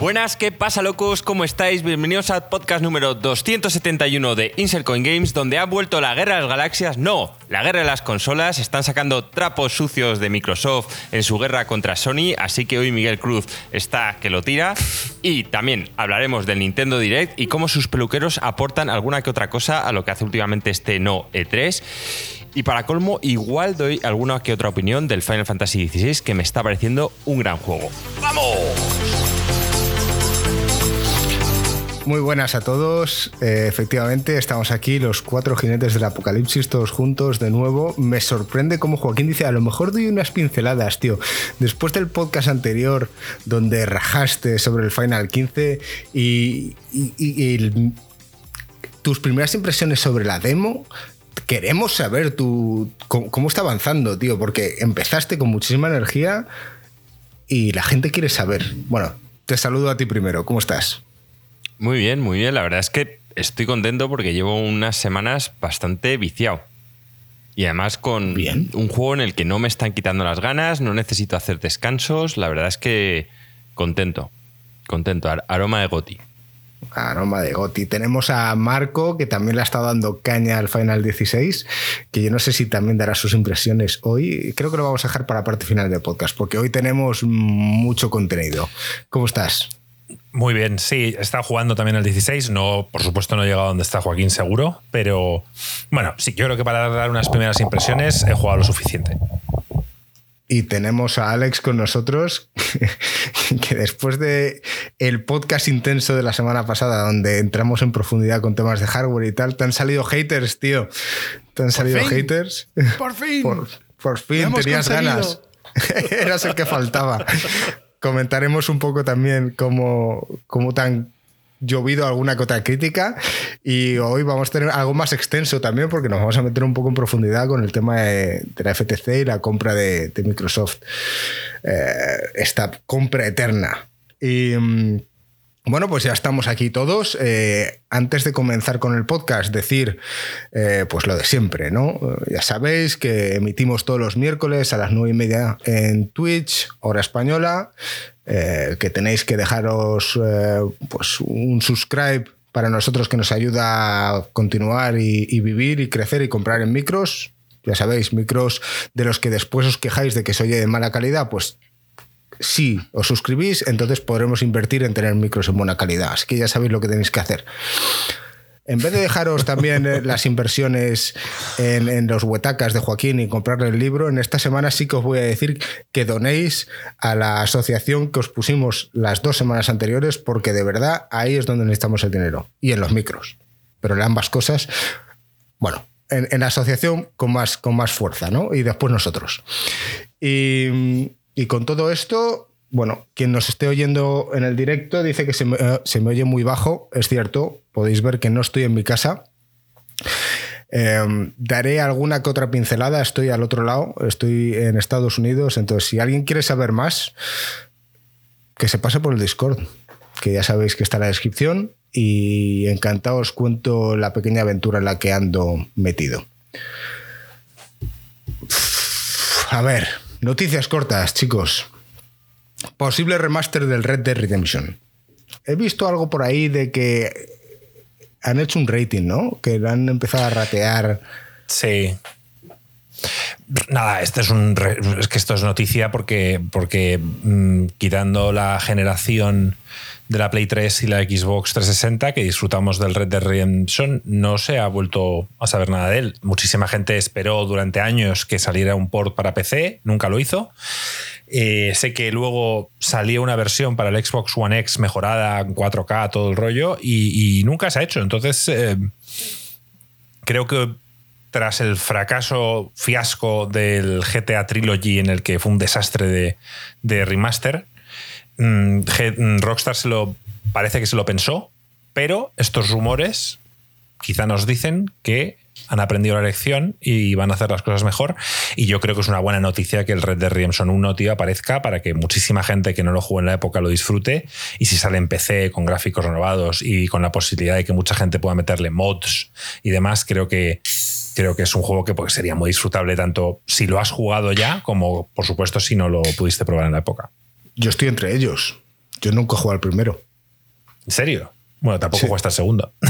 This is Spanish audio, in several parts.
Buenas, ¿qué pasa locos? ¿Cómo estáis? Bienvenidos al podcast número 271 de Insert Coin Games, donde ha vuelto la guerra de las galaxias. No, la guerra de las consolas. Están sacando trapos sucios de Microsoft en su guerra contra Sony, así que hoy Miguel Cruz está que lo tira. Y también hablaremos del Nintendo Direct y cómo sus peluqueros aportan alguna que otra cosa a lo que hace últimamente este no E3. Y para colmo, igual doy alguna que otra opinión del Final Fantasy XVI que me está pareciendo un gran juego. ¡Vamos! Muy buenas a todos. Eh, efectivamente, estamos aquí, los cuatro jinetes del apocalipsis, todos juntos de nuevo. Me sorprende como Joaquín dice, a lo mejor doy unas pinceladas, tío. Después del podcast anterior, donde rajaste sobre el Final 15 y, tus primeras impresiones sobre la demo, queremos saber tu, cómo, cómo está avanzando, tío, porque empezaste con muchísima energía y la gente quiere saber. Bueno, te saludo a ti primero, ¿cómo estás? Muy bien, muy bien. La verdad es que estoy contento porque llevo unas semanas bastante viciado. Y además con un juego en el que no me están quitando las ganas, no necesito hacer descansos. La verdad es que contento. Contento. Aroma de Goti. Aroma de Goti. Tenemos a Marco, que también le ha estado dando caña al Final 16, que yo no sé si también dará sus impresiones hoy. Creo que lo vamos a dejar para la parte final del podcast, porque hoy tenemos mucho contenido. ¿Cómo estás? Muy bien, sí, está jugando también el 16. No, por supuesto, no he llegado a donde está Joaquín seguro, pero bueno, sí, yo creo que para dar unas primeras impresiones he jugado lo suficiente. Y tenemos a Alex con nosotros, que después de el podcast intenso de la semana pasada, donde entramos en profundidad con temas de hardware y tal, te han salido haters, tío. Te han salido haters. Por fin. Por, fin, tenías ganas. Eras el que faltaba comentaremos un poco también cómo, cómo tan llovido alguna cota crítica y hoy vamos a tener algo más extenso también porque nos vamos a meter un poco en profundidad con el tema de, la FTC y la compra de, Microsoft, eh, esta compra eterna. Y mm, bueno, pues ya estamos aquí todos. Eh, antes de comenzar con el podcast, decir eh, pues lo de siempre, ¿no? Ya sabéis que emitimos todos los miércoles a las nueve y media en Twitch, hora española, eh, que tenéis que dejaros pues un subscribe para nosotros que nos ayuda a continuar y, y vivir y crecer y comprar en micros. Ya sabéis, micros de los que después os quejáis de que se oye de mala calidad, pues si os suscribís, entonces podremos invertir en tener micros en buena calidad. Así que ya sabéis lo que tenéis que hacer. En vez de dejaros también eh, las inversiones en, los huetacas de Joaquín y comprarle el libro, en esta semana sí que os voy a decir que donéis a la asociación que os pusimos las dos semanas anteriores, porque de verdad ahí es donde necesitamos el dinero. Y en los micros. Pero en ambas cosas, bueno, en, la asociación con más, con más fuerza, ¿no? Y después nosotros. Y y con todo esto, bueno, quien nos esté oyendo en el directo dice que se me, eh, oye muy bajo, es cierto, podéis ver que no estoy en mi casa. Em, daré alguna que otra pincelada, estoy al otro lado, estoy en Estados Unidos, entonces si alguien quiere saber más, que se pase por el Discord, que ya sabéis que está en la descripción y encantado os cuento la pequeña aventura en la que ando metido. A ver, Noticias cortas, chicos. Posible remaster del Red Dead Redemption. He visto algo por ahí de que han hecho un rating, ¿no? Que han empezado a ratear. Sí. Nada, este es un es que esto es noticia porque, porque mm, quitando la generación de la Play 3 y la Xbox 360 que disfrutamos del Red Dead Redemption no se ha vuelto a saber nada de él. Muchísima gente esperó durante años que saliera un port para PC, nunca lo hizo. Eh, sé que luego salió una versión para el Xbox One X mejorada en 4K, todo el rollo, y, nunca se ha hecho. Entonces, eh, creo que tras el fracaso fiasco del GTA Trilogy en el que fue un desastre de, de remaster, Mm, mm, Rockstar se lo parece que se lo pensó, pero estos rumores quizá nos dicen que han aprendido la lección y van a hacer las cosas mejor. Y yo creo que es una buena noticia que el Red Dead Redemption 1 tío, aparezca para que muchísima gente que no lo jugó en la época lo disfrute. Y si sale en PC con gráficos renovados y con la posibilidad de que mucha gente pueda meterle mods y demás, creo que creo que es un juego que pues, sería muy disfrutable tanto si lo has jugado ya como por supuesto si no lo pudiste probar en la época. Yo estoy entre ellos. Yo nunca he jugado al primero. ¿En serio? Bueno, tampoco sí. hasta el segundo.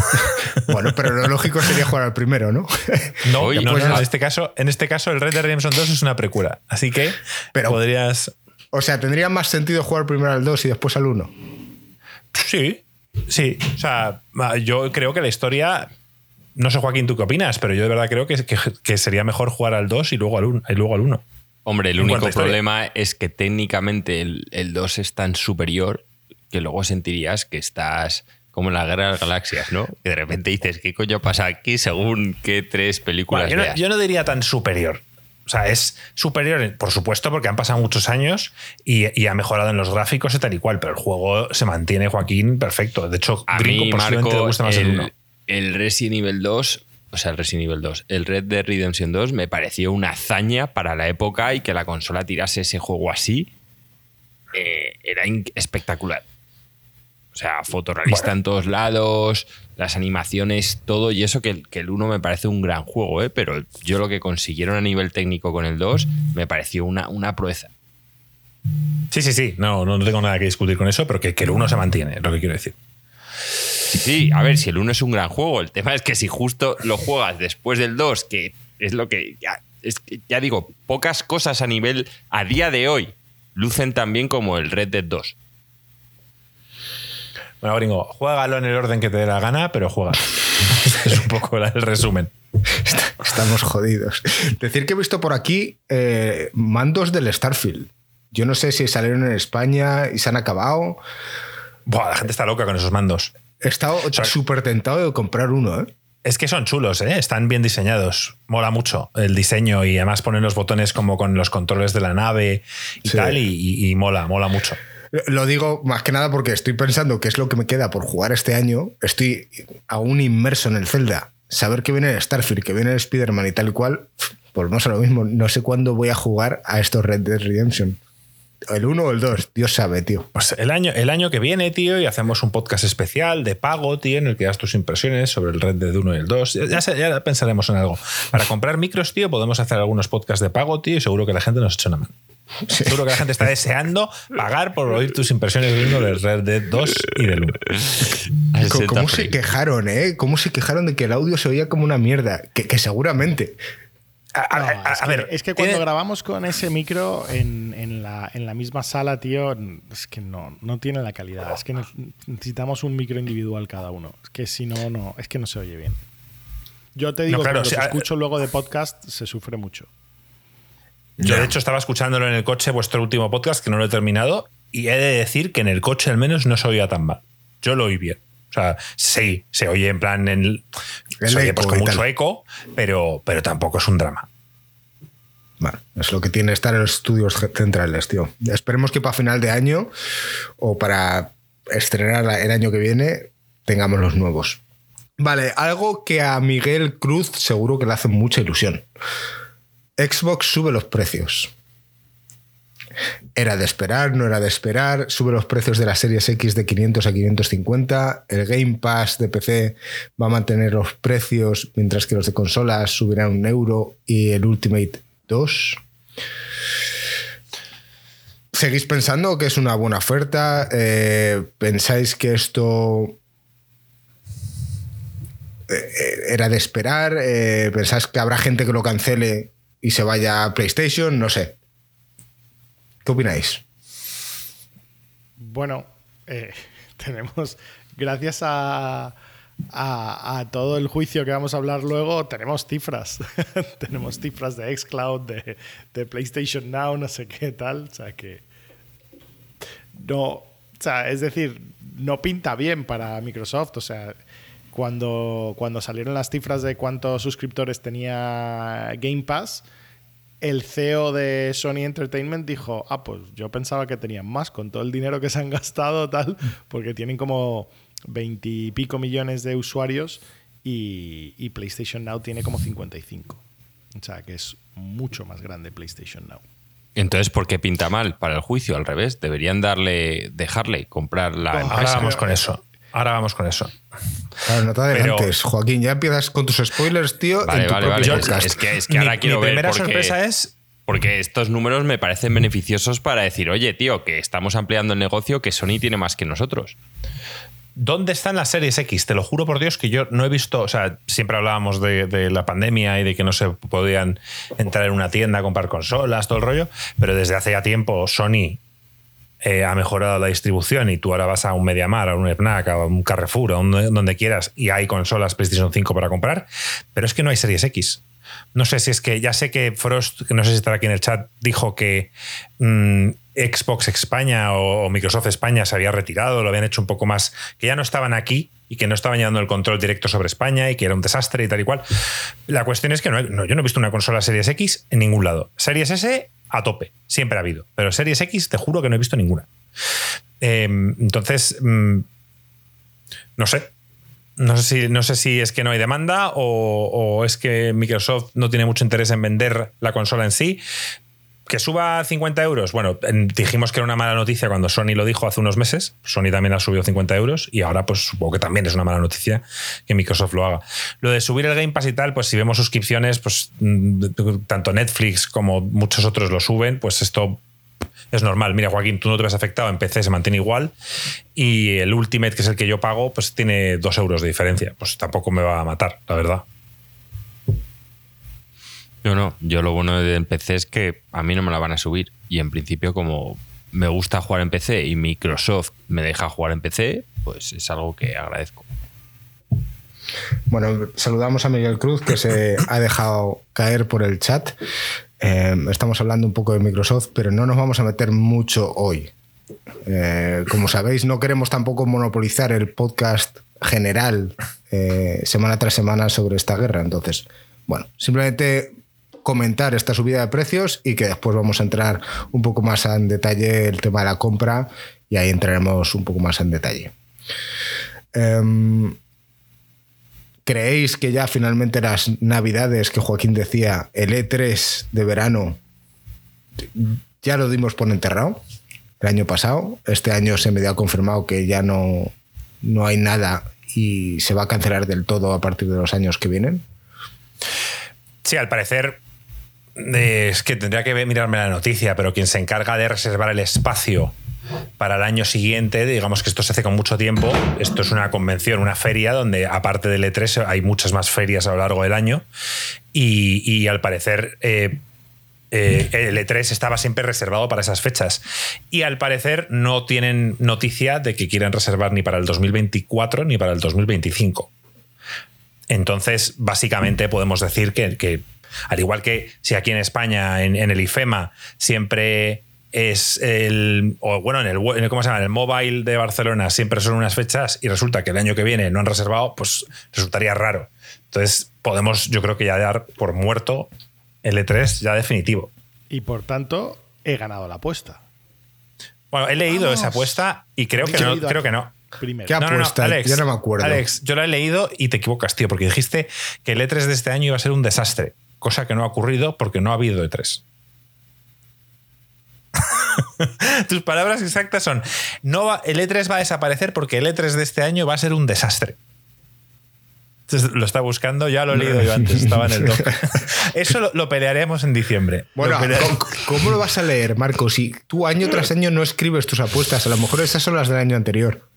Bueno, pero lo lógico sería jugar al primero, ¿no? No, no, no, en, este caso, en este caso el Red Dead Redemption 2 es una precuela. Así que pero, podrías... O sea, ¿tendría más sentido jugar primero al 2 y después al 1? Sí, sí. O sea, yo creo que la historia... No sé, Joaquín, tú qué opinas, pero yo de verdad creo que, que, que sería mejor jugar al 2 y luego al 1. Y luego al 1. Hombre, el único problema es que técnicamente el, el 2 es tan superior que luego sentirías que estás como en la guerra de las galaxias, ¿no? Que de repente dices, ¿qué coño pasa aquí según qué tres películas bueno, yo, no, yo, no, diría tan superior. O sea, es superior, por supuesto, porque han pasado muchos años y, y, ha mejorado en los gráficos y tal y cual, pero el juego se mantiene, Joaquín, perfecto. De hecho, a Gringo mí, Marco, gusta más el, el 1. El Resident Evil 2 o sea, el Resident Evil 2, el Red Dead Redemption 2 me pareció una hazaña para la época y que la consola tirase ese juego así eh, era espectacular. O sea, fotorrealista bueno. en todos lados, las animaciones, todo, y eso que, que, el 1 me parece un gran juego, ¿eh? pero yo lo que consiguieron a nivel técnico con el 2 me pareció una, una proeza. Sí, sí, sí, no, no tengo nada que discutir con eso, pero que, que el 1 se mantiene, es lo que quiero decir. Sí, a ver, si el 1 es un gran juego, el tema es que si justo lo juegas después del 2, que es lo que ya, es que, ya digo, pocas cosas a nivel a día de hoy lucen tan bien como el Red Dead 2. Bueno, gringo, juégalo en el orden que te dé la gana, pero juega. es un poco el resumen. Estamos jodidos. Decir que he visto por aquí eh, mandos del Starfield. Yo no sé si salieron en España y se han acabado. Buah, la gente está loca con esos mandos. He estado súper tentado de comprar uno, ¿eh? Es que son chulos, ¿eh? están bien diseñados. Mola mucho el diseño y además ponen los botones como con los controles de la nave y sí. tal, y, y, y, mola, mola mucho. Lo digo más que nada porque estoy pensando qué es lo que me queda por jugar este año. Estoy aún inmerso en el Zelda. Saber que viene el Starfield, que viene el Spider-Man y tal y cual, volvemos a lo mismo. No sé cuándo voy a jugar a estos Red Dead Redemption. El 1 o el 2, Dios sabe, tío. Pues el año, el año que viene, tío, y hacemos un podcast especial de pago, tío, en el que das tus impresiones sobre el Red Dead 1 y el 2. Ya, ya, pensaremos en algo. Para comprar micros, tío, podemos hacer algunos podcasts de pago, tío, y seguro que la gente nos echa una mano. Sí. Seguro que la gente está deseando pagar por oír tus impresiones gringo del Red Dead 2 y del 1. ¿Cómo, ¿Cómo se quejaron, eh? ¿Cómo se quejaron de que el audio se oía como una mierda? Que, que seguramente. A, no, a, es, a que, ver, es que cuando ¿tiene? grabamos con ese micro en, en, la, en, la, misma sala, tío, es que no, no tiene la calidad. Es que necesitamos un micro individual cada uno. Es que si no, no, es que no se oye bien. Yo te digo, no, claro, que cuando o sea, escucho luego de podcast se sufre mucho. Yo, de hecho, estaba escuchándolo en el coche, vuestro último podcast, que no lo he terminado, y he de decir que en el coche al menos no se oía tan mal. Yo lo oí bien. O sea, sí, se oye en plan en el, pues con mucho eco, pero, pero tampoco es un drama. Bueno, es lo que tiene estar en los estudios centrales, tío. Esperemos que para final de año o para estrenar el año que viene tengamos los nuevos. Vale, algo que a Miguel Cruz seguro que le hace mucha ilusión. Xbox sube los precios. Era de esperar, no era de esperar. Sube los precios de las series X de 500 a 550. El Game Pass de PC va a mantener los precios, mientras que los de consolas subirán un euro y el Ultimate 2. ¿Seguís pensando que es una buena oferta? Eh, ¿Pensáis que esto eh, era de esperar? Eh, ¿Pensáis que habrá gente que lo cancele y se vaya a PlayStation? No sé. ¿Qué opináis? Bueno, eh, tenemos, gracias a, a, todo el juicio que vamos a hablar luego, tenemos cifras. tenemos cifras de Xcloud, de, de, PlayStation Now, no sé qué tal. O sea que. No. O sea, es decir, no pinta bien para Microsoft. O sea, cuando, cuando salieron las cifras de cuántos suscriptores tenía Game Pass el CEO de Sony Entertainment dijo, ah, pues yo pensaba que tenían más con todo el dinero que se han gastado, tal, porque tienen como veintipico millones de usuarios y, y, PlayStation Now tiene como 55. O sea, que es mucho más grande PlayStation Now. Entonces, ¿por qué pinta mal para el juicio? Al revés, deberían darle, dejarle comprar la no, empresa. Ahora vamos con eso. Ahora vamos con eso. Claro, no te adelantes, Pero... Joaquín. Ya empiezas con tus spoilers, tío. Vale, en tu vale, vale. Es, es, que, es que ahora mi, quiero mi ver. primera porque... sorpresa es. Porque estos números me parecen beneficiosos para decir, oye, tío, que estamos ampliando el negocio, que Sony tiene más que nosotros. ¿Dónde están las series X? Te lo juro por Dios que yo no he visto, o sea, siempre hablábamos de, la pandemia y de que no se podían entrar en una tienda a comprar consolas, todo el rollo, pero desde hace ya tiempo Sony eh, ha mejorado la distribución y tú ahora vas a un MediaMar, a un FNAC, a un Carrefour, a donde quieras y hay consolas PlayStation 5 para comprar, pero es que no hay series X. No sé si es que ya sé que Frost, que no sé si estará aquí en el chat, dijo que mm, Xbox España o, Microsoft España se había retirado, lo habían hecho un poco más, que ya no estaban aquí y que no estaban llevando el control directo sobre España y que era un desastre y tal y cual. La cuestión es que no, yo no he visto una consola Series X en ningún lado. Series S a tope, siempre ha habido, pero Series X te juro que no he visto ninguna. Em, entonces, mm, no sé, no sé, si, no sé si es que no hay demanda o, es que Microsoft no tiene mucho interés en vender la consola en sí. Que suba 50 euros. Bueno, dijimos que era una mala noticia cuando Sony lo dijo hace unos meses. Sony también ha subido 50 euros y ahora pues supongo que también es una mala noticia que Microsoft lo haga. Lo de subir el Game Pass y tal, pues si vemos suscripciones, pues mm, tanto Netflix como muchos otros lo suben, pues esto es normal. Mira, Joaquín, tú no te ves afectado, en PC se mantiene igual y el Ultimate, que es el que yo pago, pues tiene dos euros de diferencia. Pues tampoco me va a matar, la verdad. Yo no, yo lo bueno del PC es que a mí no me la van a subir y en principio como me gusta jugar en PC y Microsoft me deja jugar en PC, pues es algo que agradezco. Bueno, saludamos a Miguel Cruz que se ha dejado caer por el chat. Eh, estamos hablando un poco de Microsoft, pero no nos vamos a meter mucho hoy. Eh, como sabéis, no queremos tampoco monopolizar el podcast general eh, semana tras semana sobre esta guerra. Entonces, bueno, simplemente comentar esta subida de precios y que después vamos a entrar un poco más en detalle el tema de la compra y ahí entraremos un poco más en detalle. Em, ¿Creéis que ya finalmente las navidades que Joaquín decía, el E3 de verano, ya lo dimos por enterrado el año pasado? Este año se me dio confirmado que ya no, no hay nada y se va a cancelar del todo a partir de los años que vienen. Sí, al parecer es que tendría que mirarme la noticia, pero quien se encarga de reservar el espacio para el año siguiente, digamos que esto se hace con mucho tiempo, esto es una convención, una feria donde aparte del E3 hay muchas más ferias a lo largo del año y, al parecer... Eh, eh, el E3 estaba siempre reservado para esas fechas. Y al parecer no tienen noticia de que quieran reservar ni para el 2024 ni para el 2025. Entonces, básicamente podemos decir que, al igual que si aquí en España, en el IFEMA, siempre es el. O bueno, en el, ¿cómo se llama? En el mobile de Barcelona siempre son unas fechas y resulta que el año que viene no han reservado, pues resultaría raro. Entonces, podemos, yo creo que ya dar por muerto el E3 ya definitivo. Y por tanto, he ganado la apuesta. Bueno, he leído esa apuesta y creo que no. Creo que no. ¿Qué apuesta? Alex, yo no me acuerdo. Alex, yo la he leído y te equivocas, tío, porque dijiste que el E3 de este año iba a ser un desastre, cosa que no ha ocurrido porque no ha habido E3. Tus palabras exactas son, no el E3 va a desaparecer porque el E3 de este año va a ser un desastre. lo está buscando, ya lo he leído yo antes, estaba en el doc. Eso lo, pelearemos en diciembre. Bueno, ¿cómo, lo vas a leer, Marco? Si tú año tras año no escribes tus apuestas, a lo mejor esas son las del año anterior.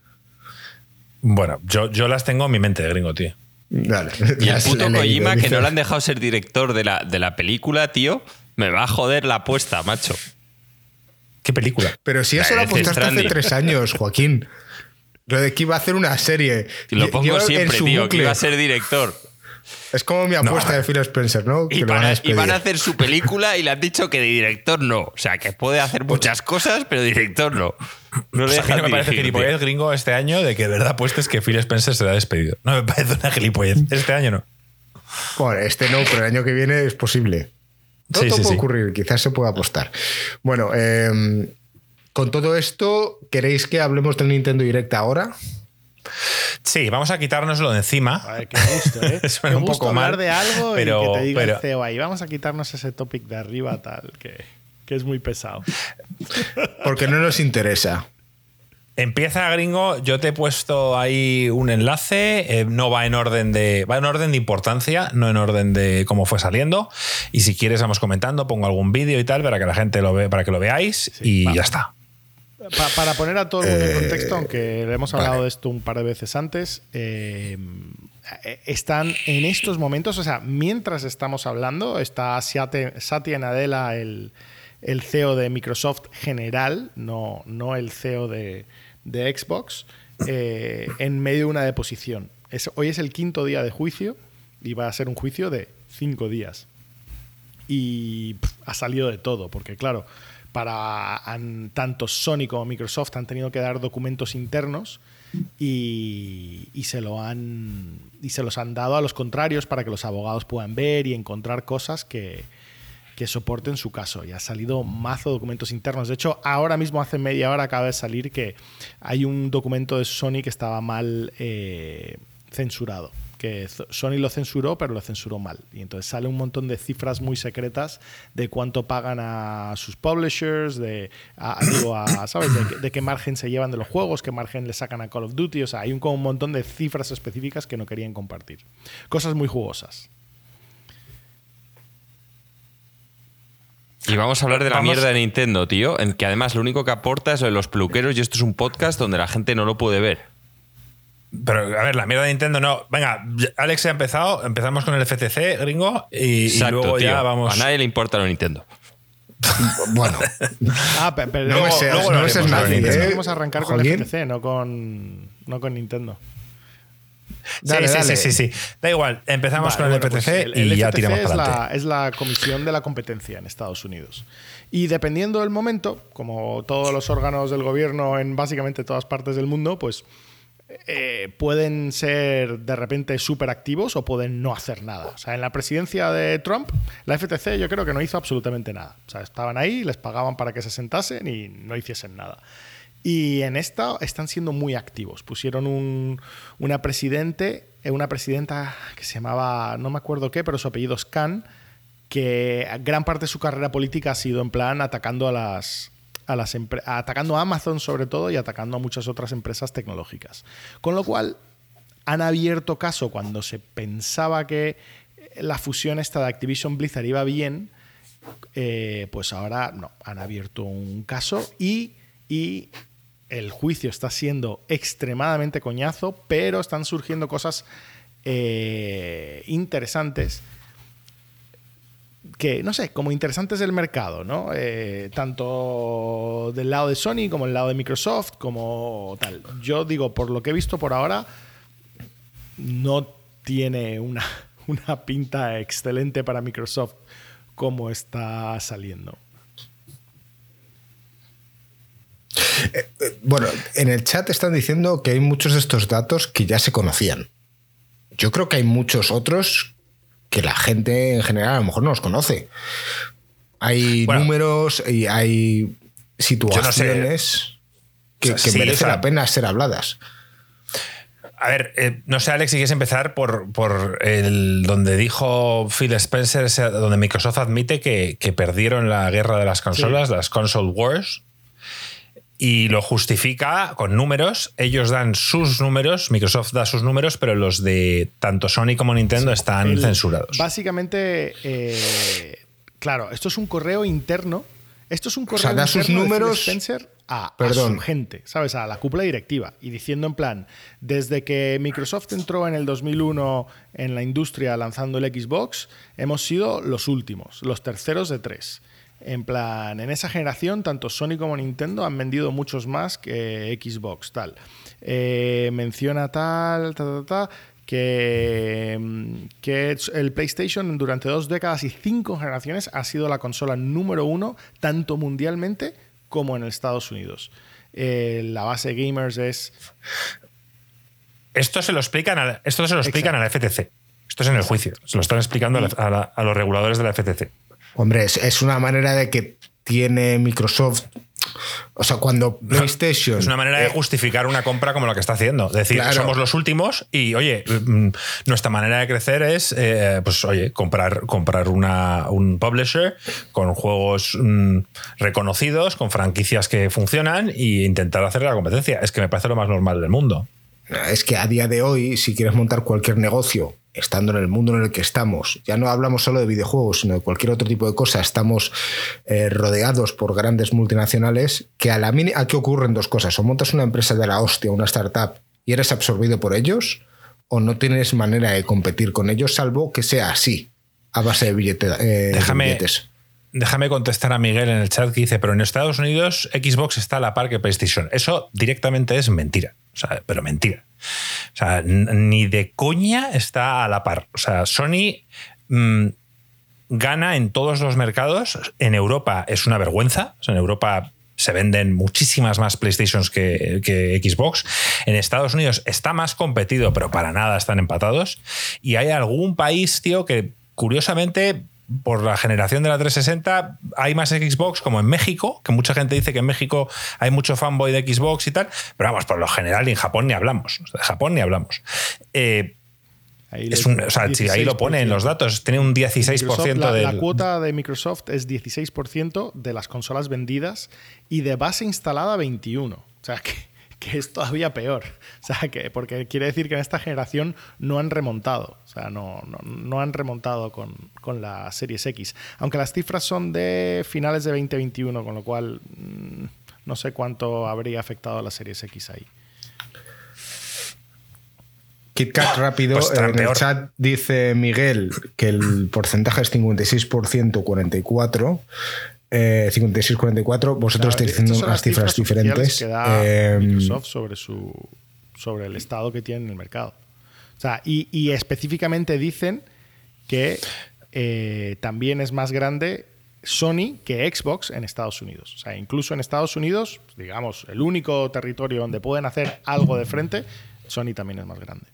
Bueno, yo, yo las tengo en mi mente, gringo, tío. Y el puto Kojima, que no le han dejado ser director de la, de la película, tío, me va a joder la apuesta, macho. ¿Qué película? Pero si eso lo apuntaste hace tres años, Joaquín. Lo de que iba a hacer una serie. Y lo pongo siempre, tío, que iba a ser director. Es como mi apuesta de Phil Spencer, ¿no? Y, van a hacer su película y le han dicho que de director no. O sea, que puede hacer muchas cosas, pero director no. No, le no me parece gilipollez gringo este año de que de verdad apuestes que Phil Spencer se ha despedido. No me parece una gilipollez. Este año no. Bueno, este no, pero el año que viene es posible. Todo, puede ocurrir, quizás se pueda apostar. Bueno, em, con todo esto, ¿queréis que hablemos del Nintendo Direct ahora? Sí, vamos a quitárnoslo de encima. A ver, qué gusto, ¿eh? Suena un poco hablar de algo pero, y que te diga el CEO ahí, vamos a quitarnos ese topic de arriba tal, que, que es muy pesado. Porque no nos interesa. Empieza gringo, yo te he puesto ahí un enlace, eh, no va en orden de va en orden de importancia, no en orden de cómo fue saliendo y si quieres vamos comentando, pongo algún vídeo y tal para que la gente lo vea, para que lo veáis y ya está. Para poner a todo el mundo en contexto, aunque hemos hablado de esto un par de veces antes, eh, están en estos momentos, o sea, mientras estamos hablando, está Satya Nadella, el, el CEO de Microsoft general, no, no el CEO de, Xbox, eh, en medio de una deposición. hoy es el quinto día de juicio y va a ser un juicio de cinco días. Y ha salido de todo, porque claro, para tanto Sony como Microsoft han tenido que dar documentos internos y, se lo han y se los han dado a los contrarios para que los abogados puedan ver y encontrar cosas que, que soporten su caso. Y ha salido mazo de documentos internos. De hecho, ahora mismo, hace media hora, acaba de salir que hay un documento de Sony que estaba mal eh, censurado. Que Sony lo censuró, pero lo censuró mal. Y entonces sale un montón de cifras muy secretas de cuánto pagan a sus publishers, de, digo, ¿sabes? De, qué margen se llevan de los juegos, qué margen le sacan a Call of Duty. O sea, hay un, un montón de cifras específicas que no querían compartir. Cosas muy jugosas. Y vamos a hablar de la mierda de Nintendo, tío, en que además lo único que aporta es lo de los peluqueros y esto es un podcast donde la gente no lo puede ver. Pero, a ver, la mierda de Nintendo no. Venga, Alex ha empezado, empezamos con el FTC, gringo, y, luego ya vamos. A nadie le importa lo Nintendo. bueno. ah, pero, no luego, me luego no me nadie. ¿eh? arrancar con el FTC, no con, no con Nintendo sí, sí, sí, Da igual, empezamos con el FTC pues y ya tiramos es para la, es la Comisión de la Competencia en Estados Unidos. Y dependiendo del momento, como todos los órganos del gobierno en básicamente todas partes del mundo, pues eh, pueden ser de repente súper activos o pueden no hacer nada. O sea, en la presidencia de Trump, la FTC yo creo que no hizo absolutamente nada. O sea, estaban ahí, les pagaban para que se sentasen y no hiciesen nada. Y en esta están siendo muy activos. Pusieron un, una presidente, eh, una presidenta que se llamaba, no me acuerdo qué, pero su apellido es Khan, que gran parte de su carrera política ha sido en plan atacando a las, a las atacando a Amazon sobre todo y atacando a muchas otras empresas tecnológicas. Con lo cual han abierto caso cuando se pensaba que la fusión esta de Activision Blizzard iba bien, eh, pues ahora no, han abierto un caso y, y el juicio está siendo extremadamente coñazo, pero están surgiendo cosas eh, interesantes que, no sé, como interesantes del mercado, ¿no? Eh, tanto del lado de Sony como del lado de Microsoft, como tal. Yo digo, por lo que he visto por ahora, no tiene una, una pinta excelente para Microsoft como está saliendo. Eh, eh, bueno, en el chat están diciendo que hay muchos de estos datos que ya se conocían. Yo creo que hay muchos otros que la gente en general a lo mejor no los conoce. Hay números y hay situaciones que, merecen la pena ser habladas. A ver, eh, no sé, Alex, si quieres empezar por, el donde dijo Phil Spencer, donde Microsoft admite que, perdieron la guerra de las consolas, las console wars, y lo justifica con números. Ellos dan sus números, Microsoft da sus números, pero los de tanto Sony como Nintendo están censurados. Básicamente, eh, claro, esto es un correo interno. Esto es un correo o sea, da sus números Spencer a, su gente, ¿sabes? A la cúpula directiva. Y diciendo en plan, desde que Microsoft entró en el 2001 en la industria lanzando el Xbox, hemos sido los últimos, los terceros de tres. En plan, en esa generación, tanto Sony como Nintendo han vendido muchos más que Xbox, tal. Eh, menciona tal, tal, tal, que, mm, que el PlayStation durante dos décadas y cinco generaciones ha sido la consola número uno, tanto mundialmente como en Estados Unidos. Eh, la base gamers es. Esto se lo explican a, esto se lo explican a la FTC. Esto es en el juicio. Se lo están explicando a los reguladores de la FTC. Hombre, es, una manera de que tiene Microsoft O sea, cuando PlayStation. Es una manera de eh, justificar una compra como la que está haciendo. Decir, somos los últimos y, oye, mm, nuestra manera de crecer es, eh, pues, oye, comprar, comprar una, un publisher con juegos mm, reconocidos, con franquicias que funcionan e intentar hacer la competencia. Es que me parece lo más normal del mundo. Es que a día de hoy, si quieres montar cualquier negocio estando en el mundo en el que estamos, ya no hablamos solo de videojuegos, sino de cualquier otro tipo de cosa, estamos eh, rodeados por grandes multinacionales que a la mini aquí ocurren dos cosas, o montas una empresa de la hostia, una startup, y eres absorbido por ellos, o no tienes manera de competir con ellos, salvo que sea así, a base de, billete, eh, déjame, billetes. Déjame contestar a Miguel en el chat que dice, pero en Estados Unidos Xbox está a la par que PlayStation. Eso directamente es mentira, pero mentira. O sea, ni de coña está a la par. O sea, Sony mm, gana en todos los mercados. En Europa es una vergüenza. en Europa se venden muchísimas más PlayStations que, que, Xbox. En Estados Unidos está más competido, pero para nada están empatados. Y hay algún país, tío, que curiosamente por la generación de la 360 hay más Xbox como en México, que mucha gente dice que en México hay mucho fanboy de Xbox y tal, pero vamos, por lo general en Japón ni hablamos, de Japón ni hablamos. Eh, es un, o sea, si ahí lo pone en los datos, tiene un 16% la, de. La cuota de Microsoft es 16% de las consolas vendidas y de base instalada 21. O sea que que es todavía peor. O sea, que, porque quiere decir que en esta generación no han remontado. O sea, no, no, han remontado con, con, la Series X. Aunque las cifras son de finales de 2021, con lo cual mm, no sé cuánto habría afectado a la Series X ahí. KitKat rápido, pues en el chat dice Miguel que el porcentaje es 56%, 44%. 56-44, eh, vosotros estáis diciendo unas cifras, diferentes. Que da eh, Microsoft sobre, su, sobre el estado que tiene en el mercado. O sea, y, específicamente dicen que eh, también es más grande Sony que Xbox en Estados Unidos. O sea, incluso en Estados Unidos, digamos, el único territorio donde pueden hacer algo de frente, Sony también es más grande.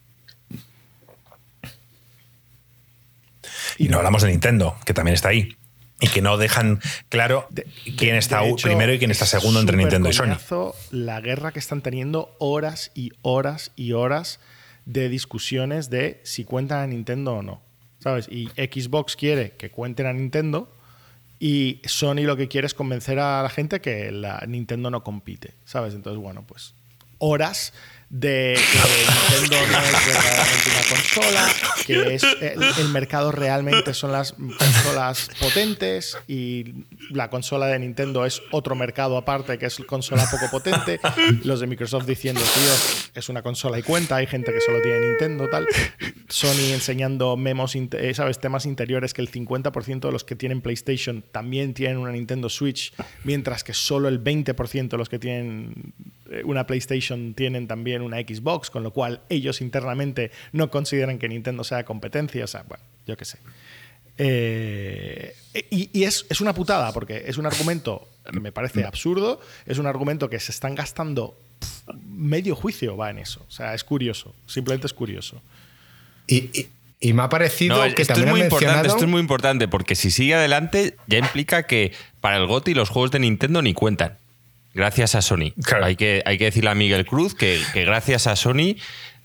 Y no hablamos de Nintendo, que también está ahí y que no dejan claro quién está primero y quién está segundo entre Nintendo y Sony. La guerra que están teniendo horas y horas y horas de discusiones de si cuentan a Nintendo o no. ¿Sabes? Y Xbox quiere que cuenten a Nintendo y Sony lo que quiere es convencer a la gente que la Nintendo no compite. ¿Sabes? Entonces, bueno, pues horas de que Nintendo no es verdaderamente una consola, que es el, mercado realmente son las consolas potentes y la consola de Nintendo es otro mercado aparte que es consola poco potente. Los de Microsoft diciendo, tío, es una consola y cuenta, hay gente que solo tiene Nintendo, tal. Sony enseñando memos, eh, ¿sabes? Temas interiores que el 50% de los que tienen PlayStation también tienen una Nintendo Switch, mientras que solo el 20% de los que tienen eh, una PlayStation tienen también una Xbox, con lo cual ellos internamente no consideran que Nintendo sea competencia. O sea, bueno, yo qué sé. Eh, y, es, una putada, porque es un argumento que me parece absurdo, es un argumento que se están gastando medio juicio va en eso. O sea, es curioso, simplemente es curioso. Y, me ha parecido que esto también es muy importante, Esto es muy importante, porque si sigue adelante ya implica que para el GOTI los juegos de Nintendo ni cuentan. Gracias a Sony. Hay, que, hay que decirle a Miguel Cruz que, gracias a Sony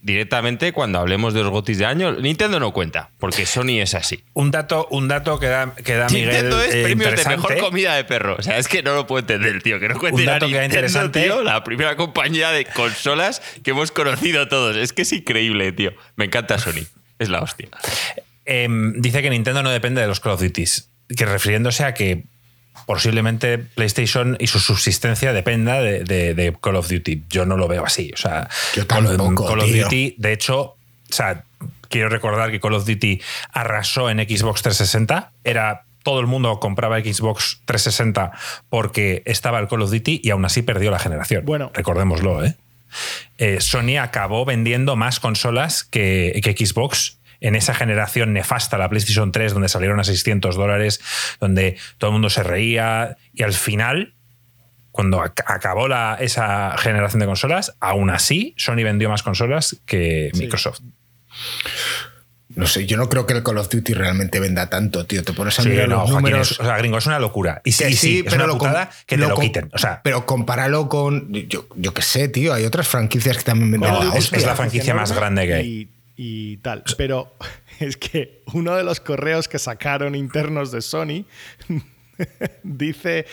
directamente cuando hablemos de los gotis de año, Nintendo no cuenta, porque Sony es así. Un dato, un dato que da, que da Miguel. Nintendo es eh, premios de mejor comida de perro. O sea, es que no lo puedo entender, tío. Que no cuente un dato que interesante. Tío, la primera compañía de consolas que hemos conocido todos. Es que es increíble, tío. Me encanta Sony. Es la hostia. Em, dice que Nintendo no depende de los Call of Duty. Que refiriéndose a que posiblemente PlayStation y su subsistencia dependa de, Call of Duty. Yo no lo veo así. O sea, Call, of Duty, de hecho, o sea, quiero recordar que Call of Duty arrasó en Xbox 360. Era todo el mundo compraba Xbox 360 porque estaba el Call of Duty y aún así perdió la generación. Bueno, recordémoslo, ¿eh? eh Sony acabó vendiendo más consolas que, que Xbox en esa generación nefasta, la PlayStation 3, donde salieron a 600 dólares, donde todo el mundo se reía y al final cuando acabó la, esa generación de consolas, aún así Sony vendió más consolas que Microsoft. no sé, yo no creo que el Call of Duty realmente venda tanto, tío. Te pones a mirar los números. o sea, gringo, es una locura. Y sí, sí, pero es una lo que te lo, quiten. O sea, pero compáralo con. Yo, yo qué sé, tío. Hay otras franquicias que también venden. No, es, la franquicia más grande que hay. Y, tal. Pero es que uno de los correos que sacaron internos de Sony dice,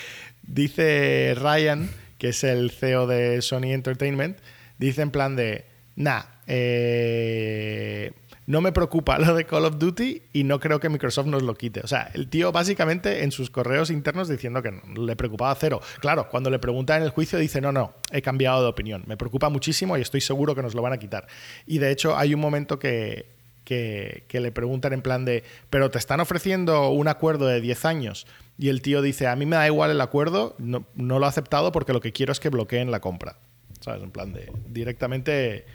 dice Ryan, que es el CEO de Sony Entertainment, dice en plan de. Nah, eh no me preocupa lo de Call of Duty y no creo que Microsoft nos lo quite. O sea, el tío básicamente en sus correos internos diciendo que le preocupaba cero. Claro, cuando le pregunta en el juicio dice, no, no, he cambiado de opinión. Me preocupa muchísimo y estoy seguro que nos lo van a quitar. Y de hecho hay un momento que, que, le preguntan en plan de, pero te están ofreciendo un acuerdo de 10 años. Y el tío dice, a mí me da igual el acuerdo, no, no lo he aceptado porque lo que quiero es que bloqueen la compra. ¿Sabes? En plan de directamente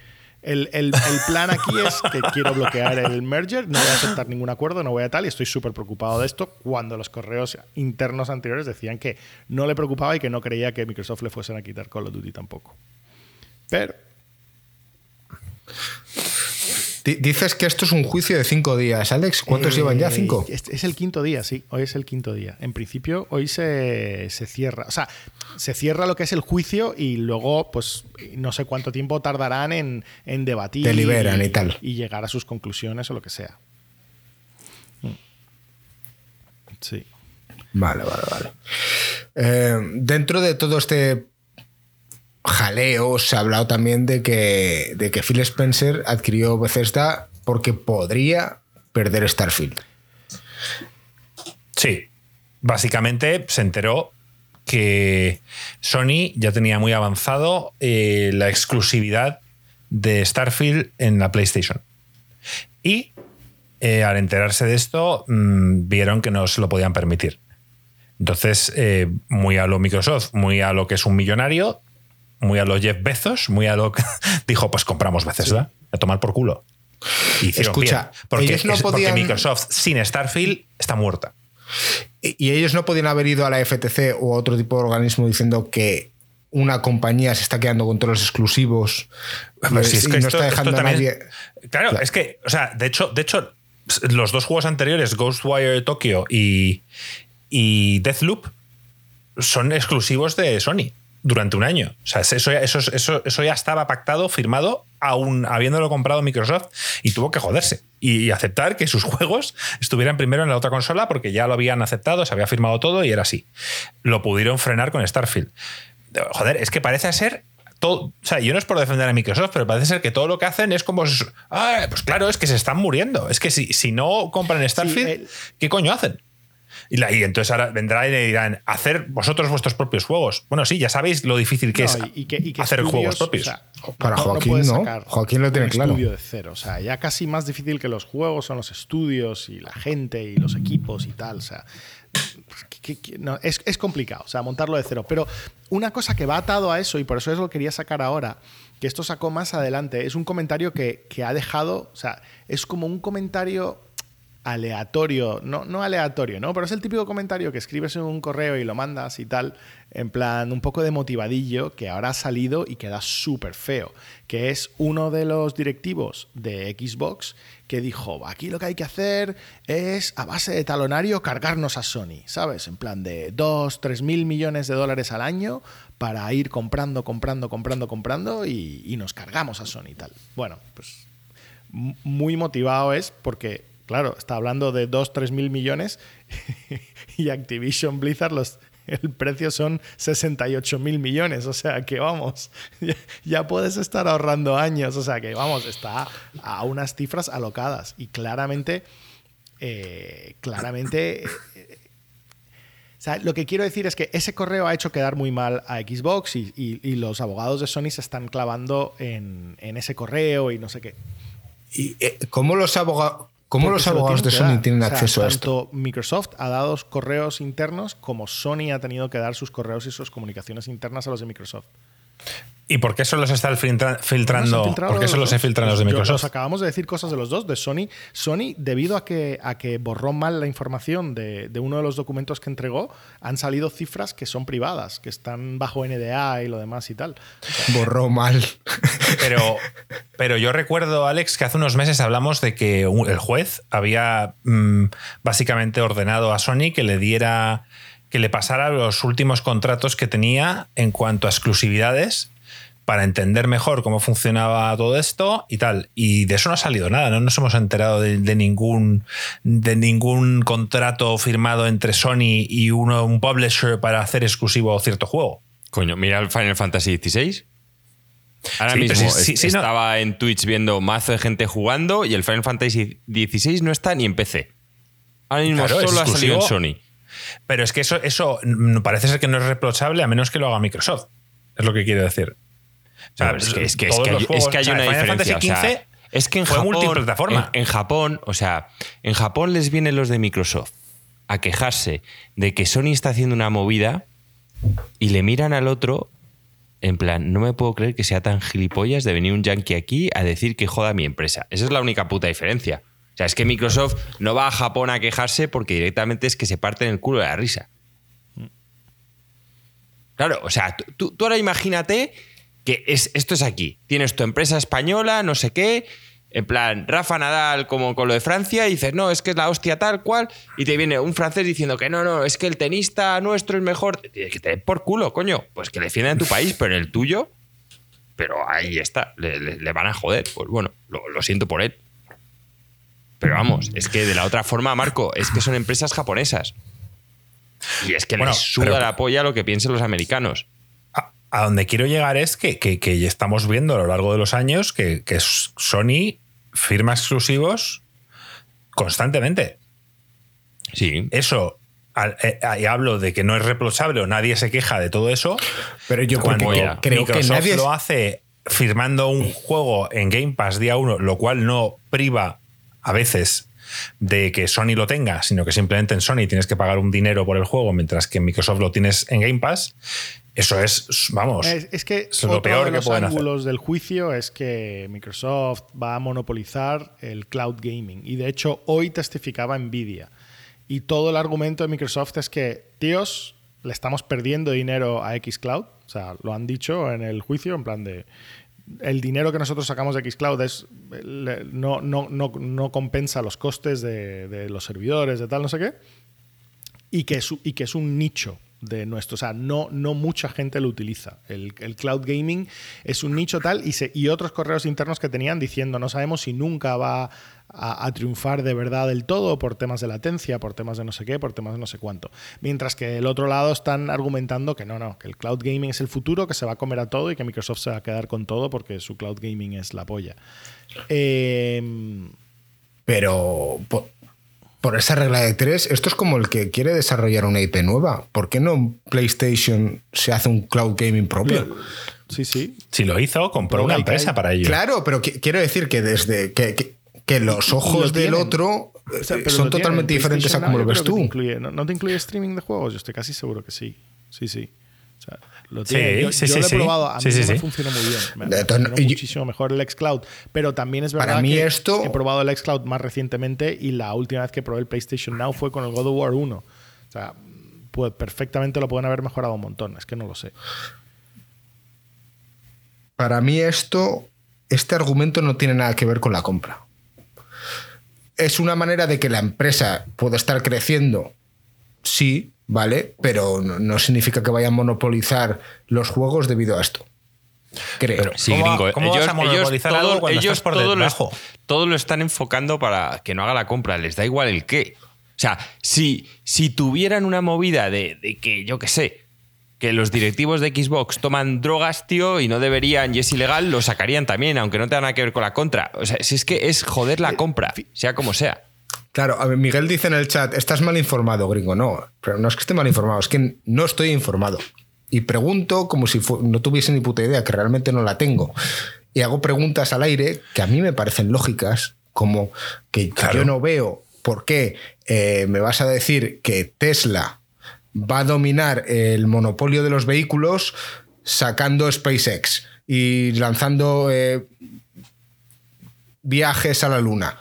el, plan aquí es que quiero bloquear el merger, no voy a aceptar ningún acuerdo, no voy a tal, y estoy súper preocupado de esto cuando los correos internos anteriores decían que no le preocupaba y que no creía que Microsoft le fuesen a quitar Call of Duty tampoco. Pero Dices que esto es un juicio de cinco días, Alex. ¿Cuántos llevan ya? ¿Cinco? Es, es, el quinto día, sí. Hoy es el quinto día. En principio, hoy se, cierra. O sea, se cierra lo que es el juicio y luego, pues, no sé cuánto tiempo tardarán en, en debatir. Deliberan y, y, tal. Y llegar a sus conclusiones o lo que sea. Mm. Sí. Vale, vale, vale. Eh, dentro de todo este jaleo, se ha hablado también de que, de que Phil Spencer adquirió Bethesda porque podría perder Starfield. Sí, básicamente se enteró que Sony ya tenía muy avanzado eh, la exclusividad de Starfield en la PlayStation. Y eh, al enterarse de esto, mm, vieron que no se lo podían permitir. Entonces, eh, muy a lo Microsoft, muy a lo que es un millonario, muy a los Jeff Bezos, muy a lo que dijo, pues compramos Bethesda, a tomar por culo. Y Escucha, porque, no podían... Microsoft sin Starfield está muerta. Y, ellos no podían haber ido a la FTC o a otro tipo de organismo diciendo que una compañía se está quedando con todos los exclusivos pues y, no está dejando a nadie. Claro, es que, o sea, de hecho, de hecho, los dos juegos anteriores, Ghostwire Tokyo y, y Deathloop, son exclusivos de Sony durante un año. O sea, eso ya, eso, eso, eso ya estaba pactado, firmado, aún habiéndolo comprado Microsoft y tuvo que joderse y, aceptar que sus juegos estuvieran primero en la otra consola porque ya lo habían aceptado, se había firmado todo y era así. Lo pudieron frenar con Starfield. Joder, es que parece ser todo, o sea, yo no es por defender a Microsoft, pero parece ser que todo lo que hacen es como. Ah, pues claro, es que se están muriendo. Es que si, si no compran Starfield, ¿qué coño hacen? Y, entonces ahora vendrán y le dirán, hacer vosotros vuestros propios juegos. Bueno, sí, ya sabéis lo difícil que es hacer juegos propios. Para Joaquín, ¿no? Joaquín lo tiene claro. estudio de cero. O sea, ya casi más difícil que los juegos son los estudios y la gente y los equipos y tal. O sea, es, complicado, o sea, montarlo de cero. Pero una cosa que va atado a eso, y por eso es lo quería sacar ahora, que esto sacó más adelante, es un comentario que, que ha dejado, o sea, es como un comentario aleatorio, no, no aleatorio, ¿no? Pero es el típico comentario que escribes en un correo y lo mandas y tal, en plan un poco de motivadillo, que ahora ha salido y queda súper feo, que es uno de los directivos de Xbox que dijo, aquí lo que hay que hacer es a base de talonario cargarnos a Sony, ¿sabes? En plan de 2, 3 mil millones de dólares al año para ir comprando, comprando, comprando, comprando y, y nos cargamos a Sony y tal. Bueno, pues muy motivado es porque Claro, está hablando de 2, 3 mil millones y Activision Blizzard los, el precio son 68 mil millones. O sea que vamos, ya, puedes estar ahorrando años. O sea que vamos, está a unas cifras alocadas. Y claramente, eh, claramente. Eh, lo que quiero decir es que ese correo ha hecho quedar muy mal a Xbox y, los abogados de Sony se están clavando en, ese correo y no sé qué. ¿Y eh, cómo los abogados.? ¿Cómo los abogados de Sony tienen acceso a esto? Microsoft ha dado correos internos como Sony ha tenido que dar sus correos y sus comunicaciones internas a los de Microsoft. ¿Y por qué solo se está filtrando? ¿Por qué solo se filtran los de Microsoft? Nos acabamos de decir cosas de los dos, de Sony. Sony, debido a que, a que borró mal la información de, uno de los documentos que entregó, han salido cifras que son privadas, que están bajo NDA y lo demás y tal. Borró mal. Pero, pero yo recuerdo, Alex, que hace unos meses hablamos de que el juez había mm, básicamente ordenado a Sony que le diera que le pasara los últimos contratos que tenía en cuanto a exclusividades para entender mejor cómo funcionaba todo esto y tal. Y de eso no ha salido nada, no nos hemos enterado de, ningún, de ningún contrato firmado entre Sony y uno, un publisher para hacer exclusivo cierto juego. Coño, mira el Final Fantasy XVI. Ahora mismo estaba en Twitch viendo mazo de gente jugando y el Final Fantasy XVI no está ni en PC. Ahora mismo solo ha salido en Sony. Pero es que eso, eso parece ser que no es reprochable a menos que lo haga Microsoft. Es lo que quiero decir es, que, hay, una diferencia. es que en Japón, multiplataforma. En, Japón, o sea, en Japón les vienen los de Microsoft a quejarse de que Sony está haciendo una movida y le miran al otro en plan, no me puedo creer que sea tan gilipollas de venir un yankee aquí a decir que joda mi empresa. Esa es la única puta diferencia. O sea, es que Microsoft no va a Japón a quejarse porque directamente es que se parte en el culo de la risa. Claro, o sea, tú ahora imagínate que es, esto es aquí. Tienes tu empresa española, no sé qué, en plan, Rafa Nadal como con lo de Francia, y dices, no, es que es la hostia tal cual, y te viene un francés diciendo que no, no, es que el tenista nuestro es mejor. Que te den por culo, coño. Pues que defiendan tu país, pero en el tuyo, pero ahí está, le, van a joder. Pues bueno, lo, siento por él. Pero vamos, es que de la otra forma, Marco, es que son empresas japonesas. Y es que les suda la polla lo que piensen los americanos a donde quiero llegar es que, que, estamos viendo a lo largo de los años que, Sony firma exclusivos constantemente. Sí. Eso, eh, y hablo de que no es reprochable o nadie se queja de todo eso. Pero yo cuando creo que nadie lo hace firmando un juego en Game Pass día uno, lo cual no priva a veces de que Sony lo tenga, sino que simplemente en Sony tienes que pagar un dinero por el juego, mientras que en Microsoft lo tienes en Game Pass. Eso es, vamos, es, que lo peor de los ángulos del juicio es que Microsoft va a monopolizar el cloud gaming. Y de hecho, hoy testificaba Nvidia. Y todo el argumento de Microsoft es que, tíos, le estamos perdiendo dinero a Xcloud. O sea, lo han dicho en el juicio, en plan de. El dinero que nosotros sacamos de Xcloud es, no, no, no, no compensa los costes de, de, los servidores, de tal, no sé qué. Y que, y que es un nicho de nuestro. O sea, no, no mucha gente lo utiliza. El, cloud gaming es un nicho tal y, y otros correos internos que tenían diciendo no sabemos si nunca va a, triunfar de verdad del todo por temas de latencia, por temas de no sé qué, por temas de no sé cuánto. Mientras que el otro lado están argumentando que no, no, que el cloud gaming es el futuro, que se va a comer a todo y que Microsoft se va a quedar con todo porque su cloud gaming es la polla. Pero por esa regla de tres, esto es como el que quiere desarrollar una IP nueva. ¿Por qué no PlayStation se hace un cloud gaming propio? Sí, sí. Si lo hizo, compró una empresa para ello. Claro, pero quiero decir que desde que, los ojos del otro eh, son totalmente diferentes a como lo ves tú. ¿no, te incluye streaming de juegos? Yo estoy casi seguro que sí. Sí, sí. Lo tiene. yo, sí, yo lo he probado, a mí no me funciona muy bien. Me, muchísimo mejor el xCloud. Pero también es verdad mí que esto... he probado el xCloud más recientemente y la última vez que probé el PlayStation Now fue con el God of War 1. O sea, pues perfectamente lo pueden haber mejorado un montón. Es que no lo sé. Para mí esto, este argumento no tiene nada que ver con la compra. Es una manera de que la empresa pueda estar creciendo, sí, ¿vale? Pero no, significa que vayan a monopolizar los juegos debido a esto. Creo. sí, gringo. ellos, todo, ellos todo, lo, todo, lo, están enfocando para que no haga la compra. Les da igual el qué. O sea, si, si tuvieran una movida de, de que, yo qué sé, que los directivos de Xbox toman drogas, tío, y no deberían, y es ilegal, lo sacarían también, aunque no tenga nada que ver con la contra. O sea, si es que es joder la compra, sea como sea. Claro, a Miguel dice en el chat, estás mal informado, gringo. No, pero no es que esté mal informado, es que no estoy informado. Y pregunto como si no tuviese ni puta idea, que realmente no la tengo. Y hago preguntas al aire que a mí me parecen lógicas, como que yo no veo por qué eh, me vas a decir que Tesla va a dominar el monopolio de los vehículos sacando SpaceX y lanzando eh, viajes a la luna.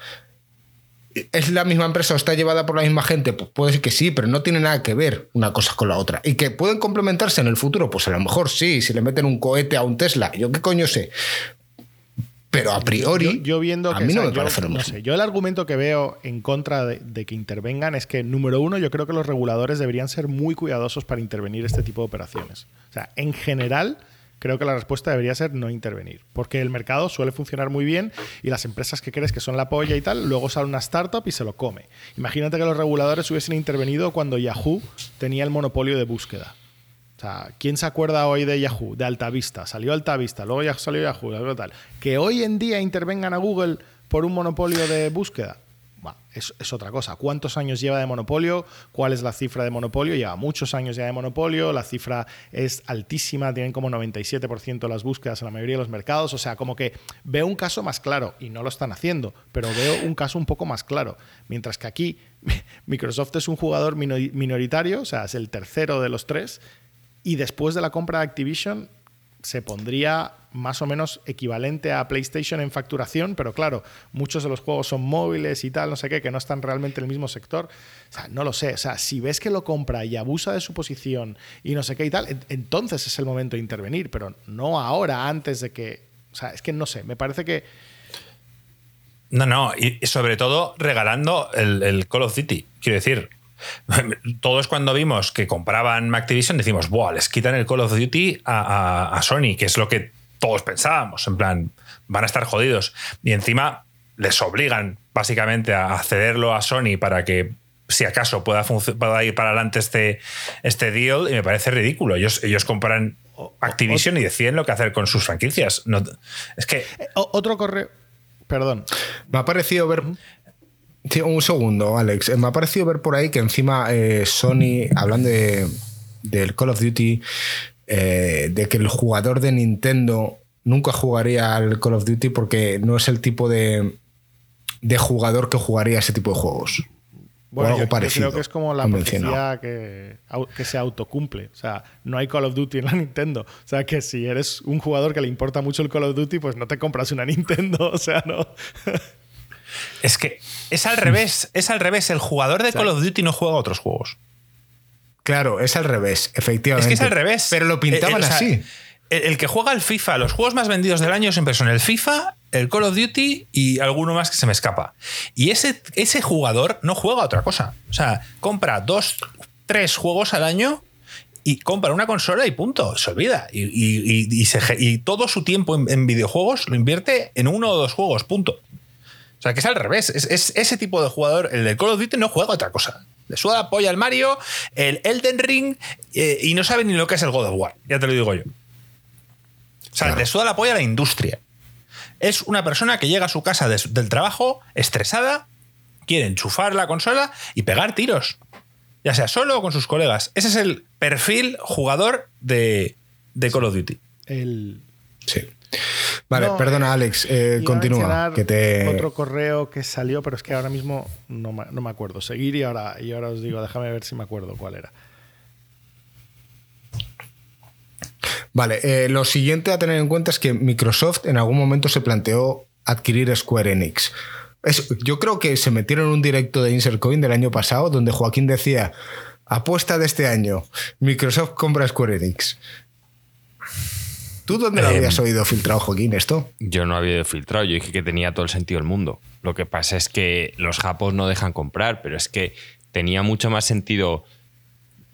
¿Es la misma empresa o está llevada por la misma gente? Pues puede ser que sí, pero no tiene nada que ver una cosa con la otra. ¿Y que pueden complementarse en el futuro? Pues a lo mejor sí, si le meten un cohete a un Tesla, yo qué coño sé. Pero a priori, yo, viendo a mí no me yo, parece lo no mismo. sé, yo el argumento que veo en contra de, de que intervengan es que, número uno, yo creo que los reguladores deberían ser muy cuidadosos para intervenir este tipo de operaciones. O sea, en general, creo que la respuesta debería ser no intervenir. Porque el mercado suele funcionar muy bien y las empresas que crees que son la polla y tal, luego sale una startup y se lo come. Imagínate que los reguladores hubiesen intervenido cuando Yahoo tenía el monopolio de búsqueda. O sea, ¿quién se acuerda hoy de Yahoo? De Altavista. Salió Altavista, luego ya salió Yahoo, luego tal. Que hoy en día intervengan a Google por un monopolio de búsqueda. Es, es, otra cosa. ¿Cuántos años lleva de monopolio? ¿Cuál es la cifra de monopolio? Lleva muchos años ya de monopolio. La cifra es altísima. Tienen como 97% de las búsquedas en la mayoría de los mercados. O sea, como que veo un caso más claro. Y no lo están haciendo. Pero veo un caso un poco más claro. Mientras que aquí Microsoft es un jugador minoritario. O sea, es el tercero de los tres. Y después de la compra de Activision se pondría más o menos equivalente a PlayStation en facturación, pero claro, muchos de los juegos son móviles y tal, no sé qué, que no están realmente en el mismo sector. O sea, no lo sé. O sea, si ves que lo compra y abusa de su posición y no sé qué y tal, entonces es el momento de intervenir, pero no ahora, antes de que. O sea, es que no sé, me parece que. No, no, y sobre todo regalando el, el Call of Duty. Quiero decir, todos cuando vimos que compraban Activision decimos, Buah, les quitan el Call of Duty a, a, a, Sony, que es lo que todos pensábamos, en plan, van a estar jodidos. Y encima les obligan básicamente a cederlo a Sony para que si acaso pueda, pueda ir para adelante este, este deal y me parece ridículo. Ellos, ellos compran Activision y deciden lo que hacer con sus franquicias. No, es que... Otro correo... Perdón. Me ha parecido ver... Un segundo, Alex. Me ha parecido ver por ahí que encima eh, Sony, hablando de, del Call of Duty, eh, de que el jugador de Nintendo nunca jugaría al Call of Duty porque no es el tipo de, de jugador que jugaría ese tipo de juegos. Bueno, o algo yo, parecido, yo creo que es como la profecía que, que, se autocumple. O sea, no hay Call of Duty en la Nintendo. O sea, que si eres un jugador que le importa mucho el Call of Duty, pues no te compras una Nintendo. O sea, no. Es que es al revés, es al revés. El jugador de Call of Duty no juega a otros juegos. Claro, es al revés, efectivamente. Es que es al revés. Pero lo pintaban Eh, o sea, así. El, el que juega al FIFA, los juegos más vendidos del año siempre son el FIFA, el Call of Duty y alguno más que se me escapa. Y ese, ese jugador no juega a otra cosa. O sea, compra dos, tres juegos al año y compra una consola y punto, se olvida. Y, y- y- y se ge- y todo su tiempo en, en videojuegos lo invierte en uno o dos juegos, punto. O sea, que es al revés. Es, es ese tipo de jugador, el de Call of Duty, no juega a otra cosa. Le suda la polla al Mario, el Elden Ring eh, y no sabe ni lo que es el God of War. Ya te lo digo yo. O sea, Claro. le suda la polla a la industria. Es una persona que llega a su casa del trabajo estresada, quiere enchufar la consola y pegar tiros. Ya sea solo o con sus colegas. Ese es el perfil jugador de, de Call of Duty. El, Sí. Vale, No, perdona, Alex, eh, Iba a continúa. mencionar Que te... Otro correo que salió, pero es que ahora mismo no me, no me acuerdo. Seguir y ahora, y ahora os digo, déjame ver si me acuerdo cuál era. Vale, eh, lo siguiente a tener en cuenta es que Microsoft en algún momento se planteó adquirir Square Enix. Es- yo creo que se metieron en un directo de Insert Coin del año pasado donde Joaquín decía, apuesta de este año, Microsoft compra Square Enix. ¿Tú dónde lo Em, habías oído filtrado, Joaquín, esto? Yo no había filtrado, yo dije que tenía todo el sentido del mundo. Lo que pasa es que los japos no dejan comprar, pero es que tenía mucho más sentido,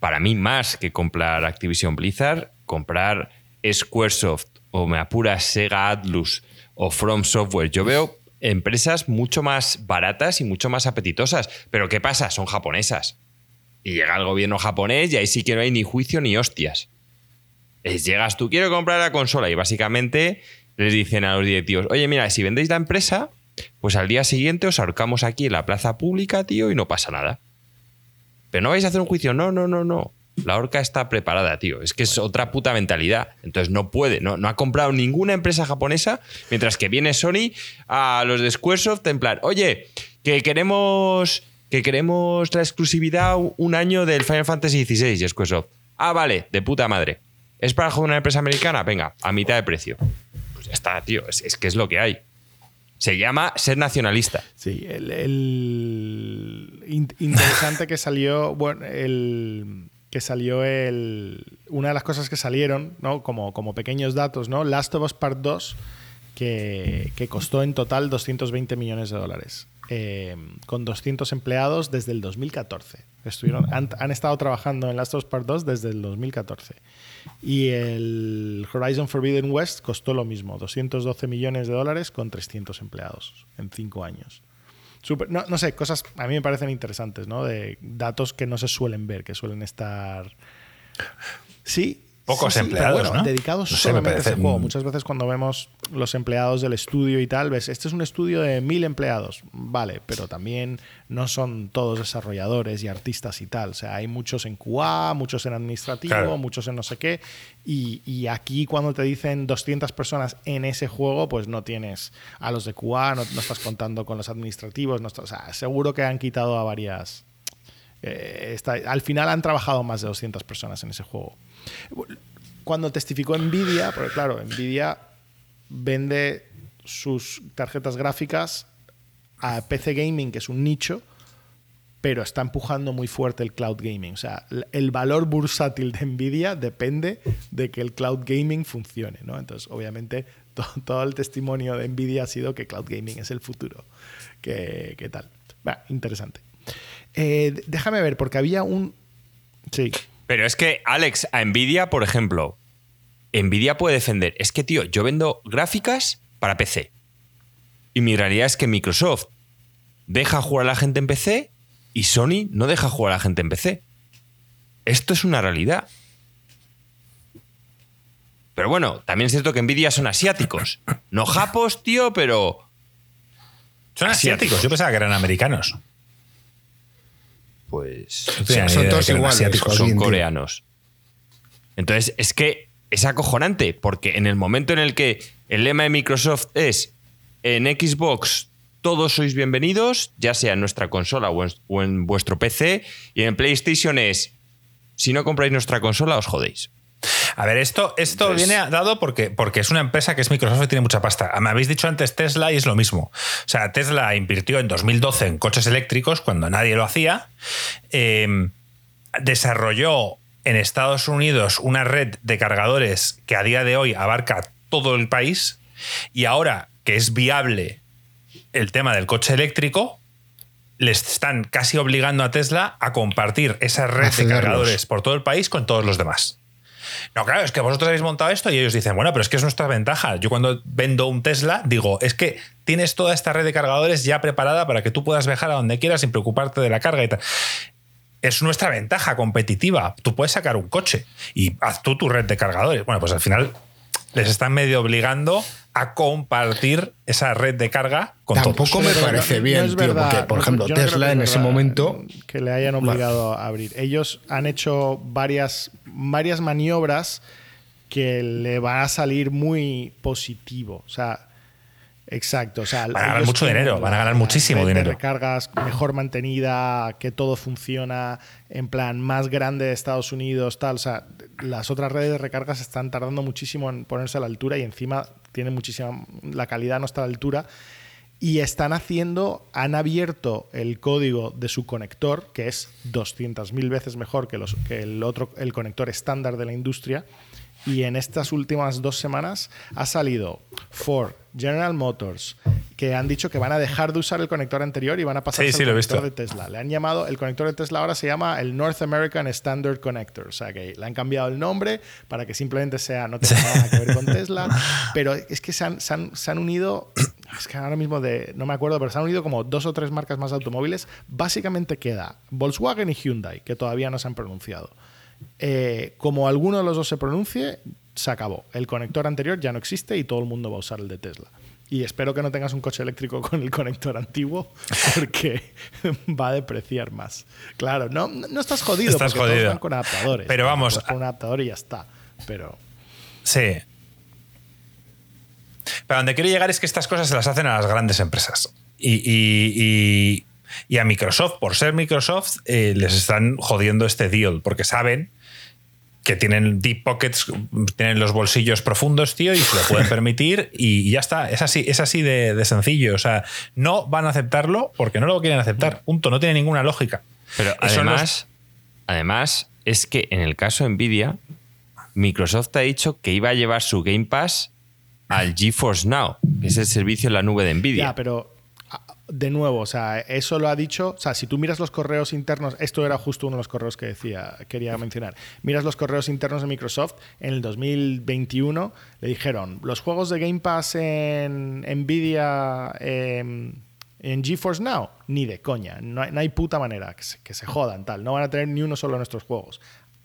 para mí más que comprar Activision Blizzard, comprar Squaresoft o me apura Sega Atlus o From Software. Yo veo empresas mucho más baratas y mucho más apetitosas. Pero ¿qué pasa? Son japonesas. Y llega el gobierno japonés y ahí sí que no hay ni juicio ni hostias. Es, llegas tú, quiero comprar la consola y básicamente les dicen a los directivos, oye, mira, si vendéis la empresa, pues al día siguiente os ahorcamos aquí en la plaza pública, tío, y no pasa nada. Pero no vais a hacer un juicio, no, no, no, no. La horca está preparada, tío. Es que es otra puta mentalidad. Entonces no puede, no, no ha comprado ninguna empresa japonesa, mientras que viene Sony a los de Squaresoft en plan, oye, que queremos, que queremos la exclusividad un año del Final Fantasy XVI y Squaresoft. Ah, vale, de puta madre. ¿Es para una empresa americana? Venga, a mitad de precio. Pues ya está, tío. Es, que es lo que hay. Se llama ser nacionalista. Sí, el, interesante que salió, bueno, el que salió el una de las cosas que salieron, ¿no? Como, como pequeños datos, ¿no? Last of Us Part 2 que, que costó en total 220 millones de dólares. Eh, con 200 empleados desde el 2014. Estuvieron, han, estado trabajando en Last of Us Part 2 desde el 2014. Y el Horizon Forbidden West costó lo mismo, 212 millones de dólares con 300 empleados en 5 años. no, no, sé, cosas a mí me parecen interesantes, ¿no? De datos que no se suelen ver, que suelen estar... Sí, Pocos empleados, ¿no? dedicados solamente a ese juego. Muchas veces cuando vemos los empleados del estudio y tal, ves, este es un estudio de mil empleados, vale, pero también no son todos desarrolladores y artistas y tal. O sea, hay muchos en QA, muchos en administrativo, muchos en no sé qué. Y, aquí cuando te dicen 200 personas en ese juego, pues no tienes a los de QA, no, estás contando con los administrativos, no o sea, seguro que han quitado a varias... Eh, al final han trabajado más de 200 personas en ese juego. Cuando testificó Nvidia, porque claro, Nvidia vende sus tarjetas gráficas a PC Gaming, que es un nicho, pero está empujando muy fuerte el cloud gaming. O sea, el valor bursátil de Nvidia depende de que el cloud gaming funcione. ¿no? Entonces, obviamente, todo, el testimonio de Nvidia ha sido que cloud gaming es el futuro. ¿Qué, tal? interesante. Eh, déjame ver, porque había un... Sí. Pero es que, Alex, a Nvidia, por ejemplo, Nvidia puede defender. Es que, tío, yo vendo gráficas para PC. Y mi realidad es que Microsoft deja jugar a la gente en PC y Sony no deja jugar a la gente en PC. Esto es una realidad. Pero bueno, también es cierto que Nvidia son asiáticos. No japos, tío, pero. Son asiáticos. Yo pensaba que eran americanos pues son todos iguales, son coreanos. Entonces, es que es acojonante, porque en el momento en el que el lema de Microsoft es en Xbox todos sois bienvenidos, ya sea en nuestra consola o en vuestro PC, y en PlayStation es si no compráis nuestra consola os jodéis. A ver, esto, esto viene dado porque, porque es una empresa que es Microsoft y tiene mucha pasta. Me habéis dicho antes Tesla y es lo mismo. O sea, Tesla invirtió en 2012 en coches eléctricos cuando nadie lo hacía. Em, desarrolló en Estados Unidos una red de cargadores que a día de hoy abarca todo el país. Y ahora que es viable el tema del coche eléctrico, les están casi obligando a Tesla a compartir esa red de cargadores por todo el país con todos los demás. No, claro, es que vosotros habéis montado esto y ellos dicen, bueno, pero es que es nuestra ventaja. Yo cuando vendo un Tesla digo, es que tienes toda esta red de cargadores ya preparada para que tú puedas viajar a donde quieras sin preocuparte de la carga y tal. Es nuestra ventaja competitiva. Tú puedes sacar un coche y haz tú tu red de cargadores. Bueno, pues al final les están medio obligando a compartir esa red de carga con Tampoco me parece bien, tío, porque, por ejemplo, Tesla en ese momento... Que le hayan obligado a abrir. Ellos han hecho varias, varias maniobras que le van a salir muy positivo. O sea, Exacto. O sea, van a ganar mucho dinero, van a ganar muchísimo dinero. recargas mejor mantenida, que todo funciona en plan más grande de Estados Unidos, tal. O sea, las otras redes de recargas están tardando muchísimo en ponerse a la altura y encima tienen muchísima. La calidad no está a la altura. Y están haciendo, han abierto el código de su conector, que es 200.000 veces mejor que, los, que el otro, el conector estándar de la industria y en estas últimas dos semanas ha salido Ford, General Motors, que han dicho que van a dejar de usar el conector anterior y van a pasar al conector de Tesla. Le han llamado, el conector de Tesla ahora se llama el North American Standard Connector, o sea que le han cambiado el nombre para que simplemente sea, no tenga nada que ver con Tesla, pero es que se han, se han, se han unido, es que ahora mismo de, no me acuerdo, pero se han unido como dos o tres marcas más de automóviles. Básicamente queda Volkswagen y Hyundai, que todavía no se han pronunciado. Eh, como alguno de los dos se pronuncie, se acabó. El conector anterior ya no existe y todo el mundo va a usar el de Tesla. Y espero que no tengas un coche eléctrico con el conector antiguo porque va a depreciar más. Claro, no, no estás jodido estás porque jodido. Todos van con adaptadores. Pero vamos. Con un adaptador y ya está. Pero. Sí. Pero donde quiero llegar es que estas cosas se las hacen a las grandes empresas. y, y a Microsoft, por ser Microsoft, eh, les están jodiendo este deal, porque saben que tienen deep pockets, tienen los bolsillos profundos, tío, y se lo pueden permitir y ya está. Es así, es así de, sencillo. O sea, no van a aceptarlo porque no lo quieren aceptar. Punto. No tiene ninguna lógica. Pero además, además, es que en el caso de Nvidia, Microsoft ha dicho que iba a llevar su Game Pass al GeForce Now, que es el servicio en la nube de Nvidia. Ya, pero de nuevo, o sea, eso lo ha dicho, o sea, si tú miras los correos internos, esto era justo uno de los correos que decía, quería mencionar, miras los correos internos de Microsoft, en el 2021 le dijeron, los juegos de Game Pass en Nvidia, em, en GeForce Now, ni de coña, no hay, puta manera, que se, que se jodan, tal, no van a tener ni uno solo de nuestros juegos.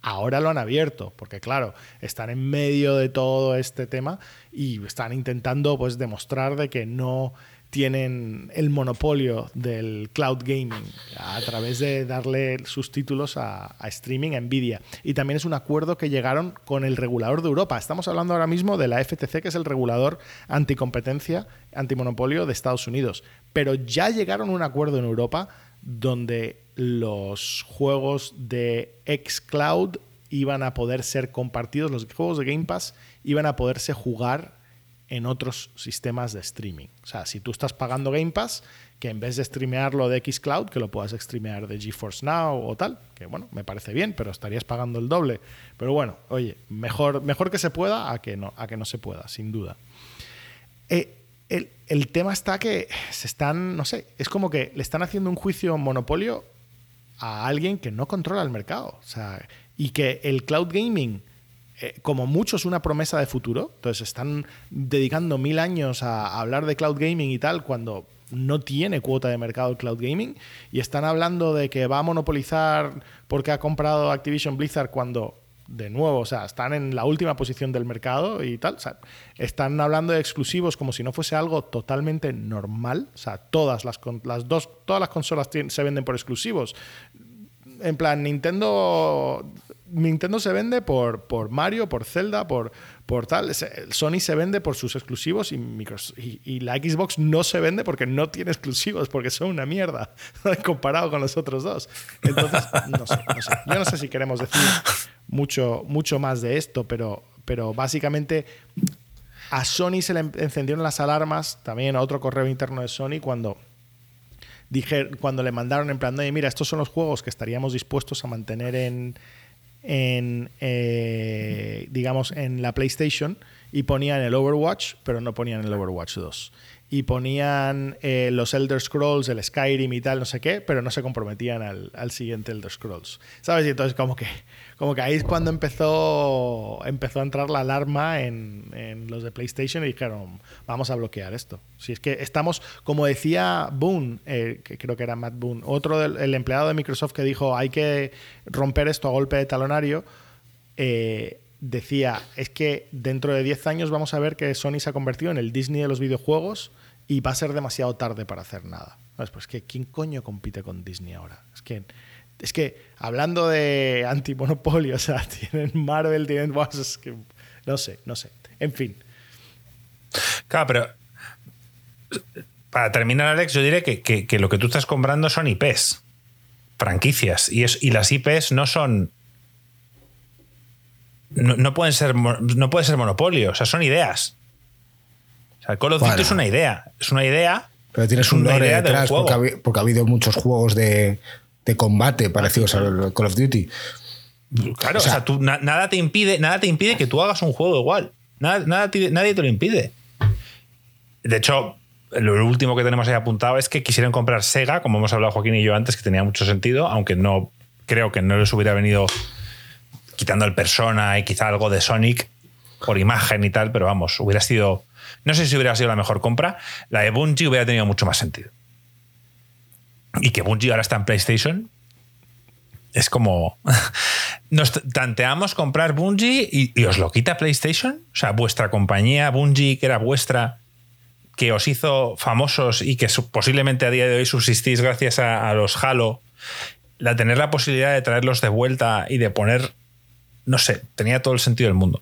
Ahora lo han abierto, porque claro, están en medio de todo este tema y están intentando pues demostrar de que no tienen el monopolio del cloud gaming a través de darle sus títulos a, streaming a Nvidia. Y también es un acuerdo que llegaron con el regulador de Europa. Estamos hablando ahora mismo de la FTC, que es el regulador anticompetencia, antimonopolio de Estados Unidos. Pero ya llegaron a un acuerdo en Europa donde los juegos de xCloud iban a poder ser compartidos, los juegos de Game Pass iban a poderse jugar en otros sistemas de streaming. O sea, si tú estás pagando Game Pass, que en vez de streamearlo de Xcloud, que lo puedas streamear de GeForce Now o tal, que bueno, me parece bien, pero estarías pagando el doble. Pero bueno, oye, mejor, mejor que se pueda a que no, a que no se pueda, sin duda. Eh, el, el, tema está que se están, no sé, es como que le están haciendo un juicio monopolio a alguien que no controla el mercado. O sea, y que el cloud gaming eh, como mucho es una promesa de futuro. Entonces están dedicando mil años a, hablar de cloud gaming y tal cuando no tiene cuota de mercado el cloud gaming y están hablando de que va a monopolizar porque ha comprado Activision Blizzard cuando de nuevo, o sea, están en la última posición del mercado y tal. O sea, están hablando de exclusivos como si no fuese algo totalmente normal. O sea, todas las, las dos, todas las consolas se venden por exclusivos. En plan, Nintendo Nintendo se vende por, por Mario, por Zelda, por, por tal. Sony se vende por sus exclusivos y, y, la Xbox no se vende porque no tiene exclusivos, porque son una mierda comparado con los otros dos. Entonces, no sé, no sé. Yo no sé si queremos decir mucho, mucho más de esto, pero, pero básicamente a Sony se le encendieron las alarmas, también a otro correo interno de Sony, cuando dije, cuando le mandaron en plan, oye, mira, estos son los juegos que estaríamos dispuestos a mantener en, en, eh, digamos, en la PlayStation y ponían el Overwatch, pero no ponían el Overwatch 2 y ponían eh, los Elder Scrolls, el Skyrim y tal, no sé qué, pero no se comprometían al, al, siguiente Elder Scrolls. ¿Sabes? Y entonces como que, como que ahí es cuando empezó, empezó a entrar la alarma en, en, los de PlayStation y dijeron, vamos a bloquear esto. Si es que estamos, como decía Boone, eh, que creo que era Matt Boone, otro del el empleado de Microsoft que dijo, hay que romper esto a golpe de talonario. Eh, decía, es que dentro de 10 años vamos a ver que Sony se ha convertido en el Disney de los videojuegos y va a ser demasiado tarde para hacer nada. Pues que ¿quién coño compite con Disney ahora? Es que, es que hablando de antimonopolio, o sea, tienen Marvel, tienen... que, no sé, no sé. En fin. Claro, pero para terminar, Alex, yo diré que, que, lo que tú estás comprando son IPs, franquicias, y, es, y las IPs no son no, pueden ser, no puede ser monopolio, o sea, son ideas. O sea, Call of Duty es una idea. Es una idea. Pero tienes un lore detrás porque ha, habido muchos juegos de, combate parecidos al Call of Duty. Claro, o sea, nada, te impide, nada te impide que tú hagas un juego igual. Nada, nadie te lo impide. De hecho, lo último que tenemos ahí apuntado es que quisieran comprar Sega, como hemos hablado Joaquín y yo antes, que tenía mucho sentido, aunque no creo que no les hubiera venido quitando el persona y quizá algo de Sonic por imagen y tal, pero vamos, hubiera sido. No sé si hubiera sido la mejor compra. La de Bungie hubiera tenido mucho más sentido. Y que Bungie ahora está en PlayStation. Es como. Nos tanteamos comprar Bungie y, os lo quita PlayStation. O sea, vuestra compañía Bungie, que era vuestra, que os hizo famosos y que posiblemente a día de hoy subsistís gracias a, a los Halo, la tener la posibilidad de traerlos de vuelta y de poner no sé, tenía todo el sentido del mundo.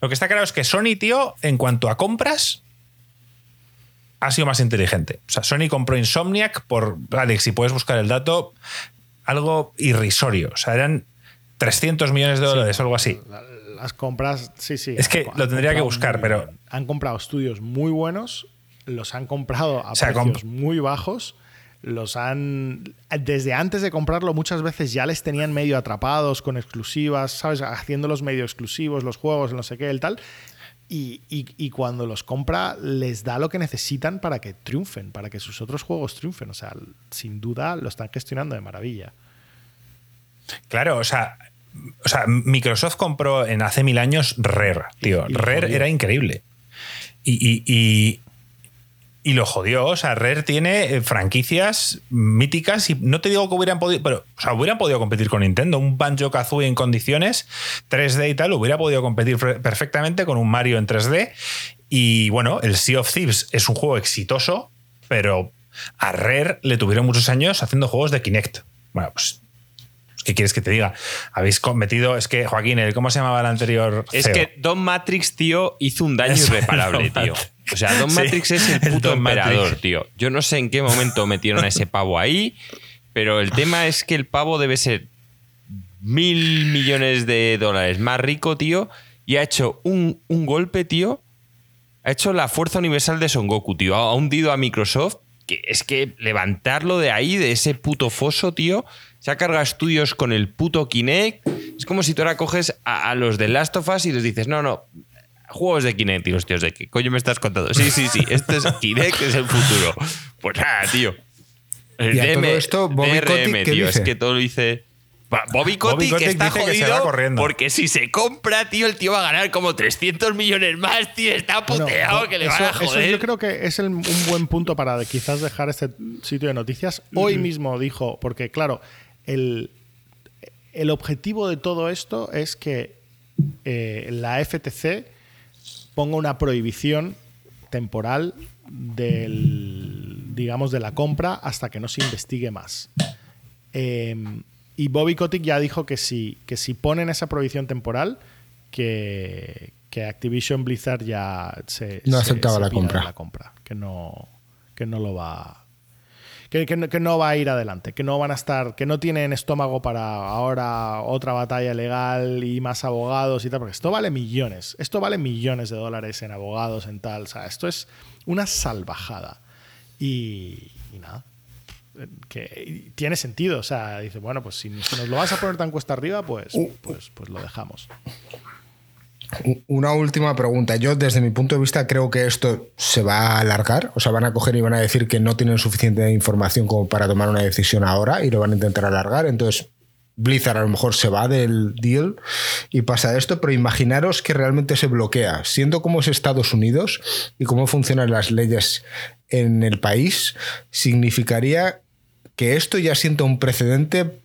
Lo que está claro es que Sony, tío, en cuanto a compras, ha sido más inteligente. O sea, Sony compró Insomniac por, Alex, si puedes buscar el dato, algo irrisorio. O sea, eran 300 millones de dólares o algo así. Las compras, sí, sí. Es que lo tendría que buscar, pero. Han comprado estudios muy buenos, los han comprado a precios muy bajos los han. Desde antes de comprarlo, muchas veces ya les tenían medio atrapados con exclusivas, ¿sabes? Haciéndolos medio exclusivos, los juegos, no sé qué, el tal. Y, cuando los compra, les da lo que necesitan para que triunfen, para que sus otros juegos triunfen. O sea, sin duda lo están gestionando de maravilla. Claro, o sea, o sea Microsoft compró en hace mil años Rare, tío. Rare era increíble. y, y lo jodió. O sea, Rare tiene eh, franquicias míticas y no te digo que hubieran podido, pero, o sea, hubieran podido competir con Nintendo. Un Banjo Kazooie en condiciones 3D y tal, hubiera podido competir perfectamente con un Mario en 3D. Y bueno, el Sea of Thieves es un juego exitoso, pero a Rare le tuvieron muchos años haciendo juegos de Kinect. Bueno, pues ¿Qué quieres que te diga? Habéis cometido. Es que, Joaquín, ¿cómo se llamaba el anterior? Es que Don Matrix, tío, hizo un daño irreparable, tío. O sea, Don Matrix es el puto emperador, tío. Yo no sé en qué momento metieron a ese pavo ahí, pero el tema es que el pavo debe ser mil millones de dólares más rico, tío, y ha hecho un, un golpe, tío. Ha hecho la fuerza universal de Son Goku, tío. Ha hundido a Microsoft. Que es que levantarlo de ahí, de ese puto foso, tío, se ha cargado estudios con el puto Kinect. Es como si tú ahora coges a, a, los de Last of Us y les dices, no, no, juegos de Kinect y los tíos de qué coño me estás contando. Sí, sí, sí, este es Kinect, es el futuro. Pues nada, tío. El y todo esto, Bobby DRM, tío, es que todo lo dice. Bobby Kotick, que está jodido porque si se compra, tío, el tío va a ganar como 300 millones más, tío. Está puteado que le va a joder. Eso yo creo que es un buen punto para quizás dejar este sitio de noticias. Hoy mismo dijo, porque claro, el, el objetivo de todo esto es que eh, la FTC ponga una prohibición temporal del, digamos, de la compra hasta que no se investigue más. Em, y Bobby Kotick ya dijo que si, que si ponen esa prohibición temporal, que, Activision Blizzard ya se, no aceptaba la, compra. la compra. Que no, que no lo va que, no, va a ir adelante, que no van a estar, que no tienen estómago para ahora otra batalla legal y más abogados y tal, porque esto vale millones, esto vale millones de dólares en abogados, en tal, o sea, esto es una salvajada. Y, nada, que tiene sentido, o sea, dice, bueno, pues si, nos lo vas a poner tan cuesta arriba, pues, uh. pues, pues lo dejamos. Una última pregunta. Yo, desde mi punto de vista, creo que esto se va a alargar. O sea, van a coger y van a decir que no tienen suficiente información como para tomar una decisión ahora y lo van a intentar alargar. Entonces, Blizzard a lo mejor se va del deal y pasa esto, pero imaginaros que realmente se bloquea. Siendo como es Estados Unidos y cómo funcionan las leyes en el país, significaría que esto ya sienta un precedente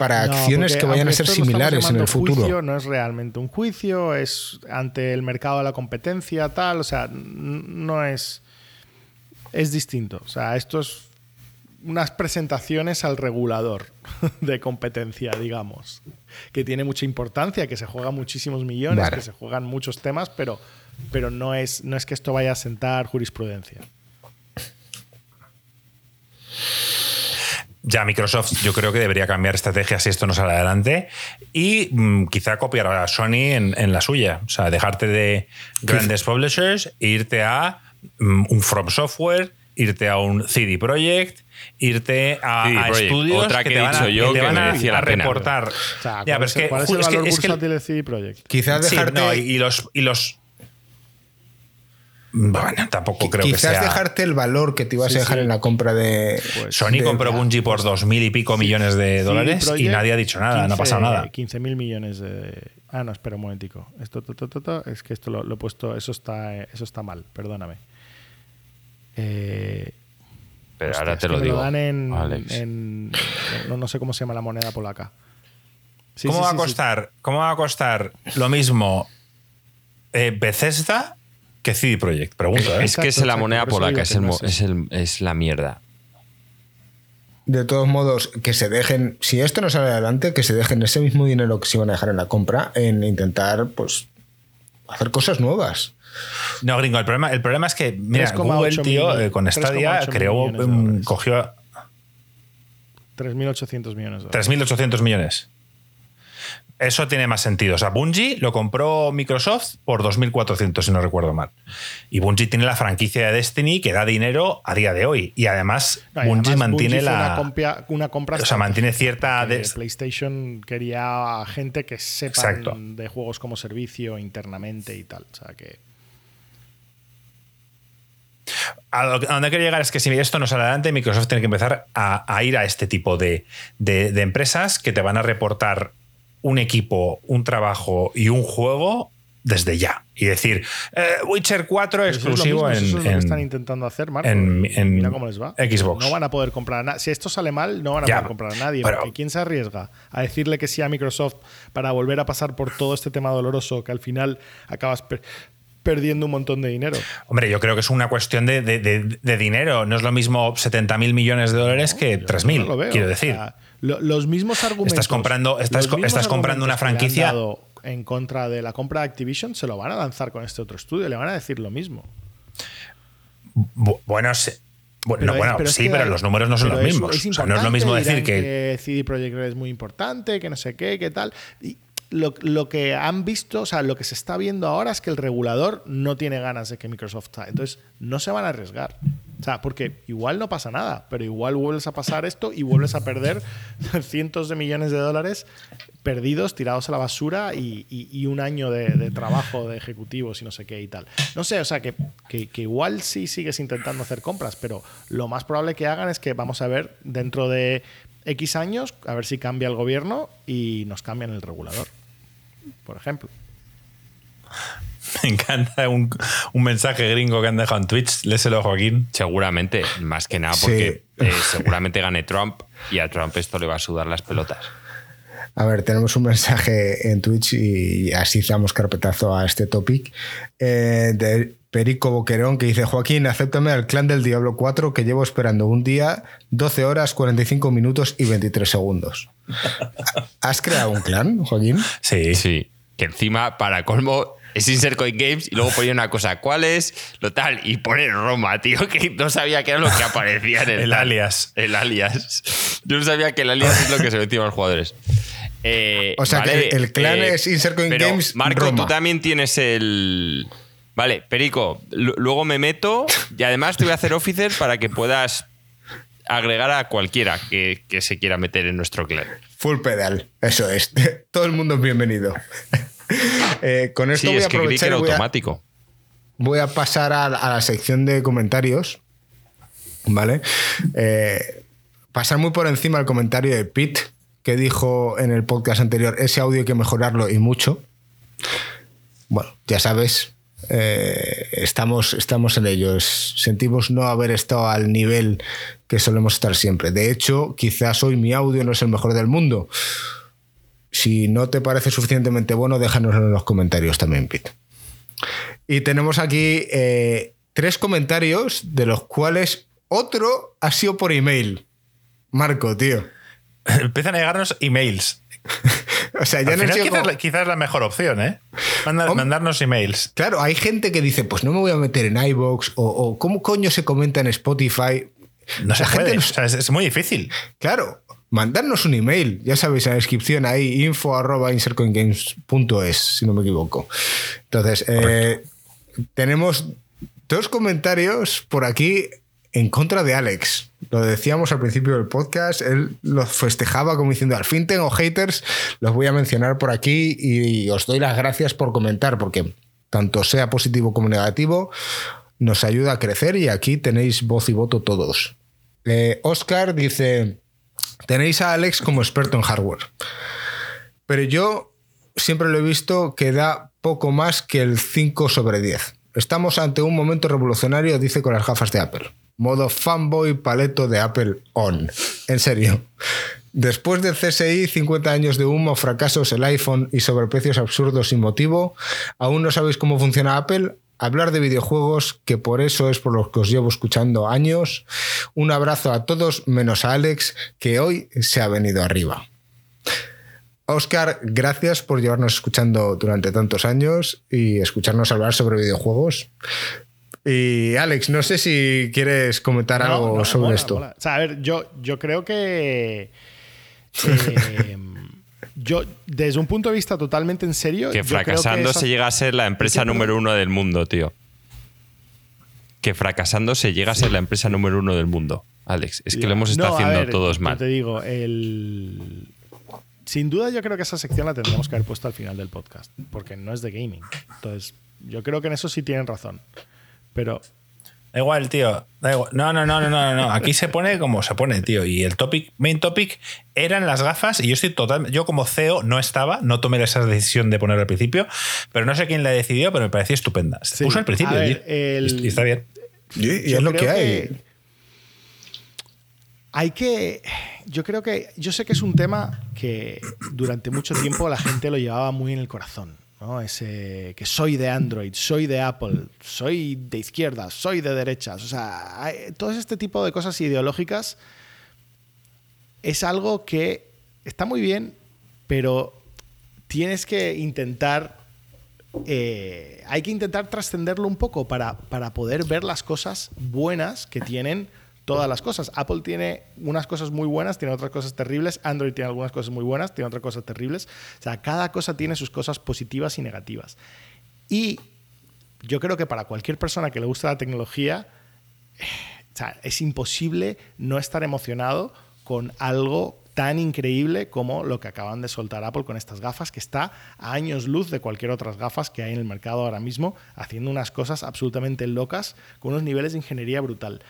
para acciones que vayan a ser similares en el futuro. Juicio, no es realmente un juicio, es ante el mercado de la competencia, tal, o sea, no es. Es distinto. O sea, esto es unas presentaciones al regulador de competencia, digamos, que tiene mucha importancia, que se juegan muchísimos millones, que se juegan muchos temas, pero, pero no, es, no es que esto vaya a sentar jurisprudencia. Ya Microsoft yo creo que debería cambiar estrategia si esto no sale adelante y mm, quizá copiar a Sony en, la suya. O sea, dejarte de grandes publishers e irte a mm, un From Software, irte a un CD Projekt, irte a, estudios Otra que, te van a, yo que, a, reportar. ya, pero es, que, ¿cuál es el valor es que, del CD Projekt? Quizás dejarte... y, los, y los bueno, tampoco creo que sea. Quizás dejarte el valor que te ibas a dejar en la compra de. Pues Sony compró Bungie por dos mil y pico millones de dólares y nadie ha dicho nada, no ha pasado nada. 15 mil millones de. Ah, no, espera un momentico. Esto, es que esto lo, he puesto. Eso está, eso está mal, perdóname. Eh, Pero ahora te lo digo. Lo dan en, no, sé cómo se llama la moneda polaca. ¿Cómo, va a costar, ¿Cómo va a costar lo mismo eh, Bethesda ¿Qué CD Projekt? Pregunto, ¿eh? Es que es la moneda polaca, es, es, la mierda. De todos modos, que se dejen, si esto no sale adelante, que se dejen ese mismo dinero que se iban a dejar en la compra en intentar, pues, hacer cosas nuevas. No, gringo, el problema, el problema es que, mira, Google, tío, eh, con Stadia creó, cogió... 3.800 millones. 3.800 millones. Eso tiene más sentido. O sea, Bungie lo compró Microsoft por 2.400, si no recuerdo mal. Y Bungie tiene la franquicia de Destiny que da dinero a día de hoy. Y además, Bungie mantiene la. Una, compra. O sea, mantiene cierta. De... PlayStation quería gente que sepa de juegos como servicio internamente y tal. O sea que. A, donde quiero llegar es que si esto no sale adelante, Microsoft tiene que empezar a, ir a este tipo de, de, empresas que te van a reportar un equipo, un trabajo y un juego desde ya. Y decir, eh, Witcher 4 exclusivo en, eso están intentando hacer, Marco. En, Mira cómo les va. Xbox. No van a poder comprar a nadie. Si esto sale mal, no van a poder comprar a nadie. porque ¿quién se arriesga a decirle que sí a Microsoft para volver a pasar por todo este tema doloroso que al final acabas perdiendo un montón de dinero. Hombre, yo creo que es una cuestión de, dinero. No es lo mismo 70 mil millones de dólares que 3 mil, quiero decir los mismos argumentos. Estás comprando, estás, estás comprando una franquicia. en contra de la compra de Activision, se lo van a lanzar con este otro estudio, le van a decir lo mismo. Bueno, Bueno, bueno, sí, pero los números no son los mismos. no es lo mismo decir que... que CD Projekt es muy importante, que no sé qué, qué tal. Y lo, lo, que han visto, o sea, lo que se está viendo ahora es que el regulador no tiene ganas de que Microsoft Entonces, no se van a arriesgar. O sea, porque igual no pasa nada, pero igual vuelves a pasar esto y vuelves a perder cientos de millones de dólares perdidos, tirados a la basura y, un año de, trabajo de ejecutivos y no sé qué y tal. No sé, o sea, que, que, igual sí sigues intentando hacer compras, pero lo más probable que hagan es que vamos a ver dentro de X años, a ver si cambia el gobierno y nos cambian el regulador por ejemplo. Me encanta un, mensaje gringo que han dejado en Twitch. Léselo, Joaquín. Seguramente, más que nada porque eh, seguramente gane Trump y a Trump esto le va a sudar las pelotas. A ver, tenemos un mensaje en Twitch y así damos carpetazo a este topic eh, de Perico Boquerón que dice, Joaquín, acéptame al clan del Diablo 4 que llevo esperando un día, 12 horas, 45 minutos y 23 segundos. ¿Has creado un clan, Joaquín? Sí, sí. Que encima, para colmo, es Insert Coin Games y luego ponía una cosa, ¿cuál es? Lo tal, y pone Roma, tío, que no sabía que era lo que aparecía en el, el alias. El alias. Yo no sabía que el alias es lo que se metía a los jugadores. Eh, o sea, que el, clan eh, es Insert Coin Games. Marco, tú también tienes el. Vale, Perico, luego me meto y además te voy a hacer officer para que puedas agregar a cualquiera que, se quiera meter en nuestro clan. Full pedal, eso es. Todo el mundo es bienvenido. Eh, con esto sí, voy es a que automático. Voy a pasar a, la sección de comentarios. ¿Vale? Eh, pasar muy por encima el comentario de Pete, que dijo en el podcast anterior: ese audio hay que mejorarlo y mucho. Bueno, ya sabes, eh, estamos, estamos en ellos. Sentimos no haber estado al nivel que solemos estar siempre. De hecho, quizás hoy mi audio no es el mejor del mundo. Si no te parece suficientemente bueno, déjanoslo en los comentarios también, Pete. Y tenemos aquí eh, tres comentarios, de los cuales otro ha sido por email. Marco, tío. Empiezan a llegarnos emails. o sea, ya no quizás, es la mejor opción, ¿eh? mandarnos emails. Claro, hay gente que dice, pues no me voy a meter en iBox o, ¿cómo coño se comenta en Spotify? No se puede. es, muy difícil. Claro, mandarnos un email. Ya sabéis, en la descripción ahí, info arroba insercoingames.es, si no me equivoco. Entonces, eh, tenemos dos comentarios por aquí en contra de Alex. Lo decíamos al principio del podcast, él los festejaba como diciendo, al fin tengo haters, los voy a mencionar por aquí y os doy las gracias por comentar, porque tanto sea positivo como negativo, nos ayuda a crecer y aquí tenéis voz y voto todos. Eh, Oscar dice, tenéis a Alex como experto en hardware, pero yo siempre lo he visto que da poco más que el 5 sobre 10. Estamos ante un momento revolucionario, dice con las gafas de Apple. Modo fanboy paleto de Apple on. En serio. Después del CSI, 50 años de humo, fracasos, el iPhone y sobreprecios absurdos sin motivo, ¿aún no sabéis cómo funciona Apple? Hablar de videojuegos, que por eso es por lo que os llevo escuchando años. Un abrazo a todos, menos a Alex, que hoy se ha venido arriba. Oscar, gracias por llevarnos escuchando durante tantos años y escucharnos hablar sobre videojuegos. Y Alex, no sé si quieres comentar algo sobre esto. O sea, a ver, yo, yo creo que. Eh, yo, desde un punto de vista totalmente en serio. Que fracasando se llega a ser la empresa número uno del mundo, tío. Que fracasando se llega a ser la empresa número uno del mundo, Alex. Es que lo hemos estado haciendo todos mal. Te digo, el. Sin duda, yo creo que esa sección la tendríamos que haber puesto al final del podcast, porque no es de gaming. Entonces, yo creo que en eso sí tienen razón. Pero Da igual, tío. No, no, no, no, no, no. Aquí se pone como se pone, tío. Y el topic, main topic eran las gafas. Y yo estoy total. Yo, como CEO, no estaba, no tomé esa decisión de poner al principio. Pero no sé quién la decidió, pero me parecía estupenda. Se puso al principio. y está bien. Y, es lo que hay. hay que. Yo creo que. Yo sé que es un tema que durante mucho tiempo la gente lo llevaba muy en el corazón. Ese que soy de Android, soy de Apple, soy de izquierdas, soy de derechas. O sea, todo este tipo de cosas ideológicas es algo que está muy bien, pero tienes que intentar. Eh, hay que intentar trascenderlo un poco para, para poder ver las cosas buenas que tienen todas las cosas. Apple tiene unas cosas muy buenas, tiene otras cosas terribles. Android tiene algunas cosas muy buenas, tiene otras cosas terribles. O sea, cada cosa tiene sus cosas positivas y negativas. Y yo creo que para cualquier persona que le gusta la tecnología, es imposible no estar emocionado con algo tan increíble como lo que acaban de soltar Apple con estas gafas, que está a años luz de cualquier otras gafas que hay en el mercado ahora mismo, haciendo unas cosas absolutamente locas, con unos niveles de ingeniería brutal.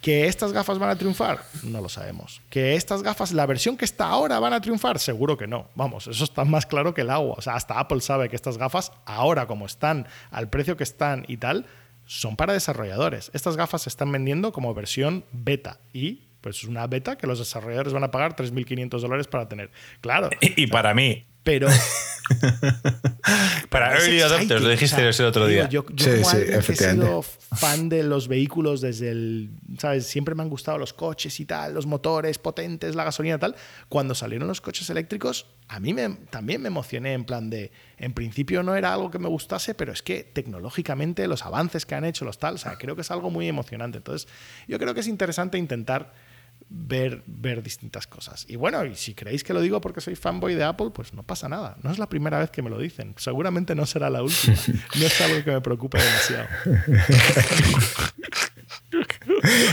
¿Que estas gafas van a triunfar? No lo sabemos. ¿Que estas gafas, la versión que está ahora, van a triunfar? Seguro que no. Vamos, eso está más claro que el agua. O sea, hasta Apple sabe que estas gafas, ahora como están, al precio que están y tal, son para desarrolladores. Estas gafas se están vendiendo como versión beta y pues es una beta que los desarrolladores van a pagar 3.500 dólares para tener. Claro. Y, para mí. Pero. para early adopters, lo dijiste el otro día. Yo, yo como he sido fan de los vehículos desde el. ¿Sabes? Siempre me han gustado los coches y tal, los motores potentes, la gasolina y tal. Cuando salieron los coches eléctricos, a mí me, también me emocioné en plan de. En principio no era algo que me gustase, pero es que tecnológicamente los avances que han hecho, los tal, o sea, creo que es algo muy emocionante. Entonces, yo creo que es interesante intentar ver, ver distintas cosas. Y bueno, y si creéis que lo digo porque soy fanboy de Apple, pues no pasa nada. No es la primera vez que me lo dicen. Seguramente no será la última. No es algo que me preocupe demasiado.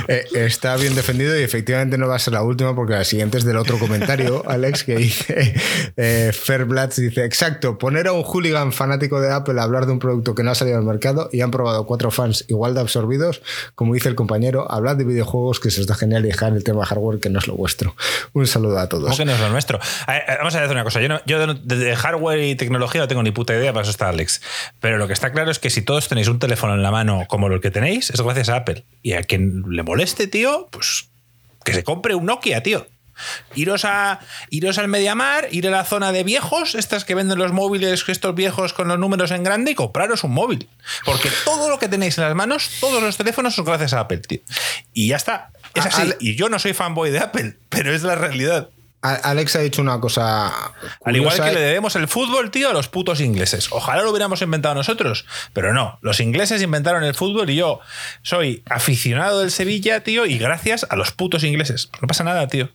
Eh, está bien defendido y efectivamente no va a ser la última porque la siguiente es del otro comentario, Alex, que dice, eh, dice, exacto, poner a un hooligan fanático de Apple a hablar de un producto que no ha salido al mercado y han probado cuatro fans igual de absorbidos, como dice el compañero, hablar de videojuegos que se os da genial y dejar el tema hardware que no es lo vuestro. Un saludo a todos. ¿Cómo que no es lo nuestro? vamos a decir una cosa, yo, yo de, hardware y tecnología no tengo ni puta idea, para eso está Alex, pero lo que está claro es que si todos tenéis un teléfono en la mano como el que tenéis, es gracias a Apple. Y a quien le moleste, tío, pues que se compre un Nokia, tío. Iros, a, iros al Mediamar, ir a la zona de viejos, estas que venden los móviles, estos viejos con los números en grande, y compraros un móvil. Porque todo lo que tenéis en las manos, todos los teléfonos son gracias a Apple, tío. Y ya está. Es así. Y yo no soy fanboy de Apple, pero es la realidad. Alex ha dicho una cosa. Al igual que le debemos el fútbol, tío, a los putos ingleses. Ojalá lo hubiéramos inventado nosotros, pero no. Los ingleses inventaron el fútbol y yo soy aficionado del Sevilla, tío, y gracias a los putos ingleses. No pasa nada, tío.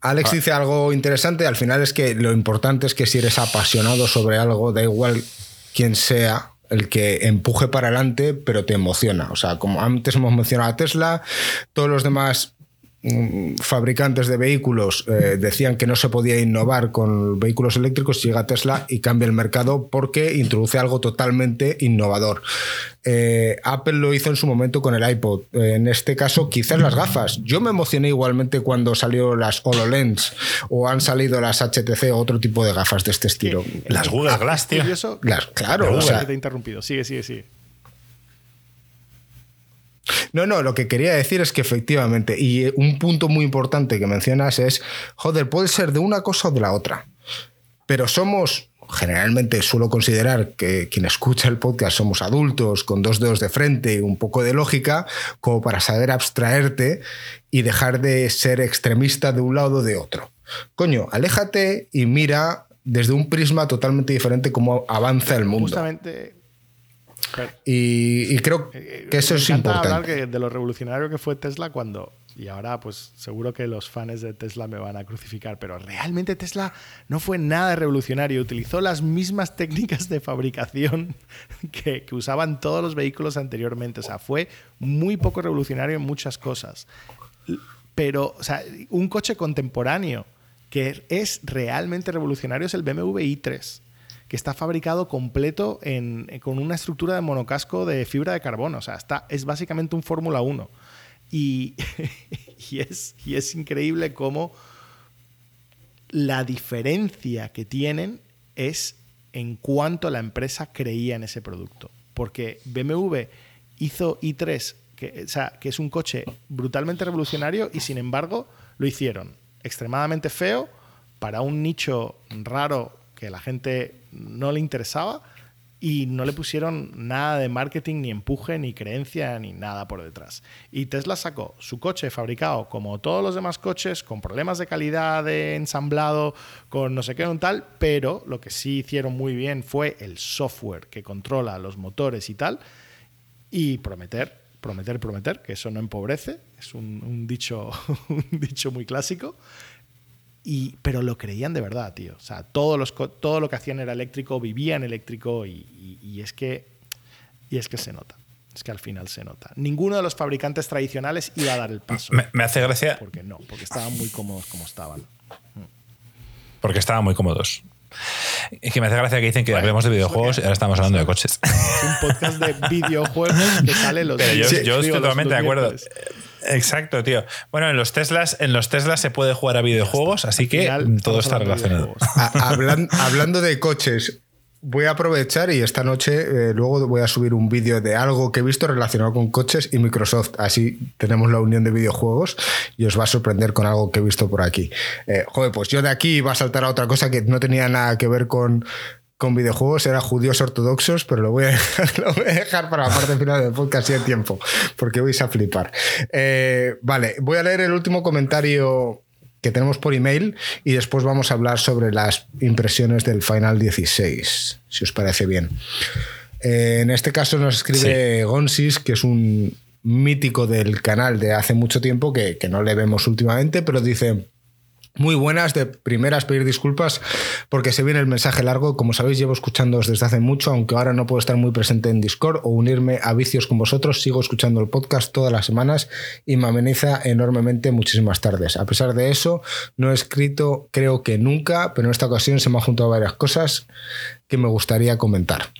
Alex dice algo interesante. Al final es que lo importante es que si eres apasionado sobre algo, da igual quién sea, el que empuje para adelante, pero te emociona. O sea, como antes hemos mencionado a Tesla, todos los demás fabricantes de vehículos eh, decían que no se podía innovar con vehículos eléctricos, llega Tesla y cambia el mercado porque introduce algo totalmente innovador. Eh, Apple lo hizo en su momento con el iPod. en este caso, quizás las gafas. Yo me emocioné igualmente cuando salió las HoloLens o han salido las HTC o otro tipo de gafas de este estilo. Las Google Glass, tío. claro. O sea, te he interrumpido. Sigue, sigue, sigue. No, no, lo que quería decir es que efectivamente, y un punto muy importante que mencionas es, joder, puede ser de una cosa o de la otra, pero somos, generalmente suelo considerar que quien escucha el podcast somos adultos con dos dedos de frente y un poco de lógica, como para saber abstraerte y dejar de ser extremista de un lado o de otro. Coño, aléjate y mira desde un prisma totalmente diferente cómo avanza el mundo. Justamente y, creo eh, que eso es importante. hablar de lo revolucionario que fue Tesla cuando Y ahora, pues seguro que los fans de Tesla me van a crucificar, pero realmente Tesla no fue nada revolucionario. Utilizó las mismas técnicas de fabricación que, que usaban todos los vehículos anteriormente. O sea, fue muy poco revolucionario en muchas cosas. Pero, o sea, un coche contemporáneo que es realmente revolucionario es el BMW i3 que está fabricado completo con una estructura de monocasco de fibra de carbono. O sea, es básicamente un Fórmula 1. Y, es, increíble cómo la diferencia que tienen es en cuanto la empresa creía en ese producto. Porque BMW hizo i3, que, o sea, que es un coche brutalmente revolucionario y sin embargo lo hicieron extremadamente feo para un nicho raro que la gente no le interesaba y no le pusieron nada de marketing, ni empuje, ni creencia, ni nada por detrás. Y Tesla sacó su coche fabricado como todos los demás coches, con problemas de calidad de ensamblado, con no sé qué, un tal, pero lo que sí hicieron muy bien fue el software que controla los motores y tal, y prometer, prometer, prometer, que eso no empobrece, es un, dicho, un dicho muy clásico pero lo creían de verdad, tío. O sea, todo, los, todo lo que hacían era eléctrico, vivían eléctrico y, es que, y es que se nota. Es que al final se nota. Ninguno de los fabricantes tradicionales iba a dar el paso. Me, hace gracia. Porque no, porque estaban muy cómodos como estaban. Porque estaban muy cómodos. Es que me hace gracia que dicen que hablemos de videojuegos y ahora estamos hablando de coches. Es un podcast de videojuegos que sale los Pero yo, yo estoy totalmente de acuerdo. Exacto, tío. Bueno, en los Teslas, en los Teslas se puede jugar a videojuegos, así que todo está relacionado. hablando de coches, voy a aprovechar y esta noche eh, luego voy a subir un vídeo de algo que he visto relacionado con coches y Microsoft. Así tenemos la unión de videojuegos y os va a sorprender con algo que he visto por aquí. Eh, joder, pues yo de aquí iba a saltar a otra cosa que no tenía nada que ver con, con videojuegos era judíos ortodoxos, pero lo voy, a dejar, para la parte final del podcast si hay tiempo, porque vais a flipar. Eh, vale, voy a leer el último comentario que tenemos por email y después vamos a hablar sobre las impresiones del Final 16, si os parece bien. Eh, en este caso nos escribe Gonsis, que es un mítico del canal de hace mucho tiempo que, que no le vemos últimamente, pero dice muy buenas, de primeras pedir disculpas porque se viene el mensaje largo. Como sabéis, llevo escuchándoos desde hace mucho, aunque ahora no puedo estar muy presente en Discord o unirme a vicios con vosotros. Sigo escuchando el podcast todas las semanas y me ameniza enormemente muchísimas tardes. A pesar de eso, no he escrito creo que nunca, pero en esta ocasión se me han juntado varias cosas que me gustaría comentar.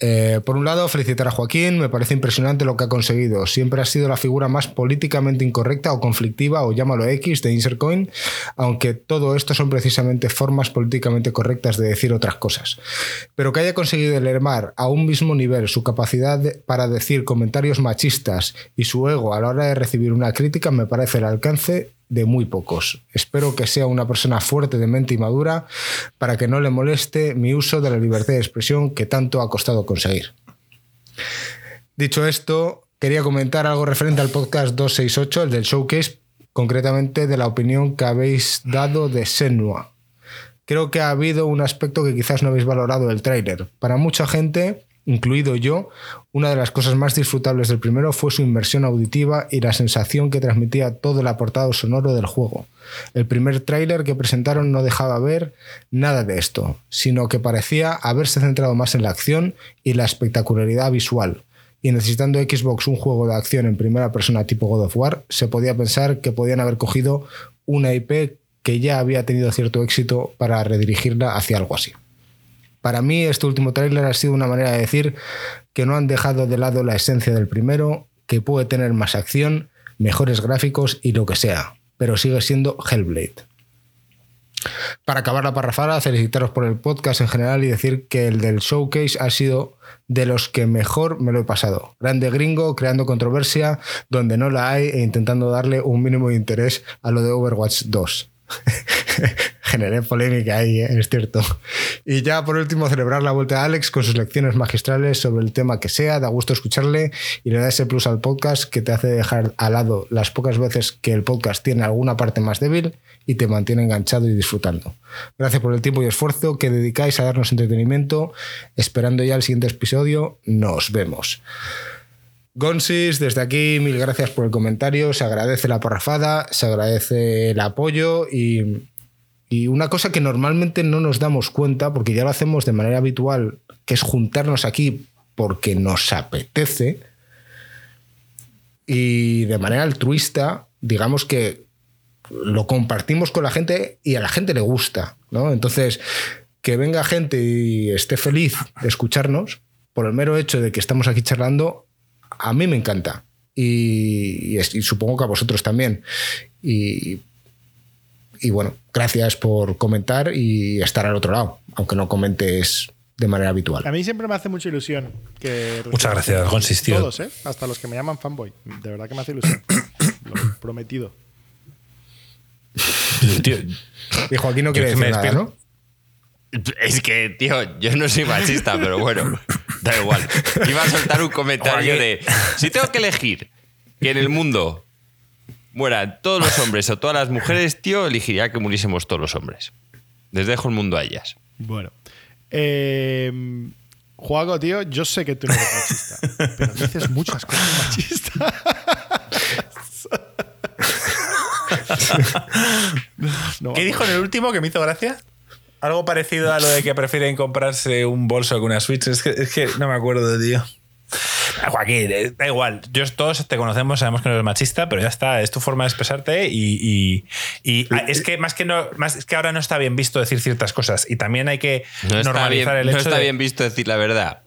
Eh, por un lado, felicitar a Joaquín, me parece impresionante lo que ha conseguido. Siempre ha sido la figura más políticamente incorrecta o conflictiva, o llámalo X, de Insercoin, aunque todo esto son precisamente formas políticamente correctas de decir otras cosas. Pero que haya conseguido elevar a un mismo nivel su capacidad para decir comentarios machistas y su ego a la hora de recibir una crítica me parece el alcance de muy pocos. Espero que sea una persona fuerte de mente y madura para que no le moleste mi uso de la libertad de expresión que tanto ha costado conseguir. Dicho esto, quería comentar algo referente al podcast 268, el del showcase, concretamente de la opinión que habéis dado de Senua. Creo que ha habido un aspecto que quizás no habéis valorado del tráiler. Para mucha gente, incluido yo, una de las cosas más disfrutables del primero fue su inmersión auditiva y la sensación que transmitía todo el aportado sonoro del juego. El primer tráiler que presentaron no dejaba ver nada de esto, sino que parecía haberse centrado más en la acción y la espectacularidad visual. Y necesitando Xbox un juego de acción en primera persona tipo God of War, se podía pensar que podían haber cogido una IP que ya había tenido cierto éxito para redirigirla hacia algo así. Para mí este último tráiler ha sido una manera de decir que no han dejado de lado la esencia del primero, que puede tener más acción, mejores gráficos y lo que sea, pero sigue siendo Hellblade. Para acabar la parrafada, felicitaros por el podcast en general y decir que el del showcase ha sido de los que mejor me lo he pasado. Grande gringo, creando controversia donde no la hay e intentando darle un mínimo de interés a lo de Overwatch 2. Generé polémica ahí, ¿eh? es cierto. Y ya por último, celebrar la vuelta de Alex con sus lecciones magistrales sobre el tema que sea. Da gusto escucharle y le da ese plus al podcast que te hace dejar al lado las pocas veces que el podcast tiene alguna parte más débil y te mantiene enganchado y disfrutando. Gracias por el tiempo y esfuerzo que dedicáis a darnos entretenimiento. Esperando ya el siguiente episodio, nos vemos. Gonsis, desde aquí, mil gracias por el comentario. Se agradece la parrafada, se agradece el apoyo y, y una cosa que normalmente no nos damos cuenta, porque ya lo hacemos de manera habitual, que es juntarnos aquí porque nos apetece y de manera altruista, digamos que lo compartimos con la gente y a la gente le gusta, ¿no? Entonces, que venga gente y esté feliz de escucharnos, por el mero hecho de que estamos aquí charlando, a mí me encanta. Y, supongo que a vosotros también. Y, y, bueno, gracias por comentar y estar al otro lado, aunque no comentes de manera habitual. A mí siempre me hace mucha ilusión que... Muchas gracias, consistido. Todos, ¿eh? Hasta los que me llaman fanboy. De verdad que me hace ilusión. Lo prometido. y Joaquín no quiere decir nada, ¿no? Es que, tío, yo no soy machista, pero bueno, da igual. Iba a soltar un comentario de: si tengo que elegir que en el mundo mueran todos los hombres o todas las mujeres, tío, elegiría que muriésemos todos los hombres. Les dejo el mundo a ellas. Bueno. Eh, Juago, tío, yo sé que tú no eres machista, pero dices muchas cosas machistas. ¿Qué dijo en el último que me hizo gracia? Algo parecido a lo de que prefieren comprarse un bolso que una Switch. Es que, no me acuerdo, tío. Ah, Joaquín, eh, da igual. Yo, todos te conocemos, sabemos que no eres machista, pero ya está. Es tu forma de expresarte y, es que más que no, más es que ahora no está bien visto decir ciertas cosas y también hay que normalizar el hecho. No está bien visto decir la verdad.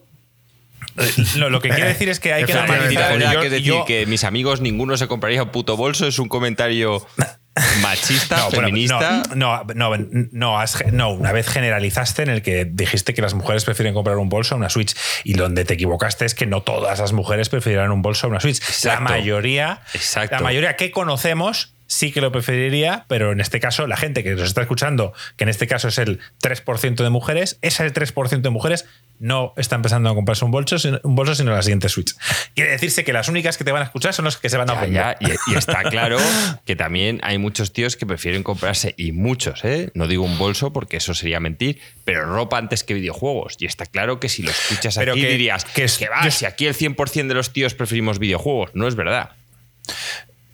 Eh, lo que quiere decir es que hay que normalizar. La verdad, que decir que mis amigos ninguno se compraría un puto bolso es un comentario machista, feminista. no, no, no, no, una vez generalizaste en el que dijiste que las mujeres prefieren comprar un bolso a una Switch y donde te equivocaste es que no todas las mujeres preferirán un bolso a una Switch. La mayoría, la mayoría que conocemos sí que lo preferiría, pero en este caso la gente que nos está escuchando, que en este caso es el 3% de mujeres, ese 3% de mujeres no está empezando a comprarse un bolso, un bolso sino la siguiente Switch. Quiere decirse que las únicas que te van a escuchar son los que se van a ofender. y, está claro que también hay muchos tíos que prefieren comprarse, y muchos, ¿eh? no digo un bolso porque eso sería mentir, pero ropa antes que videojuegos. Y está claro que si lo escuchas aquí dirías que, que va, si aquí el 100% de los tíos preferimos videojuegos. No es verdad.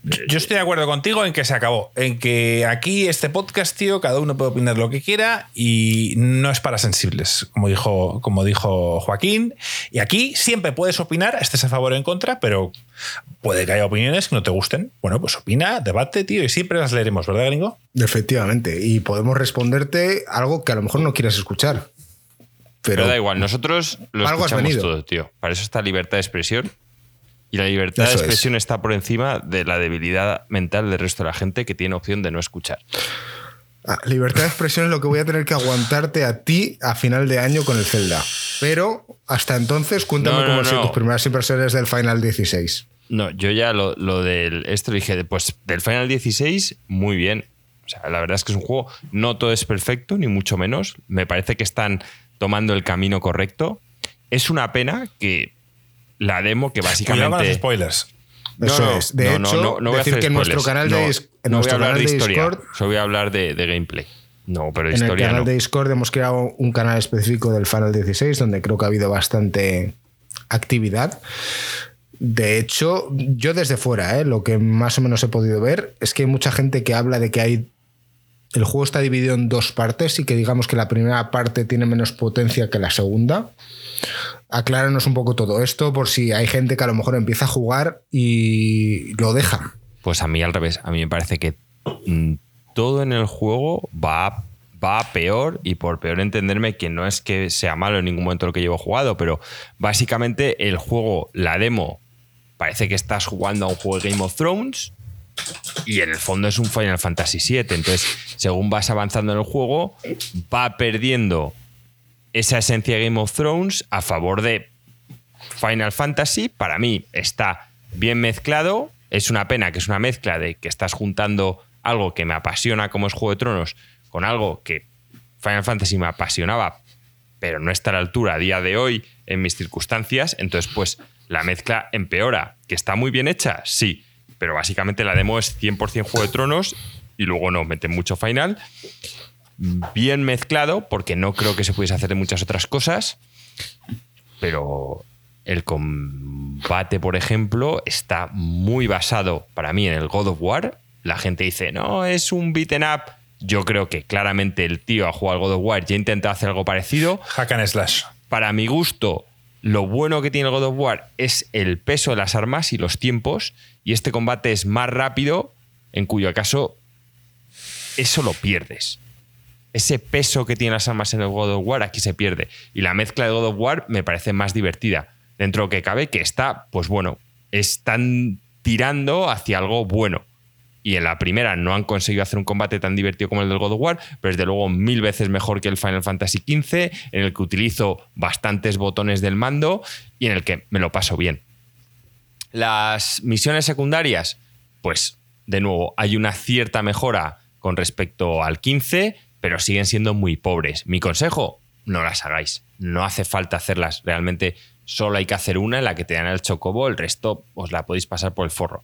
Yo estoy de acuerdo contigo en que se acabó. En que aquí este podcast, tío, cada uno puede opinar lo que quiera y no es para sensibles, como dijo, como dijo Joaquín. Y aquí siempre puedes opinar, estés a favor o en contra, pero puede que haya opiniones que no te gusten. Bueno, pues opina, debate, tío, y siempre las leeremos, ¿verdad, gringo? Efectivamente. Y podemos responderte algo que a lo mejor no quieras escuchar. Pero, da igual, nosotros lo escuchamos todo, tío. Para eso está libertad de expresión y la libertad de expresión está por encima de la debilidad mental del resto de la gente que tiene opción de no escuchar. Ah, libertad de expresión es lo que voy a tener que aguantarte a ti a final de año con el Zelda. Pero hasta entonces, cuéntame cómo han sido tus primeras impresiones del Final 16. No, yo ya lo, del esto dije, pues del Final 16, muy bien. O sea, la verdad es que es un juego, no todo es perfecto, ni mucho menos. Me parece que están tomando el camino correcto. Es una pena que la demo que básicamente. Cuidado con los spoilers. Eso es. De hecho, no, voy decir a que en nuestro canal de, en nuestro canal de, Discord. voy a hablar de, gameplay. No, pero de en historia. En el canal de Discord hemos creado un canal específico del Final 16 donde creo que ha habido bastante actividad. De hecho, yo desde fuera, ¿eh? lo que más o menos he podido ver es que hay mucha gente que habla de que hay. El juego está dividido en dos partes y que digamos que la primera parte tiene menos potencia que la segunda acláranos un poco todo esto por si hay gente que a lo mejor empieza a jugar y lo deja. Pues a mí al revés, a mí me parece que mm, todo en el juego va, va peor y por peor entenderme que no es que sea malo en ningún momento lo que llevo jugado, pero básicamente el juego, la demo, parece que estás jugando a un juego de Game of Thrones y en el fondo es un Final Fantasy VII. Entonces, según vas avanzando en el juego, va perdiendo esa esencia de Game of Thrones a favor de Final Fantasy. Para mí está bien mezclado. Es una pena que es una mezcla de que estás juntando algo que me apasiona como es Juego de Tronos con algo que Final Fantasy me apasionaba, pero no está a la altura a día de hoy en mis circunstancias. Entonces, pues la mezcla empeora. ¿Que está muy bien hecha? Sí. Pero básicamente la demo es 100% Juego de Tronos y luego no meten mucho final bien mezclado, porque no creo que se pudiese hacer de muchas otras cosas, pero el, combate, por ejemplo, está muy basado para mí en el God of War. La gente dice, no, es un beaten up. Yo creo que claramente el tío ha jugado al God of War y ha intentado hacer algo parecido. Hack and slash. Para mi gusto, lo bueno que tiene el God of War es el peso de las armas y los tiempos. Y este combate es más rápido, en cuyo caso eso lo pierdes. Ese peso que tienen las armas en el God of War aquí se pierde. Y la mezcla de God of War me parece más divertida. Dentro de lo que cabe, que está, pues bueno, están tirando hacia algo bueno. Y en la primera no han conseguido hacer un combate tan divertido como el del God of War, pero desde luego mil veces mejor que el Final Fantasy XV, en el que utilizo bastantes botones del mando y en el que me lo paso bien. Las misiones secundarias, pues de nuevo, hay una cierta mejora con respecto al 15, pero siguen siendo muy pobres. Mi consejo, no las hagáis. No hace falta hacerlas. Realmente solo hay que hacer una en la que te dan el chocobo, el resto os la podéis pasar por el forro.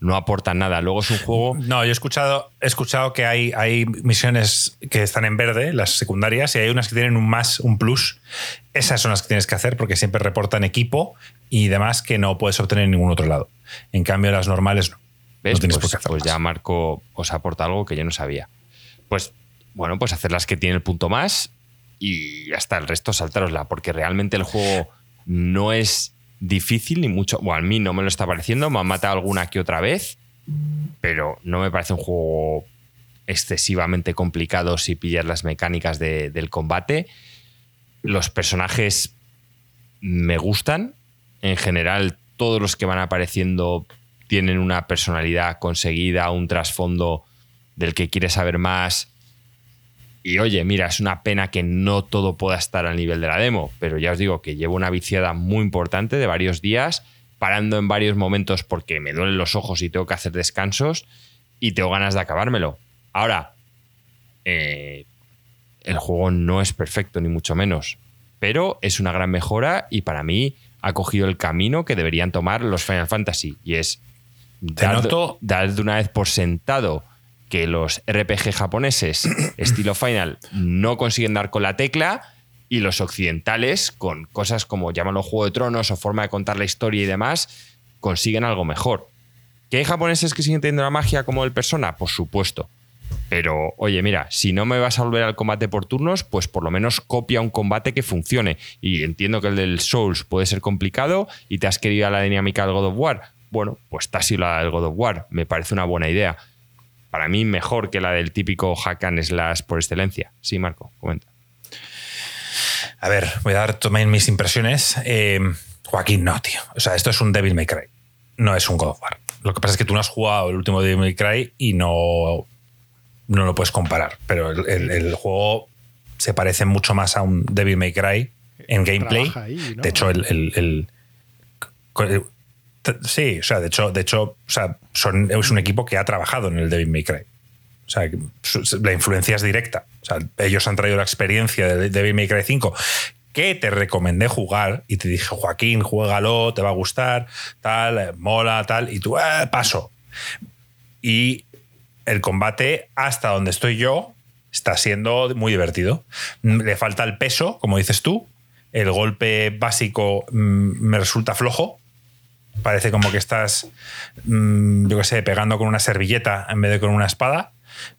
No aporta nada. Luego es un juego. No, yo he escuchado, he escuchado que hay, hay misiones que están en verde, las secundarias, y hay unas que tienen un más, un plus. Esas son las que tienes que hacer porque siempre reportan equipo y demás que no puedes obtener en ningún otro lado. En cambio, las normales no. ¿Ves? pues, pues ya Marco os aporta algo que yo no sabía. Pues bueno, pues hacer las que tiene el punto más y hasta el resto saltarosla, porque realmente el juego no es difícil ni mucho. Bueno, a mí no me lo está pareciendo, me han matado alguna que otra vez, pero no me parece un juego excesivamente complicado si pillas las mecánicas del combate. Los personajes me gustan. En general, todos los que van apareciendo tienen una personalidad conseguida, un trasfondo del que quieres saber más. Y oye, mira, es una pena que no todo pueda estar al nivel de la demo, pero ya os digo que llevo una viciada muy importante de varios días, parando en varios momentos porque me duelen los ojos y tengo que hacer descansos y tengo ganas de acabármelo. Ahora, eh, el juego no es perfecto, ni mucho menos, pero es una gran mejora y para mí ha cogido el camino que deberían tomar los Final Fantasy y es dar, de una vez por sentado que los RPG japoneses estilo Final no consiguen dar con la tecla y los occidentales, con cosas como llámalo Juego de Tronos o forma de contar la historia y demás, consiguen algo mejor. ¿Que hay japoneses que siguen teniendo la magia como el Persona? Por supuesto. Pero, oye, mira, si no me vas a volver al combate por turnos, pues por lo menos copia un combate que funcione. Y entiendo que el del Souls puede ser complicado y te has querido a la dinámica del God of War bueno, pues Tassi la del God of War. Me parece una buena idea. Para mí, mejor que la del típico hack and slash por excelencia. Sí, Marco, comenta. A ver, voy a dar también mis impresiones. Eh, Joaquín, no, tío. O sea, esto es un Devil May Cry. No es un God of War. Lo que pasa es que tú no has jugado el último Devil May Cry y no, no lo puedes comparar. Pero el, juego se parece mucho más a un Devil May Cry en gameplay. De hecho, el, Sí, o sea, de hecho, de hecho o sea, es un equipo que ha trabajado en el Devil May Cry. O sea, la influencia es directa. O sea, ellos han traído la experiencia de Devil May Cry 5 que te recomendé jugar y te dije, Joaquín, juégalo, te va a gustar, tal, eh, mola, tal, y tú, eh, paso. Y el combate, hasta donde estoy yo, está siendo muy divertido. Le falta el peso, como dices tú. El golpe básico mm, me resulta flojo, Parece como que estás, mm, yo qué sé, pegando con una servilleta en vez de con una espada.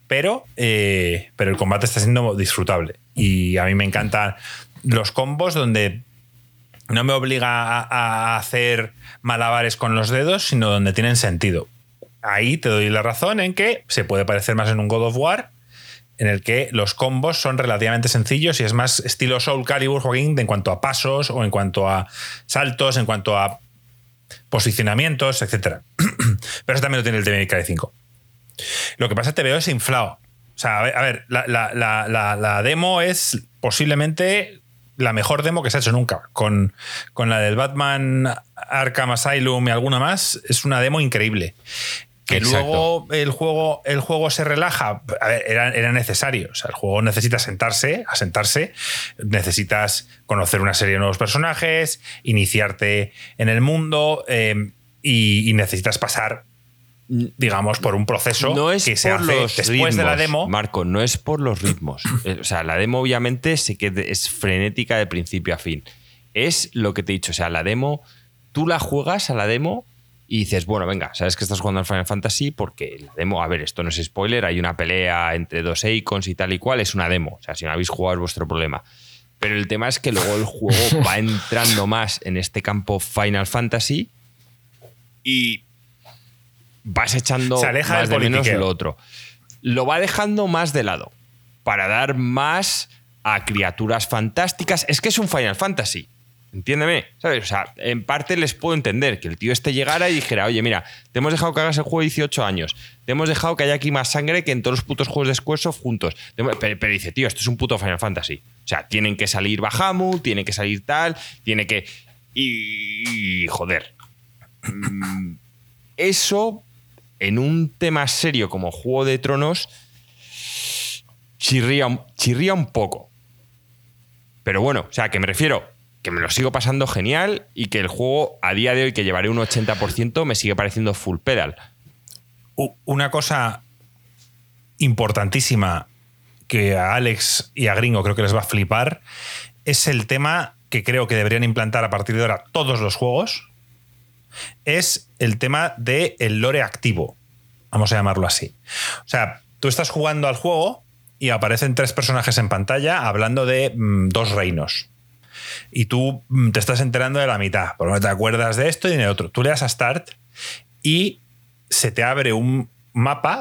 Pero, eh, pero el combate está siendo disfrutable. Y a mí me encantan los combos donde no me obliga a, hacer malabares con los dedos, sino donde tienen sentido. Ahí te doy la razón en que se puede parecer más en un God of War, en el que los combos son relativamente sencillos y es más estilo Soul Calibur Joaquín en cuanto a pasos o en cuanto a saltos, en cuanto a posicionamientos, etc. Pero eso también lo tiene el DMI 5. Lo que pasa es que te veo es inflado. O sea, a ver, la, demo es posiblemente la mejor demo que se ha hecho nunca. Con, con la del Batman Arkham Asylum y alguna más, es una demo increíble. Que luego el juego, el juego se relaja, era, necesario. O sea, el juego necesita sentarse, asentarse, necesitas conocer una serie de nuevos personajes, iniciarte en el mundo eh, y, necesitas pasar digamos, por un proceso que se hace después de la demo. Marco, no es por los ritmos. Eh, o sea, la demo obviamente sé que es frenética de principio a fin. Es lo que te he dicho. O sea, la demo tú la juegas a la demo y dices, bueno, venga, sabes que estás jugando al Final Fantasy porque la demo, a ver, esto no es spoiler, hay una pelea entre dos icons y tal y cual, es una demo. O sea, si no habéis jugado es vuestro problema. Pero el tema es que luego el juego va entrando más en este campo Final Fantasy y vas echando más de menos lo otro. Lo va dejando más de lado para dar más a criaturas fantásticas. Es que es un Final Fantasy. Entiéndeme, ¿sabes? O sea, en parte les puedo entender que el tío este llegara y dijera, oye, mira, te hemos dejado que hagas el juego 18 años, te hemos dejado que haya aquí más sangre que en todos los putos juegos de Squaresoft juntos. Pero, dice, tío, esto es un puto Final Fantasy. O sea, tienen que salir Bahamut, tiene que salir tal, tiene que... Y, joder. Mm, eso, en un tema serio como Juego de Tronos, chirría, chirría un poco. Pero bueno, o sea, que me refiero, que me lo sigo pasando genial y que el juego a día de hoy, que llevaré un 80%, me sigue pareciendo full pedal. Una cosa importantísima que a Alex y a Gringo creo que les va a flipar es el tema que creo que deberían implantar a partir de ahora todos los juegos. Es el tema del el lore activo. Vamos a llamarlo así. O sea, tú estás jugando al juego y aparecen tres personajes en pantalla hablando de mm, dos reinos y tú mm, te estás enterando de la mitad, porque no te acuerdas de esto y de otro. Tú le das a Start y se te abre un mapa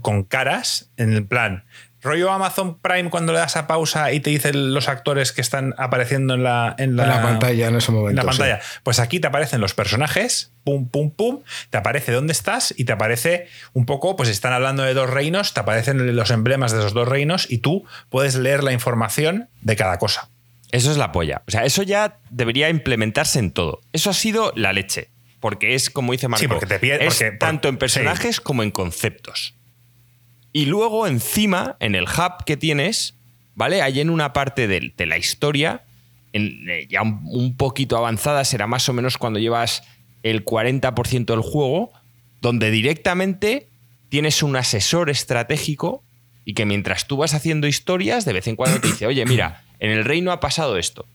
con caras en el plan. Rollo Amazon Prime cuando le das a pausa y te dicen los actores que están apareciendo en la, en la, pantalla en ese momento. En la pantalla. Pues aquí te aparecen los personajes, pum, pum, pum, te aparece dónde estás y te aparece un poco, pues están hablando de dos reinos, te aparecen los emblemas de esos dos reinos y tú puedes leer la información de cada cosa. Eso es la polla. O sea, eso ya debería implementarse en todo. Eso ha sido la leche. Porque es, como dice Marco, sí, porque te es tanto en personajes como en conceptos. Y luego, encima, en el hub que tienes, ¿vale? Hay en una parte de, la historia, eh, ya un, poquito avanzada, será más o menos cuando llevas el 40% del juego, donde directamente tienes un asesor estratégico y que mientras tú vas haciendo historias, de vez en cuando te dice, oye, mira, en el reino ha pasado esto.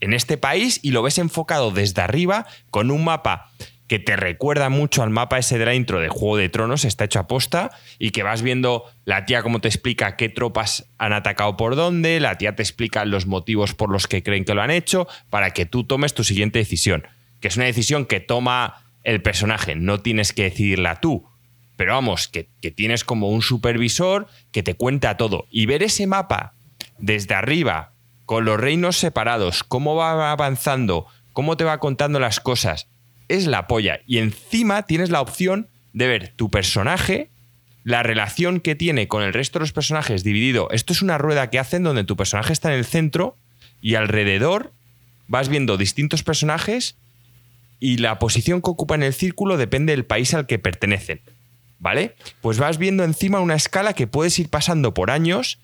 En este país y lo ves enfocado desde arriba con un mapa que te recuerda mucho al mapa ese de la intro de Juego de Tronos, está hecho a posta, y que vas viendo la tía cómo te explica qué tropas han atacado por dónde, la tía te explica los motivos por los que creen que lo han hecho, para que tú tomes tu siguiente decisión, que es una decisión que toma el personaje, no tienes que decidirla tú, pero vamos, que, que tienes como un supervisor que te cuenta todo, y ver ese mapa desde arriba con los reinos separados, cómo va avanzando, cómo te va contando las cosas, es la polla. Y encima tienes la opción de ver tu personaje, la relación que tiene con el resto de los personajes dividido. Esto es una rueda que hacen donde tu personaje está en el centro y alrededor vas viendo distintos personajes y la posición que ocupa en el círculo depende del país al que pertenecen. ¿Vale? Pues vas viendo encima una escala que puedes ir pasando por años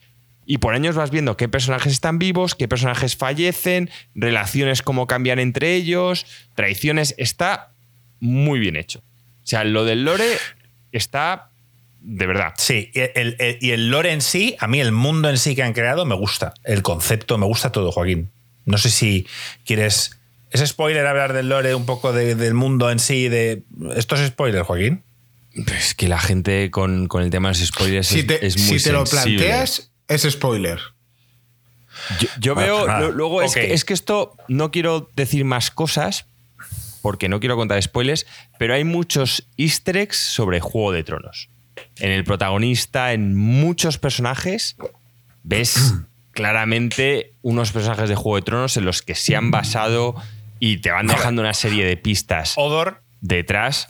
y por años vas viendo qué personajes están vivos, qué personajes fallecen, relaciones cómo cambian entre ellos, traiciones. Está muy bien hecho. O sea, lo del lore está de verdad. Sí, y el, y el lore en sí, a mí el mundo en sí que han creado me gusta. El concepto, me gusta todo, Joaquín. No sé si quieres. ¿Es spoiler hablar del lore un poco del mundo en sí? De... ¿Esto es spoiler, Joaquín? Es que la gente con, el tema de los spoilers si es, muy Si te lo planteas, es spoiler. Yo, veo, luego es, que, esto no quiero decir más cosas porque no quiero contar spoilers, pero hay muchos easter eggs sobre Juego de Tronos. En el protagonista, en muchos personajes, ves claramente unos personajes de Juego de Tronos en los que se han basado y te van dejando una serie de pistas Odor. detrás.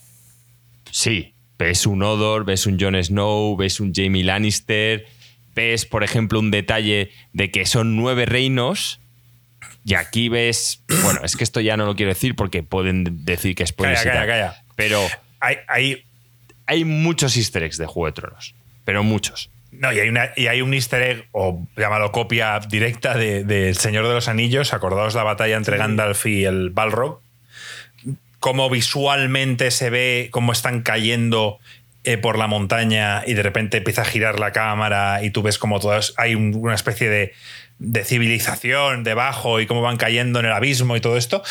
Sí, ves un Odor, ves un Jon Snow, ves un Jamie Lannister, ves, por ejemplo, un detalle de que son nueve reinos. Y aquí ves. Bueno, es que esto ya no lo quiero decir porque pueden decir que es calla, calla, calla. Pero. Hay, hay, hay, muchos easter eggs de Juego de Tronos. Pero muchos. No, y hay, una, y hay un easter egg, o llamado copia directa de, El Señor de los Anillos. Acordaos la batalla entre Gandalf y el Balrog. Cómo visualmente se ve cómo están cayendo eh, por la montaña y de repente empieza a girar la cámara y tú ves como todas hay una especie de de civilización debajo y cómo van cayendo en el abismo y todo esto,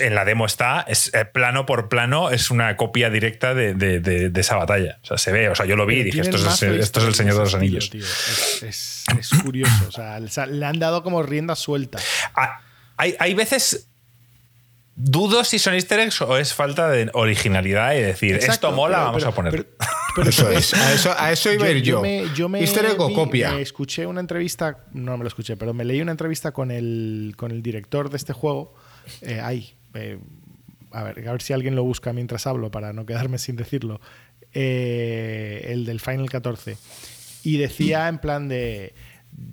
en la demo está, es eh, plano por plano, es una copia directa de, esa batalla. O sea, se ve, o sea, yo lo vi y dije, esto es, el Señor de los Anillos. Es, curioso, o sea, le han dado como rienda suelta. Ah, hay, hay veces dudo si son easter eggs o es falta de originalidad y decir, esto mola, vamos a poner. Pero, eso es, a eso, iba a ir yo. easter egg o copia. Me escuché una entrevista, no me lo escuché, pero me leí una entrevista con el, con el director de este juego. Eh, ahí, eh, a, ver, a ver si alguien lo busca mientras hablo para no quedarme sin decirlo. Eh, el del Final 14. Y decía en plan de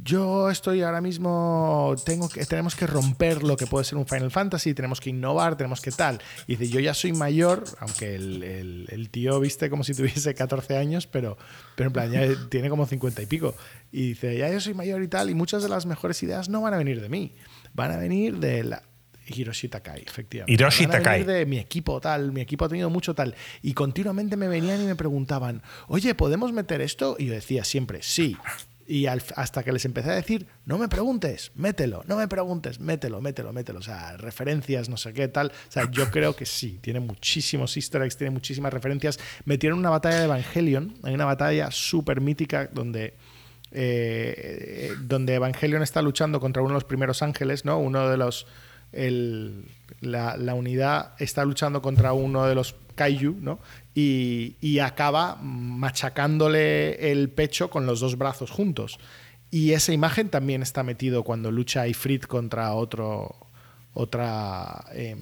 yo estoy ahora mismo, tengo que, tenemos que romper lo que puede ser un Final Fantasy, tenemos que innovar, tenemos que tal. Y dice, yo ya soy mayor, aunque el, tío viste como si tuviese 14 años, pero, pero en plan, ya tiene como 50 y pico. Y dice, ya yo soy mayor y tal, y muchas de las mejores ideas no van a venir de mí, van a venir de la, Hiroshi Takai, efectivamente. Hiroshi Takai. De mi equipo tal, mi equipo ha tenido mucho tal. Y continuamente me venían y me preguntaban, oye, ¿podemos meter esto? Y yo decía siempre, sí y hasta que les empecé a decir, no me preguntes, mételo, no me preguntes, mételo, mételo, mételo. O sea, referencias, no sé qué, tal. O sea, yo creo que sí, tiene muchísimos easter eggs, tiene muchísimas referencias. Metieron una batalla de Evangelion, hay una batalla súper mítica donde... Eh, donde Evangelion está luchando contra uno de los primeros ángeles, ¿no? Uno de los. la, la, unidad está luchando contra uno de los kaiju, ¿no? Y, acaba machacándole el pecho con los dos brazos juntos. Y esa imagen también está metido cuando lucha Ifrit contra otro. Otra. Em,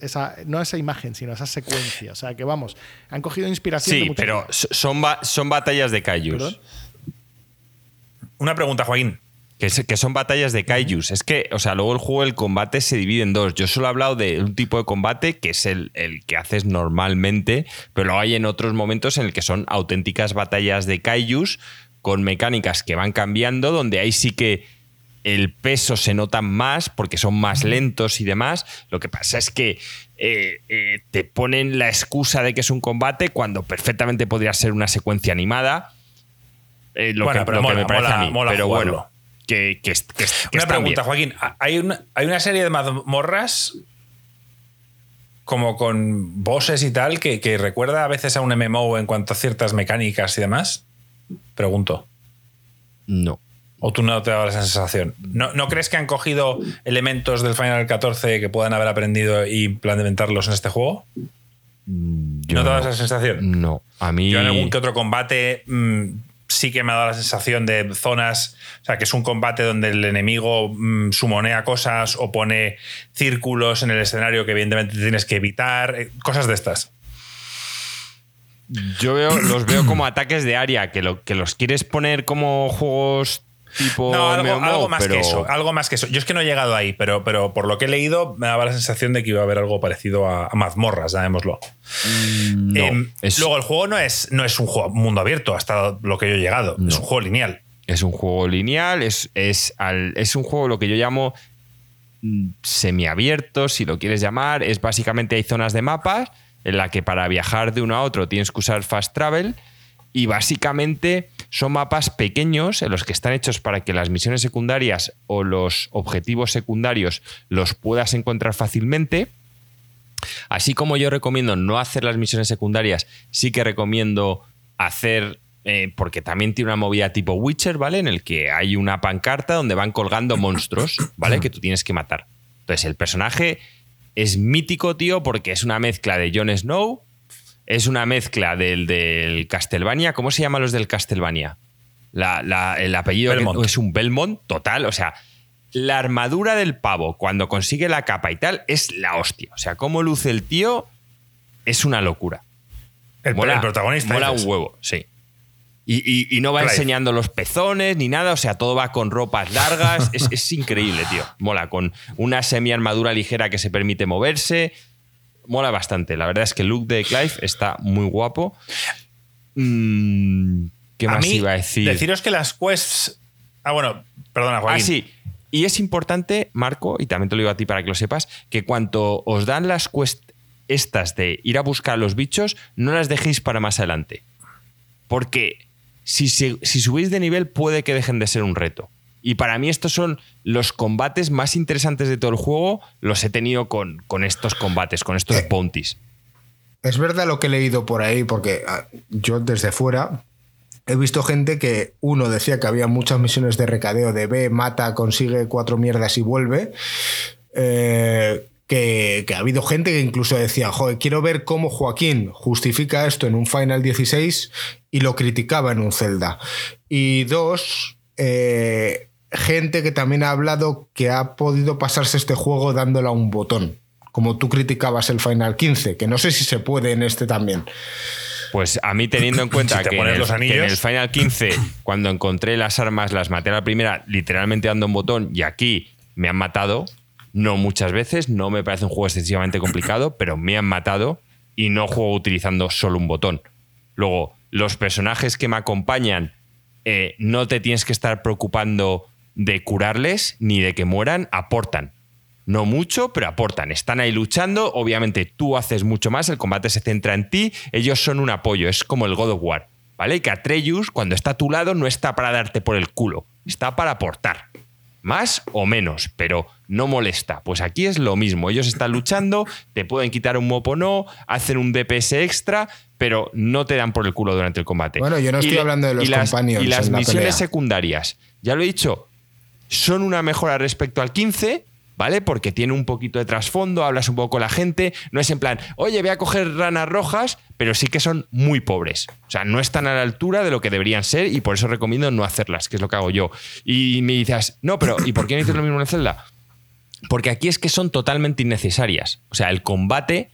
esa, no esa imagen, sino esa secuencia. O sea que vamos, han cogido inspiración. Sí, pero son, son batallas de Kaijus. Una pregunta, Joaquín. Que, son batallas de kaijus. Es que, o sea, luego el juego, el combate se divide en dos. Yo solo he hablado de un tipo de combate que es el, que haces normalmente, pero hay en otros momentos en el que son auténticas batallas de kaijus con mecánicas que van cambiando, donde ahí sí que el peso se nota más porque son más lentos y demás. Lo que pasa es que eh, eh, te ponen la excusa de que es un combate cuando perfectamente podría ser una secuencia animada. Eh, lo, que, me parece a mí. pero bueno que, Una pregunta, Joaquín. ¿Hay una, ¿Hay una serie de mazmorras como con bosses y tal que, recuerda a veces a un MMO en cuanto a ciertas mecánicas y demás? Pregunto. No. ¿O tú no te da la sensación? ¿No, ¿No, crees que han cogido elementos del Final 14 que puedan haber aprendido y implementarlos en este juego? Mm, ¿No te da esa sensación? No. A mí. Yo en algún que otro combate. Mm, sí que me ha dado la sensación de zonas, o sea, que es un combate donde el enemigo mm, sumonea cosas o pone círculos en el escenario que evidentemente tienes que evitar, eh, cosas de estas. Yo los veo como ataques de área, que, lo, que los quieres poner como juegos no, algo, más que eso. Algo más que eso. Yo es que no he llegado ahí, pero, pero por lo que he leído me daba la sensación de que iba a haber algo parecido a, mazmorras, llamémoslo. Mm, em, luego, el juego no es, no es un juego mundo abierto hasta lo que yo he llegado. Es un juego lineal. Es un juego lineal, es, es, es un juego lo que yo llamo mm, semiabierto, si lo quieres llamar. Es básicamente hay zonas de mapas en la que para viajar de uno a otro tienes que usar fast travel y básicamente son mapas pequeños en los que están hechos para que las misiones secundarias o los objetivos secundarios los puedas encontrar fácilmente. Así como yo recomiendo no hacer las misiones secundarias, sí que recomiendo hacer eh, porque también tiene una movida tipo Witcher, ¿vale? En el que hay una pancarta donde van colgando monstruos, ¿vale? Que tú tienes que matar. Entonces, el personaje es mítico, tío, porque es una mezcla de Jon Snow es una mezcla del, del Castlevania. ¿Cómo se llaman los del Castlevania? el apellido es un Belmont total. O sea, la armadura del pavo cuando consigue la capa y tal es la hostia. O sea, cómo luce el tío es una locura. El, protagonista. Mola un huevo, sí. Y, no va enseñando los pezones ni nada, o sea, todo va con ropas largas. es, es increíble, tío. Mola, con una semi armadura ligera que se permite moverse mola bastante. La verdad es que el look de Clive está muy guapo. Mm, ¿Qué más iba a decir? Deciros que las quests. Ah, bueno, perdona, Joaquín. Ah, sí. Y es importante, Marco, y también te lo digo a ti para que lo sepas, que cuando os dan las quests estas de ir a buscar a los bichos, no las dejéis para más adelante. Porque si, si subís de nivel puede que dejen de ser un reto. Y para mí estos son los combates más interesantes de todo el juego, los he tenido con, con estos combates, con estos Eh, bounties. Es verdad lo que he leído por ahí, porque ah, yo desde fuera he visto gente que uno decía que había muchas misiones de recadeo de B, mata, consigue cuatro mierdas y vuelve. Eh, que, que ha habido gente que incluso decía, joder, quiero ver cómo Joaquín justifica esto en un Final 16 y lo criticaba en un Zelda. Y dos, eh, gente que también ha hablado que ha podido pasarse este juego dándole a un botón. Como tú criticabas el Final 15, que no sé si se puede en este también. Pues a mí teniendo en cuenta Si que, en pones el, los que en anillos. el Final 15, cuando encontré las armas, las maté a la primera, literalmente dando un botón, y aquí me han matado, no muchas veces, no me parece un juego excesivamente complicado, pero me han matado y no juego utilizando solo un botón. Luego, los personajes que me acompañan, eh, no te tienes que estar preocupando de curarles ni de que mueran, aportan. No mucho, pero aportan. Están ahí luchando. Obviamente tú haces mucho más. El combate se centra en ti. Ellos son un apoyo. Es como el God of War. ¿Vale? Y que Atreus, cuando está a tu lado, no está para darte por el culo. Está para aportar. Más o menos, pero no molesta. Pues aquí es lo mismo. Ellos están luchando, te pueden quitar un mopo no, hacen un DPS extra, pero no te dan por el culo durante el combate. Bueno, yo no estoy hablando de los y las, companions Y las la misiones secundarias, ya lo he dicho, son una mejora respecto al 15, ¿vale? Porque tiene un poquito de trasfondo, hablas un poco con la gente, no es en plan, oye, voy a coger ranas rojas, pero sí que son muy pobres. O sea, no están a la altura de lo que deberían ser y por eso recomiendo no hacerlas, que es lo que hago yo. Y me dices, no, pero ¿y por qué no dices lo mismo en Zelda? Porque aquí es que son totalmente innecesarias. O sea, el combate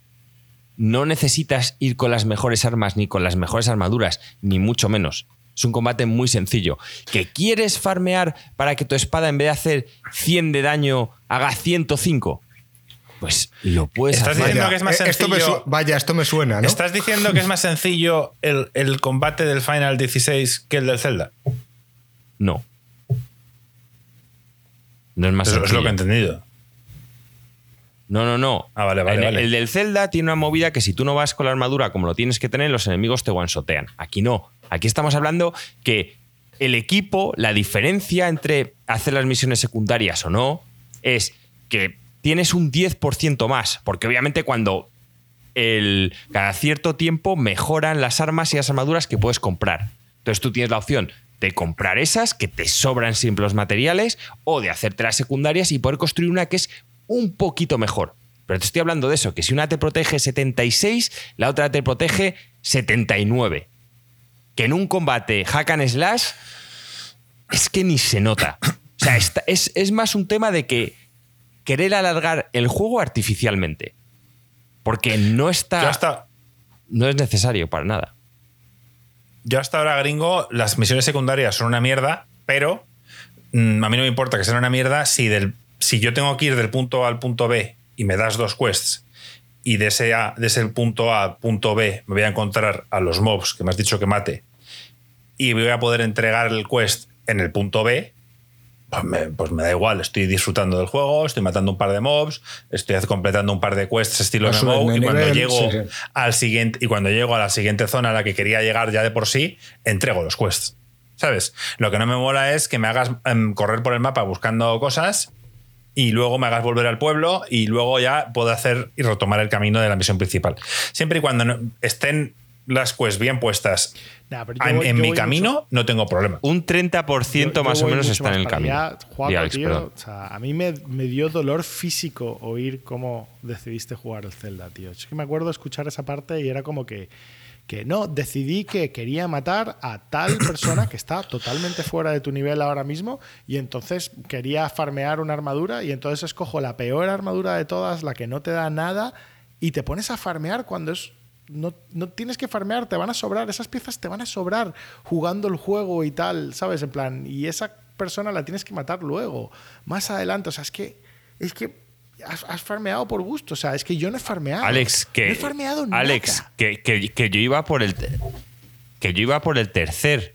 no necesitas ir con las mejores armas ni con las mejores armaduras, ni mucho menos. Es un combate muy sencillo. ¿Que quieres farmear para que tu espada en vez de hacer 100 de daño haga 105? Pues lo puedes Estás hacer. diciendo Vaya, que es más eh, esto me sencillo- su- vaya, esto me suena, ¿no? ¿Estás diciendo que es más sencillo el, el combate del Final 16 que el del Zelda? No. No es más Eso es lo que he entendido. No, no, no. Ah, vale, vale, el- vale. El del Zelda tiene una movida que si tú no vas con la armadura como lo tienes que tener, los enemigos te one-shotean. Aquí no. Aquí estamos hablando que el equipo, la diferencia entre hacer las misiones secundarias o no, es que tienes un 10% más. Porque obviamente cuando el, cada cierto tiempo mejoran las armas y las armaduras que puedes comprar. Entonces tú tienes la opción de comprar esas, que te sobran siempre los materiales, o de hacerte las secundarias y poder construir una que es un poquito mejor. Pero te estoy hablando de eso, que si una te protege 76, la otra te protege 79. Que en un combate hack and slash es que ni se nota. O sea, esta- es, es más un tema de que querer alargar el juego artificialmente. Porque no está. Hasta, No es necesario para nada. yo hasta ahora, gringo, las misiones secundarias son una mierda, pero mm, a mí no me importa que sean una mierda si, del, si yo tengo que ir del punto A al punto B y me das dos quests y de ese, A, de ese punto A al punto B me voy a encontrar a los mobs que me has dicho que mate y voy a poder entregar el quest en el punto B, pues me, pues me da igual, estoy disfrutando del juego, estoy matando un par de mobs, estoy completando un par de quests estilo MMO y cuando nivel, llego sí, sí. al siguiente y cuando llego a la siguiente zona a la que quería llegar ya de por sí, entrego los quests. ¿Sabes? Lo que no me mola es que me hagas em, correr por el mapa buscando cosas y luego me hagas volver al pueblo y luego ya puedo hacer y retomar el camino de la misión principal. Siempre y cuando estén las quests bien puestas Nah, pero yo en, voy- en yo mi camino, mucho- no tengo problema. Un 30% Yo- yo más o menos está en el camino. allá. Juaco, Di, Alex, tío, perdón. o sea, a mí me, me dio dolor físico oír cómo decidiste jugar el Zelda, tío. Es que me acuerdo escuchar esa parte y era como que, que no, decidí que quería matar a tal persona que está totalmente fuera de tu nivel ahora mismo y entonces quería farmear una armadura y entonces escojo la peor armadura de todas, la que no te da nada y te pones a farmear cuando es no, no tienes que farmear, te van a sobrar, esas piezas te van a sobrar jugando el juego y tal, ¿sabes? En plan, y esa persona la tienes que matar luego, más adelante, o sea, es que, es que has, has farmeado por gusto, o sea, es que yo no he farmeado. Alex, que. No he farmeado Alex, nada. que, que- que yo iba por el. Que yo iba por el tercer.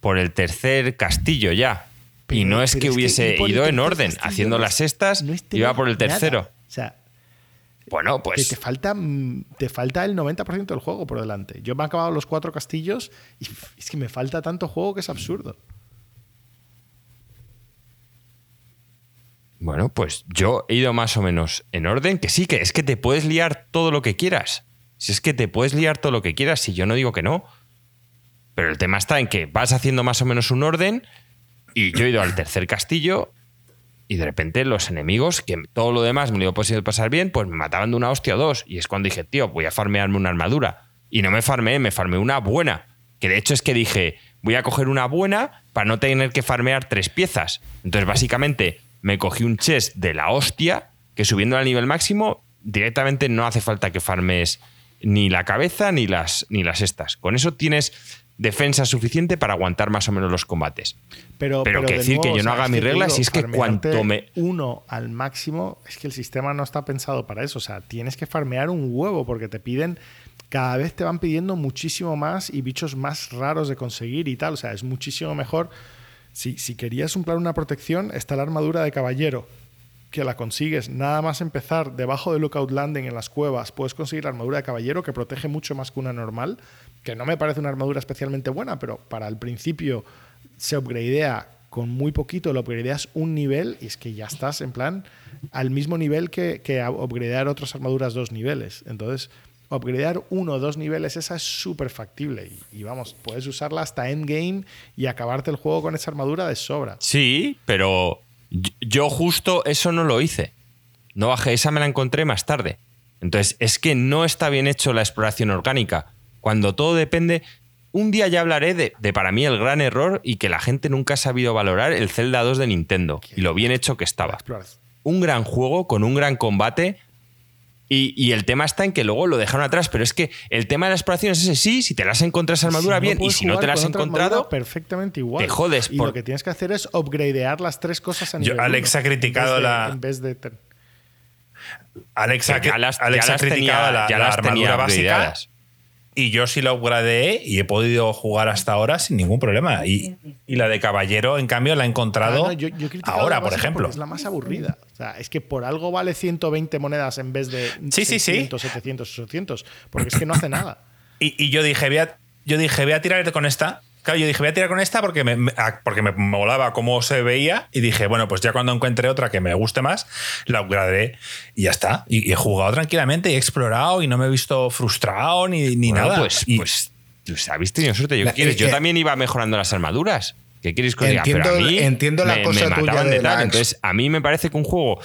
Por el tercer castillo ya. y no es que hubiese ido en orden, haciendo las es- sextas, no iba por el nada. tercero. O sea, Bueno, que pues. te falta, mm, te falta el 90% del juego por delante. Yo me he acabado los cuatro castillos y es que me falta tanto juego que es absurdo. Bueno, pues yo he ido más o menos en orden, que sí, que es que te puedes liar todo lo que quieras. Si es que te puedes liar todo lo que quieras, si yo no digo que no. Pero el tema está en que vas haciendo más o menos un orden y yo he ido al tercer castillo y de repente los enemigos, que todo lo demás me lo iba posible pasar bien, pues me mataban de una hostia o dos. Y es cuando dije, tío, voy a farmearme una armadura. Y no me farmeé, me farmeé una buena. Que de hecho es que dije, voy a coger una buena para no tener que farmear tres piezas. Entonces básicamente me cogí un chest de la hostia, que subiendo al nivel máximo, directamente no hace falta que farmes ni la cabeza ni las, ni las estas. Con eso tienes defensa suficiente para aguantar más o menos los combates. Pero, Pero que de decir que yo no haga mis reglas y es que cuanto me- Uno al máximo, es que el sistema no está pensado para eso. O sea, tienes que farmear un huevo porque te piden. Cada vez te van pidiendo muchísimo más y bichos más raros de conseguir y tal. O sea, es muchísimo mejor. Si, si querías un plan, una protección, está la armadura de caballero, que la consigues nada más empezar debajo de Lookout Landing en las cuevas. Puedes conseguir la armadura de caballero que protege mucho más que una normal, que no me parece una armadura especialmente buena, pero para el principio se upgradea con muy poquito, lo upgradeas un nivel y es que ya estás en plan al mismo nivel que, que upgradear otras armaduras dos niveles. Entonces, upgradear uno o dos niveles, esa es súper factible. Y, vamos, puedes usarla hasta endgame y acabarte el juego con esa armadura de sobra. Sí, pero yo justo eso no lo hice. No bajé, esa me la encontré más tarde. Entonces, es que no está bien hecho la exploración orgánica. Cuando todo depende. Un día ya hablaré de, de para mí el gran error y que la gente nunca ha sabido valorar el Zelda 2 de Nintendo y lo bien hecho que estaba. Un gran juego con un gran combate. Y, y el tema está en que luego lo dejaron atrás, pero es que el tema de la exploración es ese, sí, si te las encuentras esa armadura Si no bien y si no te las has encontrado, perfectamente igual. te jodes Y por- lo que tienes que hacer es upgradear las tres cosas a Yo- nivel Alex uno, ha criticado en de- la- En vez de ten- Alex ha, las, Alex ha las criticado tenía, la, ya la las tenía armadura básica. Y yo sí la upgradeé y he podido jugar hasta ahora sin ningún problema. Y, y la de caballero, en cambio, la he encontrado Ah, no, yo- yo he criticado ahora, por ejemplo. Es la más aburrida. O sea, es que por algo vale 120 monedas en vez de Sí, sí, sí. 600, 700, 800. Porque es que no hace nada. Y, y yo dije, voy a, yo dije, voy a tirar con esta. Claro, yo dije, voy a tirar con esta porque me, me- ah, porque me molaba cómo se veía. Y dije, bueno, pues ya cuando encuentre otra que me guste más, la upgradeé y ya está. Y, y he jugado tranquilamente y he explorado y no me he visto frustrado ni, ni Bueno, nada. Pues, Y- pues pues, habéis tenido suerte. Yo, La- quieres? es yo que- también iba mejorando las armaduras. ¿Qué queréis que? Entiendo- Pero a mí entiendo la me, cosa me tuya mataban de de tal. Entonces, a mí me parece que un juego,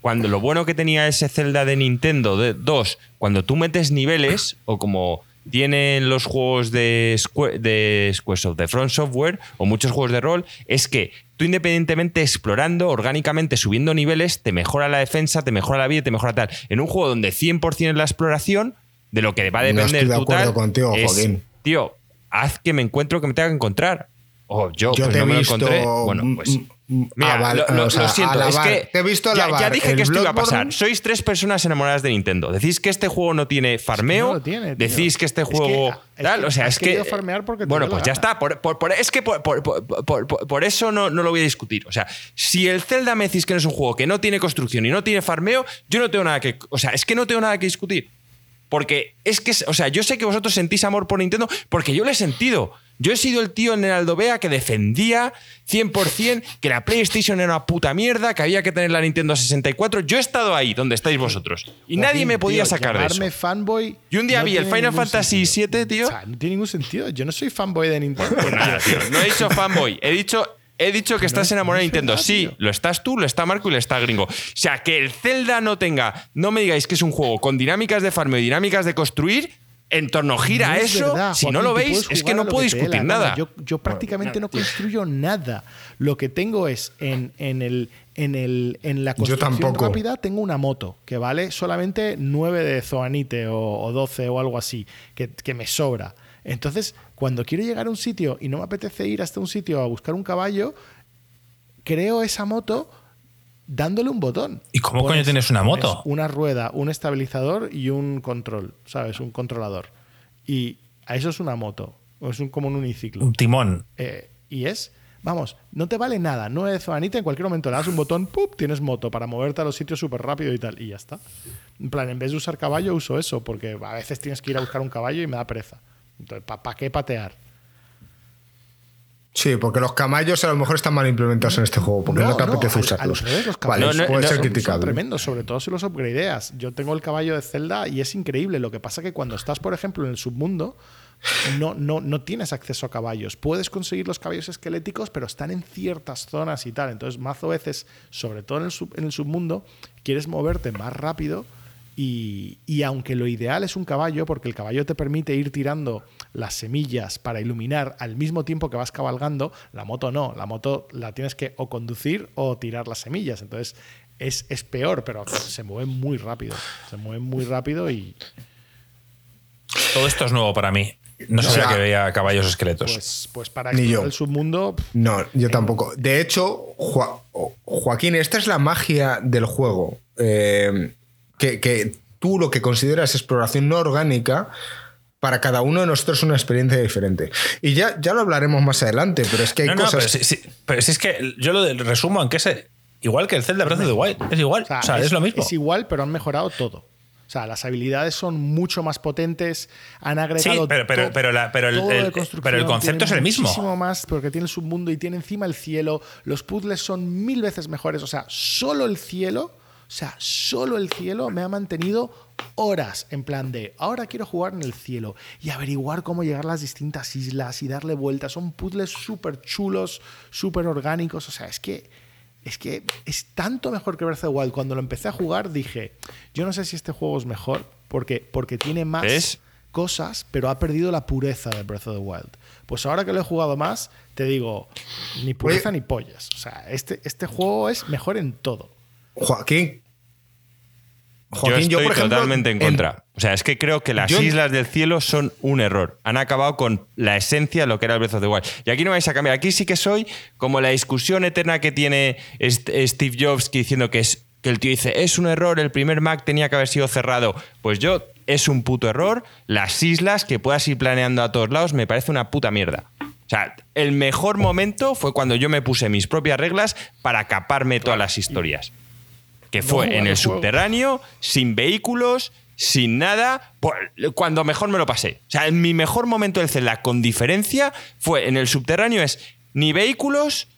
cuando lo bueno que tenía ese Zelda de Nintendo de 2, cuando tú metes niveles, o como tienen los juegos de, Square, de Squaresoft, de Front Software, o muchos juegos de rol, es que tú independientemente explorando, orgánicamente subiendo niveles, te mejora la defensa, te mejora la vida, te mejora tal. En un juego donde 100% es la exploración, de lo que va a No depender estoy de acuerdo tal, contigo, es, Joaquín. tío, haz que me encuentro que me tenga que encontrar. O yo, Yo pues te no he me lo encontré. Bueno, pues. Mm, Mira, aval- lo, lo- o sea, lo siento, es que Te he visto ya, alabar ya dije que esto iba a pasar. Sois tres personas enamoradas de Nintendo. Decís que este juego no tiene farmeo. no tiene, decís que este Es que- juego. es tal, que o sea, es que. farmear porque bueno, pues ya está. Por, por- por- es que por eso no, no lo voy a discutir. O sea, si el Zelda me decís que no es un juego que no tiene construcción y no tiene farmeo, yo no tengo nada que. O sea, es que no tengo nada que discutir. Porque es que, o sea, yo sé que vosotros sentís amor por Nintendo porque yo lo he sentido. Yo he sido el tío en el Aldovea que defendía 100% que la PlayStation era una puta mierda, que había que tener la Nintendo 64. Yo he estado ahí donde estáis vosotros. Y nadie me podía Tío, sacar de eso. fanboy. Y un día no vi el Final Fantasy sentido. VII, tío. O sea, no tiene ningún sentido. Yo no soy fanboy de Nintendo. Nada, tío. No he dicho fanboy, he dicho, he dicho que estás es- enamorado de no es Nintendo. verdad, Sí, tío. lo estás tú, lo está Marco y lo está Gringo. O sea, que el Zelda no tenga, no me digáis que es un juego con dinámicas de farmeo y dinámicas de construir, en torno gira No a es eso. verdad, si Joaquín, no lo veis, es que no puedo la discutir nada. Yo, yo prácticamente no construyo nada. Lo que tengo es en, en el, en, el, en la construcción tampoco. rápida tengo una moto que vale solamente 9 de zoanite o, o 12 o algo así, que, que me sobra. Entonces, cuando quiero llegar a un sitio y no me apetece ir hasta un sitio a buscar un caballo, creo esa moto dándole un botón. ¿Y cómo coño tienes una moto? Una rueda, un estabilizador y un control, ¿sabes? Un controlador. Y a eso es una moto. O es un, como un uniciclo. Un timón. Eh, y es, vamos, no te vale nada. No es zoanita, en cualquier momento le das un botón, ¡pup! tienes moto para moverte a los sitios súper rápido y tal. Y ya está. En plan, en vez de usar caballo, uso eso, porque a veces tienes que ir a buscar un caballo y me da pereza. Entonces, ¿para qué patear? Sí, porque los camallos a lo mejor están mal implementados en este juego, porque no, te apetece usarlos. los caballos puede ser criticable. Son tremendos, sobre todo si los upgradeas. Yo tengo el caballo de Zelda y es increíble. Lo que pasa que cuando estás, por ejemplo, en el submundo, no, no, no tienes acceso a caballos. Puedes conseguir los caballos esqueléticos, pero están en ciertas zonas y tal. Entonces, mazo veces, sobre todo en el, en el submundo, quieres moverte más rápido y, aunque lo ideal es un caballo, porque el caballo te permite ir tirando las semillas para iluminar al mismo tiempo que vas cabalgando, la moto no. La moto la tienes que o conducir o tirar las semillas. Entonces es, es peor, pero se mueve muy rápido. Se mueve muy rápido y. Todo esto es nuevo para mí. No sabía que veía caballos esqueletos. Pues, pues para Ni el submundo. No, yo tampoco. De hecho, Joaquín, esta es la magia del juego. Eh, que, tú lo que consideras exploración no orgánica, para cada uno de nosotros es una experiencia diferente. Y ya, ya lo hablaremos más adelante, pero es que hay cosas. pero, si, es que yo lo resumo en que es igual que el Zelda Breath of the Wild. Es igual. O sea, es, lo mismo. Es igual, pero han mejorado todo. O sea, las habilidades son mucho más potentes, han agregado. Sí, pero, pero, pero, pero, el, pero el concepto es el mismo. Muchísimo más, porque tiene el submundo y tiene encima el cielo. Los puzzles son mil veces mejores. O sea, solo el cielo o sea, solo el cielo me ha mantenido horas en plan de, ahora quiero jugar en el cielo y averiguar cómo llegar a las distintas islas y darle vueltas. Son puzzles súper chulos, súper orgánicos. O sea, es que, es que es tanto mejor que Breath of the Wild. Cuando lo empecé a jugar dije, yo no sé si este juego es mejor porque, porque tiene más... cosas, pero ha perdido la pureza de Breath of the Wild. Pues ahora que lo he jugado más, te digo, ni pureza ni pollas. O sea, este, este juego es mejor en todo. Joaquín. Joaquín yo estoy totalmente en contra. O sea, es que creo que las Islas del Cielo son un error. Han acabado con la esencia de lo que era el Breath of the Wild. Y aquí no vais a cambiar. Aquí sí que soy como la discusión eterna que tiene Steve Jobs diciendo que es que el tío dice, es un error, el primer Mac tenía que haber sido cerrado. Pues yo, es un puto error. Las islas que puedas ir planeando a todos lados me parece una puta mierda. O sea, el mejor momento fue cuando yo me puse mis propias reglas para caparme todas las historias que fue en el subterráneo, sin vehículos, sin nada, cuando mejor me lo pasé. O sea, en mi mejor momento del Zelda, con diferencia, fue en el subterráneo, es ni vehículos,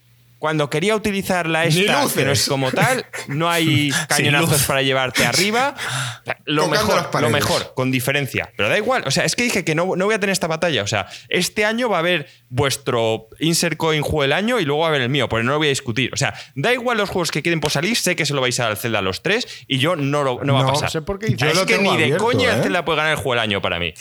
cuando quería utilizar la esta, que no es como tal, no hay cañonazos para llevarte arriba. Lo mejor, lo mejor, con diferencia. Pero da igual. O sea, es que dije que no, no, voy a tener esta batalla. O sea, este año va a haber vuestro Insert Coin juego del año y luego va a haber el mío, porque no lo voy a discutir. O sea, da igual los juegos que queden por salir, sé que se lo vais a dar al Zelda a los tres y yo no, lo, no va a pasar. Sé por qué yo es que ni de coña el ¿eh? Zelda puede ganar el juego del año para mí.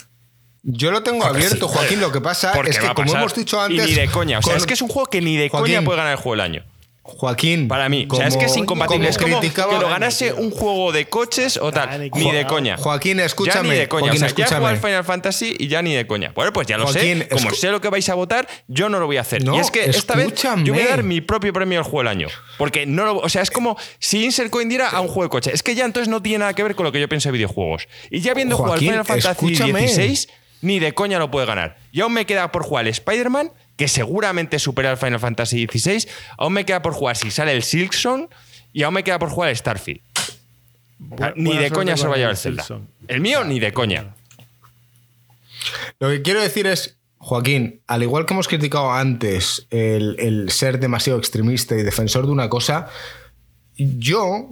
Yo lo tengo abierto, Joaquín. Lo que pasa es que, como hemos dicho antes. Y ni de coña. O sea, es que es un juego que ni de coña puede ganar el juego del año. Joaquín. Para mí. o sea, es que es incompatible. es como que lo ganase un juego de coches o tal. Ni de coña. Joaquín, escúchame. Ya ni de coña. Joaquín, o sea, ya jugar Final Fantasy y ya ni de coña. Bueno, pues ya lo sé. Como sé lo que vais a votar, yo no lo voy a hacer. y es que esta vez yo voy a dar mi propio premio al juego del año. Porque no lo, O sea, es como si Insert Coin diera a un juego de coche. Es que ya entonces no tiene nada que ver con lo que yo pienso de videojuegos. Y ya viendo jugar Final Fantasy XVI, ni de coña lo puede ganar. Y aún me queda por jugar Spider-Man que seguramente supera al Final Fantasy XVI. Aún me queda por jugar si sale el Silksong y aún me queda por jugar el Starfield. ni de coña se va a llevar el Zelda. El mío, ni de coña. Lo que quiero decir es, Joaquín, al igual que hemos criticado antes el, el ser demasiado extremista y defensor de una cosa, yo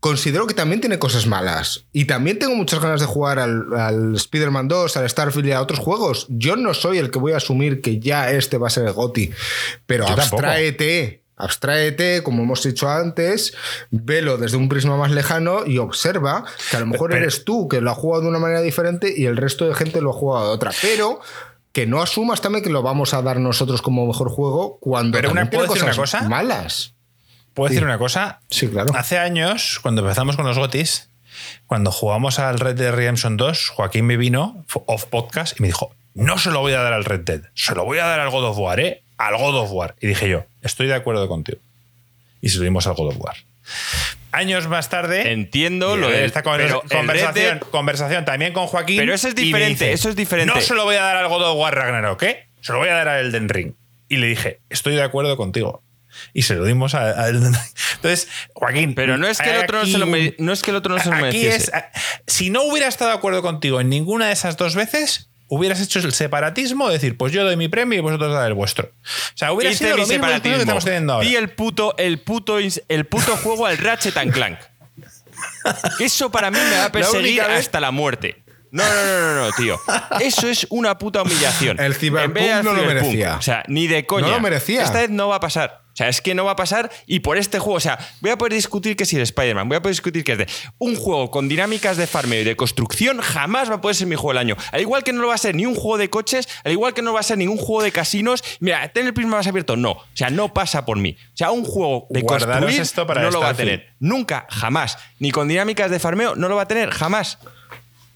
considero que también tiene cosas malas. Y también tengo muchas ganas de jugar al, Spider-Man 2, al Starfield y a otros juegos. Yo no soy el que voy a asumir que ya este va a ser el GOTI. Pero abstraete. Abstráete, como hemos dicho antes, velo desde un prisma más lejano y observa que a lo mejor eres tú que lo ha jugado de una manera diferente y el resto de gente lo ha jugado de otra. Pero que no asumas también que lo vamos a dar nosotros como mejor juego cuando Pero una, cosas cosa? malas. ¿Puedo decir una cosa? Sí, claro. Hace años, cuando empezamos con los GOTIS, cuando jugamos al Red Dead Redemption 2, Joaquín me vino off podcast y me dijo: No se lo voy a dar al Red Dead, se lo voy a dar al God of War, ¿eh? Al God of War. Y dije yo: Estoy de acuerdo contigo. Y se lo dimos al God of War. Años más tarde. Entiendo lo de esta conversación, conversación también con Joaquín. Pero eso es diferente. eso es diferente. No se lo voy a dar al God of War Ragnarok, ¿eh? Se lo voy a dar al Elden Ring. Y le dije: Estoy de acuerdo contigo y se lo dimos a, Entonces, Joaquín. Pero no es que el otro no se lo, no es que el otro no se lo es, Si no hubiera estado de acuerdo contigo en ninguna de esas dos veces, hubieras hecho el separatismo, decir, pues yo doy mi premio y vosotros dais el vuestro. O sea, hubiera Hice sido lo mismo que estamos teniendo ahora. Vi el puto, el puto, el puto juego al Ratchet and Clank. Eso para mí me va a perseguir hasta la muerte. No, no, no, no, no, tío. Eso es una puta humillación. El Cyberpunk no lo merecía. O sea, ni de coña. No lo merecía. Esta vez no va a pasar. O sea, es que no va a pasar y por este juego, o sea, voy a poder discutir que si el Spider-Man, voy a poder discutir que es de un juego con dinámicas de farmeo y de construcción, jamás va a poder ser mi juego del año. Al igual que no lo va a ser ni un juego de coches, al igual que no va a ser ningún juego de casinos. Mira, tener el prisma más abierto, no. O sea, no pasa por mí. O sea, un juego de Guardaros construir esto para no lo va a tener. Nunca, jamás. Ni con dinámicas de farmeo no lo va a tener, jamás.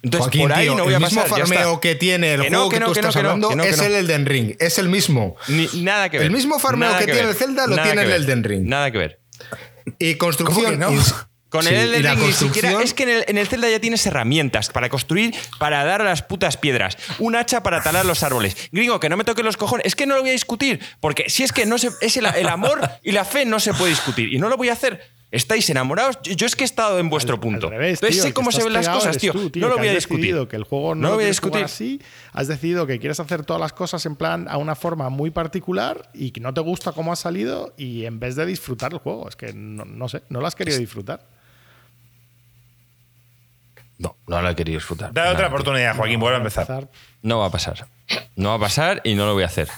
Entonces, Joaquín, por ahí tío, no voy el a mismo pasar. ya está. farmeo que tiene el Que no, juego que, que no, tú que estás no, hablando es el Elden Ring. Es el mismo. Ni- nada que ver. El mismo farmeo Nada que tiene ver. el Zelda lo Nada tiene el. Elden Ring. Nada que ver. Y construcción. ¿Cómo que no? Con Sí, el Elden Ring ni siquiera. Es que en el, en el Zelda ya tienes herramientas para construir, para dar a las putas piedras. Un hacha para talar los árboles. Gringo, que no me toque los cojones. Es que no lo voy a discutir. Porque si es que no se, es el, el amor y la fe no se puede discutir. Y no lo voy a hacer. ¿Estáis enamorados? Yo, yo es que he estado en vuestro punto. Al revés, Entonces tío, sé cómo se ven las cosas, tío. tú, No lo voy a has discutir. decidido que el juego no, No lo voy a discutir. así, has decidido que quieres hacer todas las cosas en plan a una forma muy particular y que no te gusta cómo ha salido y en vez de disfrutar el juego, es que no, no sé, no lo has querido disfrutar. No, no lo he querido disfrutar. Da otra oportunidad, Joaquín, vuelve a empezar. Empezar- No va a pasar. No va a pasar y no lo voy a hacer.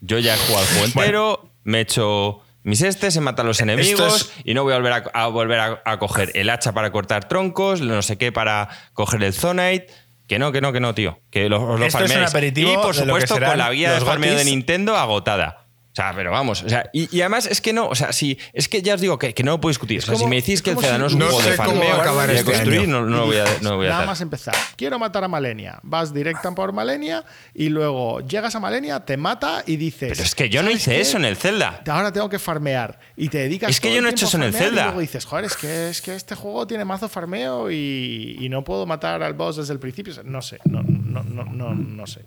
Yo ya he jugado el juego entero, me he hecho mis estes, he matado a los enemigos es- y no voy a volver, a, a volver a, a coger el hacha para cortar troncos, no sé qué para coger el Zonite. Que no, que no, que no, tío. Que lo, os lo Esto es un farmeéis. aperitivo Y por supuesto con la guía de los farmeo de. Nintendo agotada. O sea, pero vamos, o sea, y, y además es que no, o sea, si es que ya os digo que, que no lo puedo discutir. o sea, como- si me decís que el Zelda si- no es un No juego de farmeo acabar de este construir, año. no, no lo voy a, no lo voy a Nada hacer. más empezar. Quiero matar a Malenia. Vas directa por Malenia y luego llegas a Malenia, te mata y dices. Pero es que yo no "¿Sabes hice qué? eso en el Zelda. Ahora tengo que farmear y te dedicas. Es que todo yo no he hecho eso en el Zelda. Y luego dices, joder, es que, es que este juego tiene mazo farmeo y, y no puedo matar al boss desde el principio. No sé, no, no, no, no, no sé.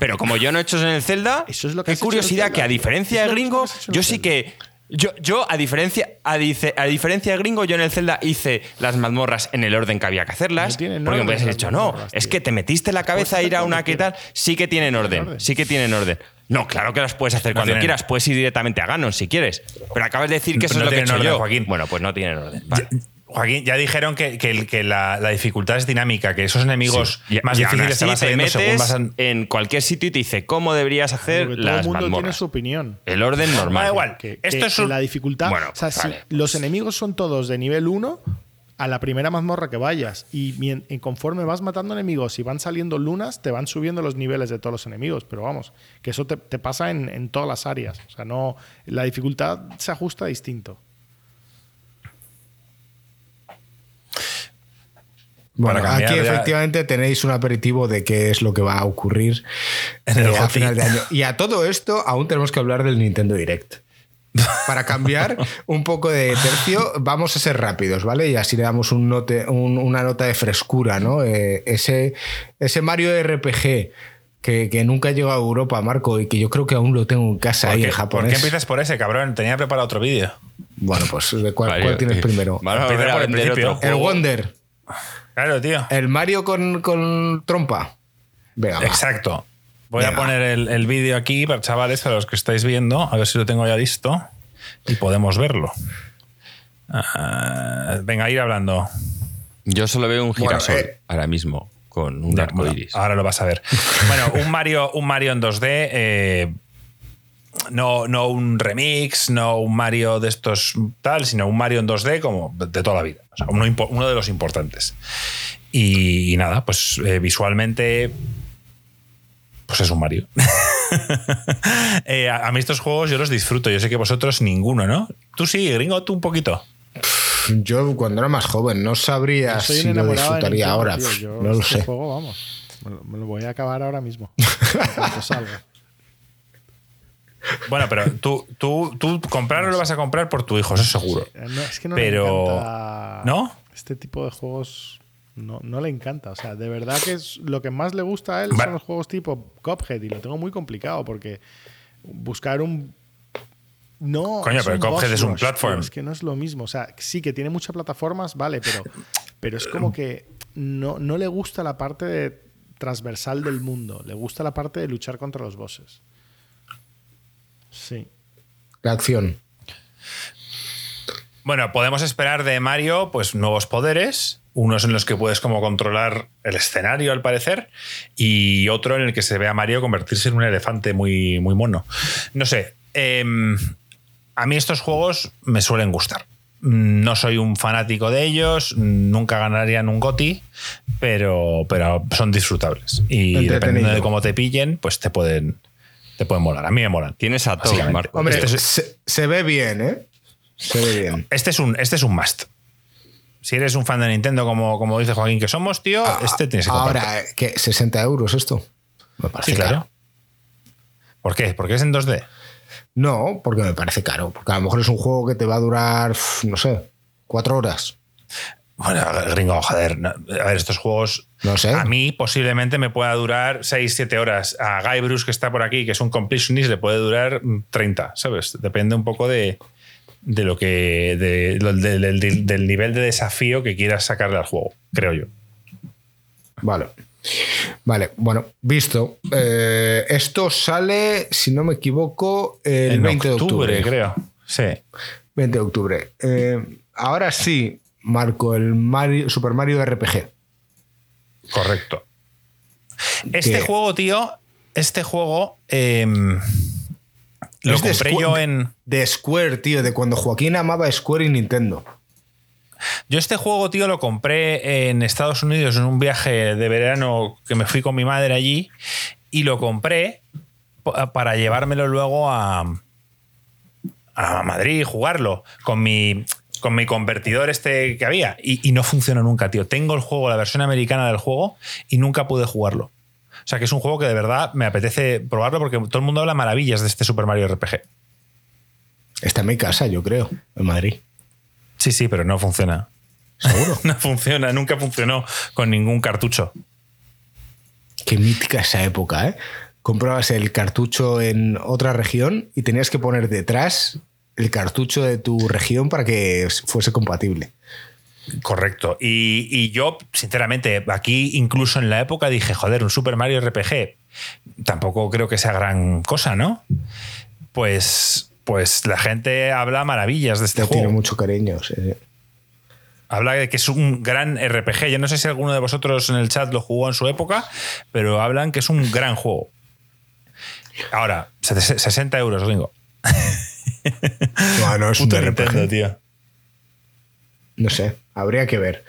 Pero como yo no he hecho eso en el Zelda, Eso es lo que qué hecho curiosidad que a diferencia de Gringo, hecho yo sí que yo, yo a diferencia a, dice- a diferencia de Gringo, yo en el Zelda hice las mazmorras en el orden que había que hacerlas, No porque me las dicho, no, es que te metiste la cabeza a ir a una que tal, sí que tienen orden, orden. sí que tienen orden. No, claro que las puedes hacer No cuando tienen. quieras, puedes ir directamente a Ganon si quieres, pero acabas de decir que eso No es lo que he tienen hecho orden, yo. Joaquín. Bueno, pues no tienen orden. Vale. Joaquín, ya dijeron que, que el- que la, la dificultad es dinámica, que esos enemigos más y difíciles así te van te saliendo según metes vas an- en cualquier sitio y te dice cómo deberías hacer Porque todo el mundo tiene su opinión. El orden normal. Da igual. Que, Esto que es un- la dificultad. Bueno, o sea, si vale. los enemigos son todos de nivel 1 a la primera mazmorra que vayas. Y, conforme vas matando enemigos y van saliendo lunas, te van subiendo los niveles de todos los enemigos. Pero vamos, que eso te, te pasa en, en todas las áreas. O sea, no. La dificultad se ajusta distinto. Bueno, aquí ya- efectivamente tenéis un aperitivo de qué es lo que va a ocurrir En el eh, a final de año. Y a todo esto aún tenemos que hablar del Nintendo Direct. Para cambiar un poco de tercio, vamos a ser rápidos, ¿vale? Y así le damos un note- un- una nota de frescura, ¿no? Eh, ese, ese Mario RPG que, que nunca llegó a Europa, Marco, y que yo creo que aún lo tengo en casa ¿Por ahí qué, en por japonés. qué empiezas por ese, cabrón? Tenía preparado otro vídeo. Bueno, pues ¿de cuál, cuál tienes eh, primero? Por el vender principio. otro El juego. Wonder. Claro, tío. El Mario con, con trompa. Venga, va. Exacto. Voy a poner el, el vídeo aquí para chavales, para los que estáis viendo, a ver si lo tengo ya listo y podemos verlo. Ah, venga, ir hablando. Yo solo veo un Bueno, girasol eh, ahora mismo con un Ya, arco bueno, iris. ahora lo vas a ver. Bueno, un Mario, un Mario en 2D. eh, no, no un remix, no un Mario de estos tal, sino un Mario en 2D como de toda la vida. O sea, uno, de los importantes. Y, y nada, pues eh, visualmente. Pues es un Mario. Eh, a, a mí estos juegos yo los disfruto. Yo sé que vosotros ninguno, ¿no? Tú sí, gringo, tú un poquito. Yo cuando era más joven no sabría si lo disfrutaría ahora. tío. Yo no lo este sé. juego, vamos. Me lo, me lo voy a acabar ahora mismo. salga. Bueno, pero tú, tú, tú comprarlo lo vas a comprar por tu hijo, eso seguro. Eh, no, es que no Pero- le encanta. ¿No? Este tipo de juegos no, no le encanta. O sea, de verdad que es lo que más le gusta a él son los juegos tipo Cuphead y lo tengo muy complicado porque buscar un. No. Coño, pero boss es un platform. Es que no es lo mismo. O sea, sí que tiene muchas plataformas, vale, pero, pero es como que no, no le gusta la parte transversal del mundo, le gusta la parte de luchar contra los bosses. Sí. La acción. Bueno, podemos esperar de Mario pues nuevos poderes, unos en los que puedes como controlar el escenario al parecer y otro en el que se ve a Mario convertirse en un elefante muy, muy mono. No sé, em, a mí estos juegos me suelen gustar. No soy un fanático de ellos, nunca ganarían un GOTI, pero, pero son disfrutables. Y dependiendo de cómo te pillen, pues te pueden, te pueden molar. A mí me molan. Tienes a todo, Marco. Hombre, este se, se, ve bien, ¿eh? Se ve bien. Este es un, este es un must. Si eres un fan de Nintendo, como, como dice Joaquín que somos, tío, ah, este tienes que Ahora, ¿qué? ¿60 euros esto? Me parece sí, claro. ¿Por qué? ¿Porque es en 2D? No, porque me parece caro. Porque a lo mejor es un juego que te va a durar, no sé, cuatro horas. Bueno, gringo, joder. A ver, estos juegos. No sé. A mí posiblemente me pueda durar 6, 7 horas. A Guy Bruce, que está por aquí, que es un completionist, le puede durar 30, ¿sabes? Depende un poco de, de lo que. De, del nivel de desafío que quieras sacarle al juego, creo yo. Vale. Vale, bueno, visto. Eh, esto sale, si no me equivoco, el 20 de octubre. creo. Sí. 20 de octubre. Eh, ahora sí, Marco, el Mario, Super Mario RPG. Correcto. Este juego, tío, este juego em, lo compré yo en. De Square, tío, de cuando Joaquín amaba Square y Nintendo. Yo este juego, tío, lo compré en Estados Unidos en un viaje de verano que me fui con mi madre allí y lo compré para llevármelo luego a, a Madrid y jugarlo con mi, con mi convertidor este que había y, no funciona nunca, tío. Tengo el juego, la versión americana del juego y nunca pude jugarlo. O sea que es un juego que de verdad me apetece probarlo porque todo el mundo habla maravillas de este Super Mario RPG. Está en mi casa, yo creo, en Madrid. Sí, sí, pero no funciona. ¿Seguro? no funciona, nunca funcionó con ningún cartucho. Qué mítica esa época, ¿eh? Comprabas el cartucho en otra región y tenías que poner detrás el cartucho de tu región para que fuese compatible. Correcto. Y, yo, sinceramente, aquí incluso en la época dije, joder, un Super Mario RPG, tampoco creo que sea gran cosa, ¿no? Pues pues la gente habla maravillas de este juego. Tiene mucho cariño, sí. Habla de que es un gran RPG. Yo no sé si alguno de vosotros en el chat lo jugó en su época, pero hablan que es un gran juego. Ahora, 60 euros, gringo. Bueno, es un RPG. tío. No sé, habría que ver.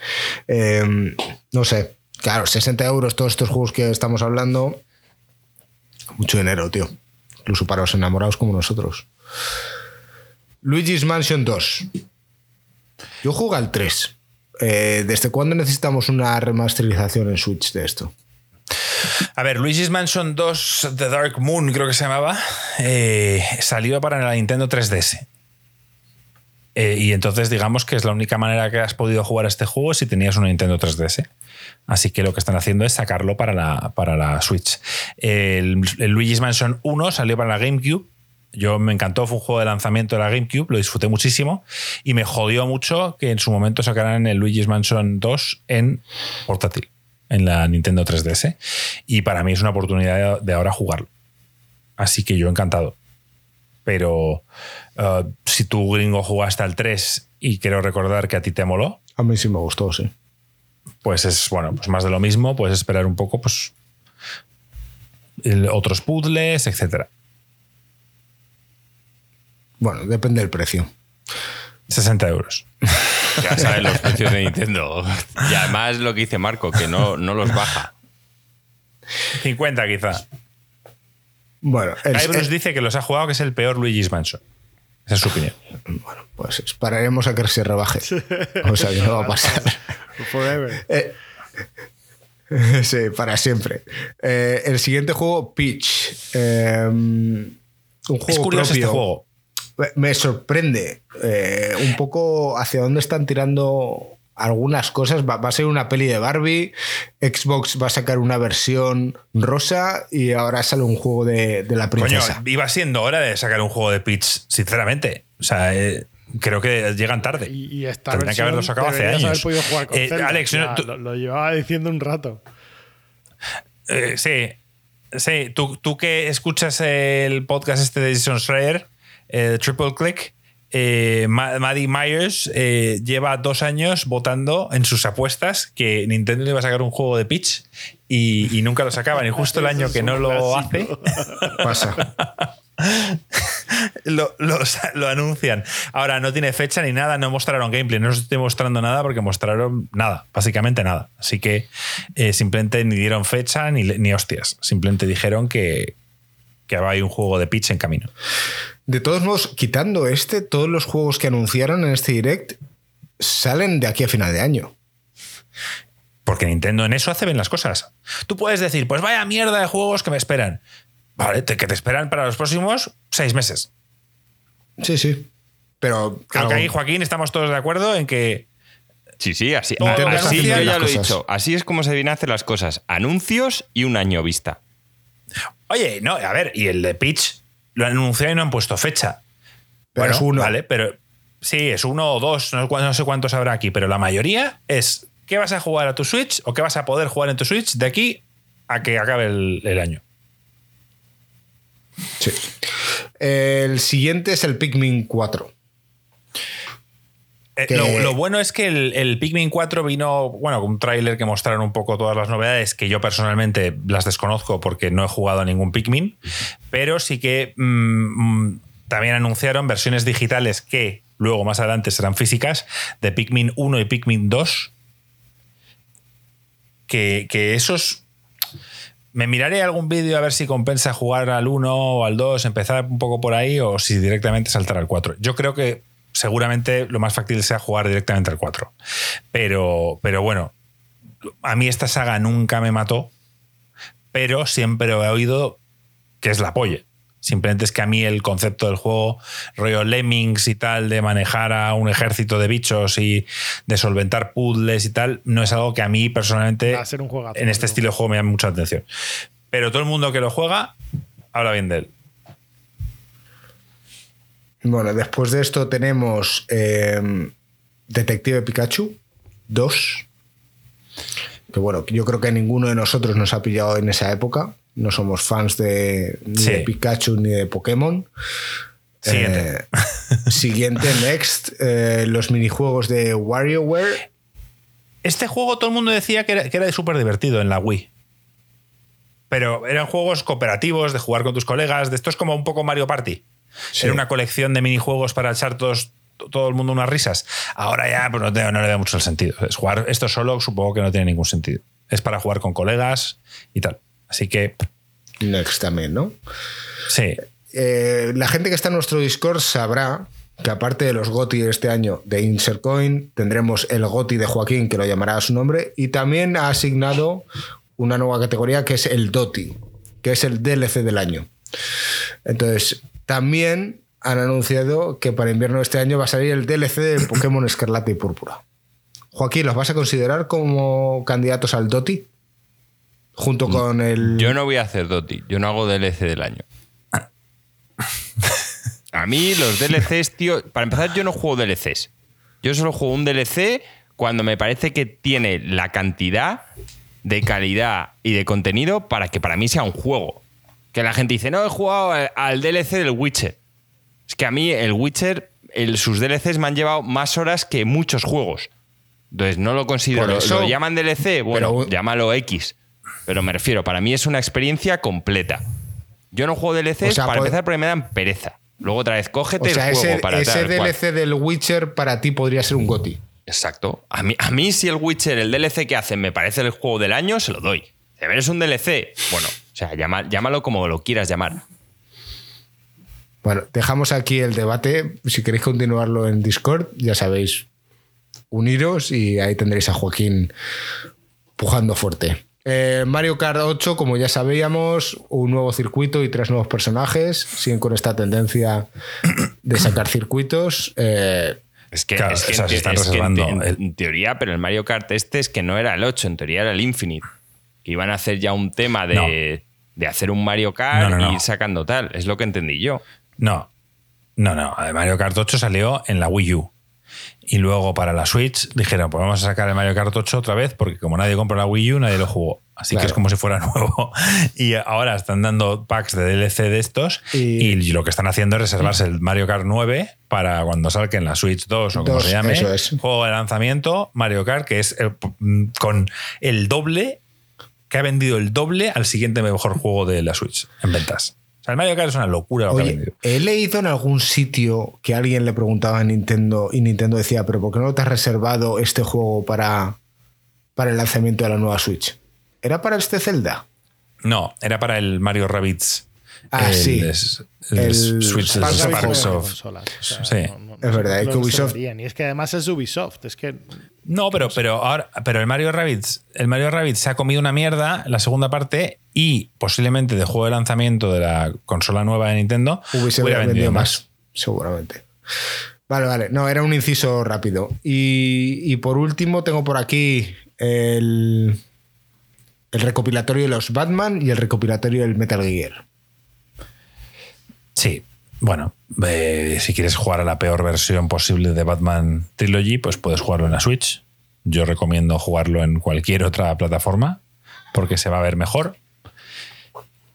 Em, no sé. Claro, 60 euros todos estos juegos que estamos hablando. Mucho dinero, tío. Incluso para los enamorados como nosotros. Luigi's Mansion 2. Yo juego al 3. Eh, ¿Desde cuándo necesitamos una remasterización en Switch de esto? A ver, Luigi's Mansion 2 The Dark Moon, creo que se llamaba, eh, salió para la Nintendo 3DS. Eh, y entonces digamos que es la única manera que has podido jugar este juego si tenías una Nintendo 3DS. Así que lo que están haciendo es sacarlo para la, para la Switch. El, el Luigi's Mansion 1 salió para la GameCube yo me encantó, fue un juego de lanzamiento de la GameCube, lo disfruté muchísimo y me jodió mucho que en su momento sacaran el Luigi's Mansion 2 en portátil, en la Nintendo 3DS. Y para mí es una oportunidad de ahora jugarlo. Así que yo encantado. Pero uh, si tú, gringo, jugaste al 3 y quiero recordar que a ti te moló. A mí sí me gustó, sí. Pues es, bueno, pues más de lo mismo, puedes esperar un poco, pues. otros puzzles, etcétera. Bueno, depende del precio. 60 euros. Ya saben los precios de Nintendo. Y además lo que dice Marco, que no, no los baja. 50 quizá. Bueno, el, dice que los ha jugado que es el peor Luigi's Mansion. Esa es su opinión. Bueno, pues esperaremos a que se rebaje. O sea, que no va a pasar. Forever. Eh, sí, para siempre. Eh, el siguiente juego, Peach. Eh, un juego es curioso este juego me sorprende eh, un poco hacia dónde están tirando algunas cosas. Va, a ser una peli de Barbie, Xbox va a sacar una versión rosa y ahora sale un juego de, la princesa. Coño, iba siendo hora de sacar un juego de Peach, sinceramente. O sea, eh, creo que llegan tarde. Y, esta Tendrían que haberlo sacado hace años. Haber podido jugar con Eh, Zelda. Alex, Ya, no, tú- lo, lo llevaba diciendo un rato. Eh, sí, sí. Tú, tú que escuchas el podcast este de Jason Schreier, eh, Triple Click, eh, Ma- Maddie Myers eh, lleva dos años votando en sus apuestas que Nintendo iba a sacar un juego de Peach y, y nunca lo sacaban. Y justo el año que no lo hace. Pasa. lo, lo- lo anuncian. Ahora no tiene fecha ni nada, no mostraron gameplay, no os estoy mostrando nada porque mostraron nada, básicamente nada. Así que eh, simplemente ni dieron fecha ni, ni hostias. Simplemente dijeron que, que hay un juego de pitch en camino. De todos modos, quitando este, todos los juegos que anunciaron en este direct salen de aquí a final de año. Porque Nintendo en eso hace bien las cosas. Tú puedes decir, pues vaya mierda de juegos que me esperan. Vale, te- que te esperan para los próximos seis meses. Sí, sí. Pero Creo que ahí, Joaquín, estamos todos de acuerdo en que Sí, sí, así, así yo ya lo he dicho. Así es como se vienen a hacer las cosas. Anuncios y un año vista. Oye, no, a ver, y el de Pitch lo han anunciado y no han puesto fecha. Pero Bueno, es uno. Vale, pero sí, es uno o dos, no, sé cuántos habrá aquí, pero la mayoría es ¿qué vas a jugar a tu Switch o qué vas a poder jugar en tu Switch de aquí a que acabe el, el año? Sí. El siguiente es el Pikmin 4. Eh, Que- Lo, lo bueno es que el, el Pikmin 4 vino, bueno, con un tráiler que mostraron un poco todas las novedades, que yo personalmente las desconozco porque no he jugado a ningún Pikmin, pero sí que mm, mm, también anunciaron versiones digitales que luego más adelante serán físicas de Pikmin 1 y Pikmin 2. Que, que esos... Me miraré algún vídeo a ver si compensa jugar al 1 o al 2, empezar un poco por ahí o si directamente saltar al 4. Yo creo que seguramente lo más fácil sea jugar directamente al 4. Pero, pero bueno, a mí esta saga nunca me mató, pero siempre he oído que es la polla. Simplemente es que a mí el concepto del juego, rollo Lemmings y tal, de manejar a un ejército de bichos y de solventar puzzles y tal, no es algo que a mí personalmente a ser un juegazo, en este ¿no? estilo de juego me llama mucha atención. Pero todo el mundo que lo juega habla bien de él. Bueno, después de esto tenemos eh, Detective Pikachu 2. Que bueno, yo creo que ninguno de nosotros nos ha pillado en esa época. No somos fans de, ni Sí. de Pikachu ni de Pokémon. Siguiente. Eh, siguiente, next. eh, los minijuegos de WarioWare. Este juego todo el mundo decía que era, que era súper divertido en la Wii. Pero eran juegos cooperativos, de jugar con tus colegas. De esto es como un poco Mario Party. Sí. Era una colección de minijuegos para echar todos, todo el mundo unas risas. Ahora ya pues no, te- no le veo mucho el sentido. Es jugar esto solo supongo que no tiene ningún sentido. Es para jugar con colegas y tal. Así que Next también, ¿no? sí. Eh, la gente que está en nuestro Discord sabrá que aparte de los GOTI de este año de Insert Coin, tendremos el GOTI de Joaquín, que lo llamará a su nombre, y también ha asignado una nueva categoría que es el DOTI, que es el DLC del año. Entonces, también han anunciado que para invierno de este año va a salir el DLC de Pokémon Escarlata y Púrpura. Joaquín, ¿los vas a considerar como candidatos al DOTI? Junto con el... Yo no voy a hacer Doti, yo no hago DLC del año. A mí los DLCs, tío, para empezar yo no juego DLCs. Yo solo juego un DLC cuando me parece que tiene la cantidad de calidad y de contenido para que para mí sea un juego. Que la gente dice, no, he jugado al- DLC del Witcher. Es que a mí el Witcher, el- sus DLCs me han llevado más horas que muchos juegos. Entonces no lo considero. ¿Lo- eso- ¿Lo llaman DLC? Bueno, Pero- llámalo X. Pero me refiero, para mí es una experiencia completa. Yo no juego DLCs O sea, para empezar porque me dan pereza. Luego otra vez, cógete O sea, el juego ese, para ese tal cual. DLC del Witcher para ti podría ser un GOTI. Exacto. A mí, a mí si el Witcher, el DLC que hacen, me parece el juego del año, se lo doy. Si ver es un DLC, bueno, o sea, llama- llámalo como lo quieras llamar. Bueno, dejamos aquí el debate. Si queréis continuarlo en Discord, ya sabéis, uniros y ahí tendréis a Joaquín pujando fuerte. Eh, Mario Kart 8, como ya sabíamos, un nuevo circuito y tres nuevos personajes. Siguen con esta tendencia de sacar circuitos. Eh, Es que, Claro, es que en, te- están es que en reservando te- en- el- en teoría, pero el Mario Kart este es que no era el 8, en teoría era el Infinite. Que iban a hacer ya un tema de, de hacer un Mario Kart No, no, no. y ir sacando tal. Es lo que entendí yo. No. No, no, el Mario Kart 8 salió en la Wii U. Y luego para la Switch dijeron, pues vamos a sacar el Mario Kart 8 otra vez, porque como nadie compra la Wii U, nadie lo jugó. Así que es como si fuera nuevo. Y ahora están dando packs de DLC de estos y, lo que están haciendo es reservarse el Mario Kart 9 para cuando salga en la Switch 2 o como se llame. Juego de lanzamiento, Mario Kart, que es mm, con el doble, que ha vendido el doble al siguiente mejor juego de la Switch en ventas. O sea, el Mario Kart es una locura lo que ha vendido. He leído en algún sitio que alguien le preguntaba a Nintendo y Nintendo decía, pero ¿por qué no te has reservado este juego para, para el lanzamiento de la nueva Switch? ¿Era para este Zelda? No, era para el Mario Rabbids. Ah, sí. el, Switch Sparksoft. sí. es verdad, es que Ubisoft. Y es que además es Ubisoft. Es que. No, pero, pero, ahora, pero el Mario Rabbids, el Mario Rabbids se ha comido una mierda la segunda parte y posiblemente de juego de lanzamiento de la consola nueva de Nintendo hubiera vendido, más. Seguramente. Vale, vale. No, era un inciso rápido. y por último, tengo por aquí el el recopilatorio de los Batman y el recopilatorio del Metal Gear. Sí, bueno, eh, si quieres jugar a la peor versión posible de Batman Trilogy, pues puedes jugarlo en la Switch. Yo recomiendo jugarlo en cualquier otra plataforma porque se va a ver mejor.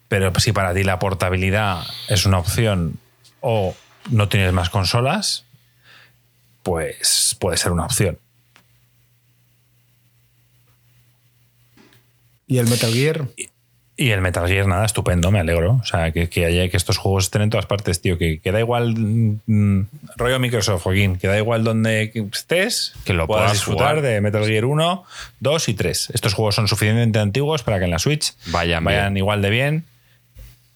Pero si para ti la portabilidad es una opción o no tienes más consolas, pues puede ser una opción. ¿Y el Metal Gear? Y, el Metal Gear, nada, estupendo, me alegro. O sea, que, que, haya, que estos juegos estén en todas partes, tío. Que, da igual, mm, rollo Microsoft, Joaquín, que da igual donde estés, que lo puedas, disfrutar de Metal Gear 1, 2 y 3. Estos juegos son suficientemente antiguos para que en la Switch vayan, vayan igual de bien.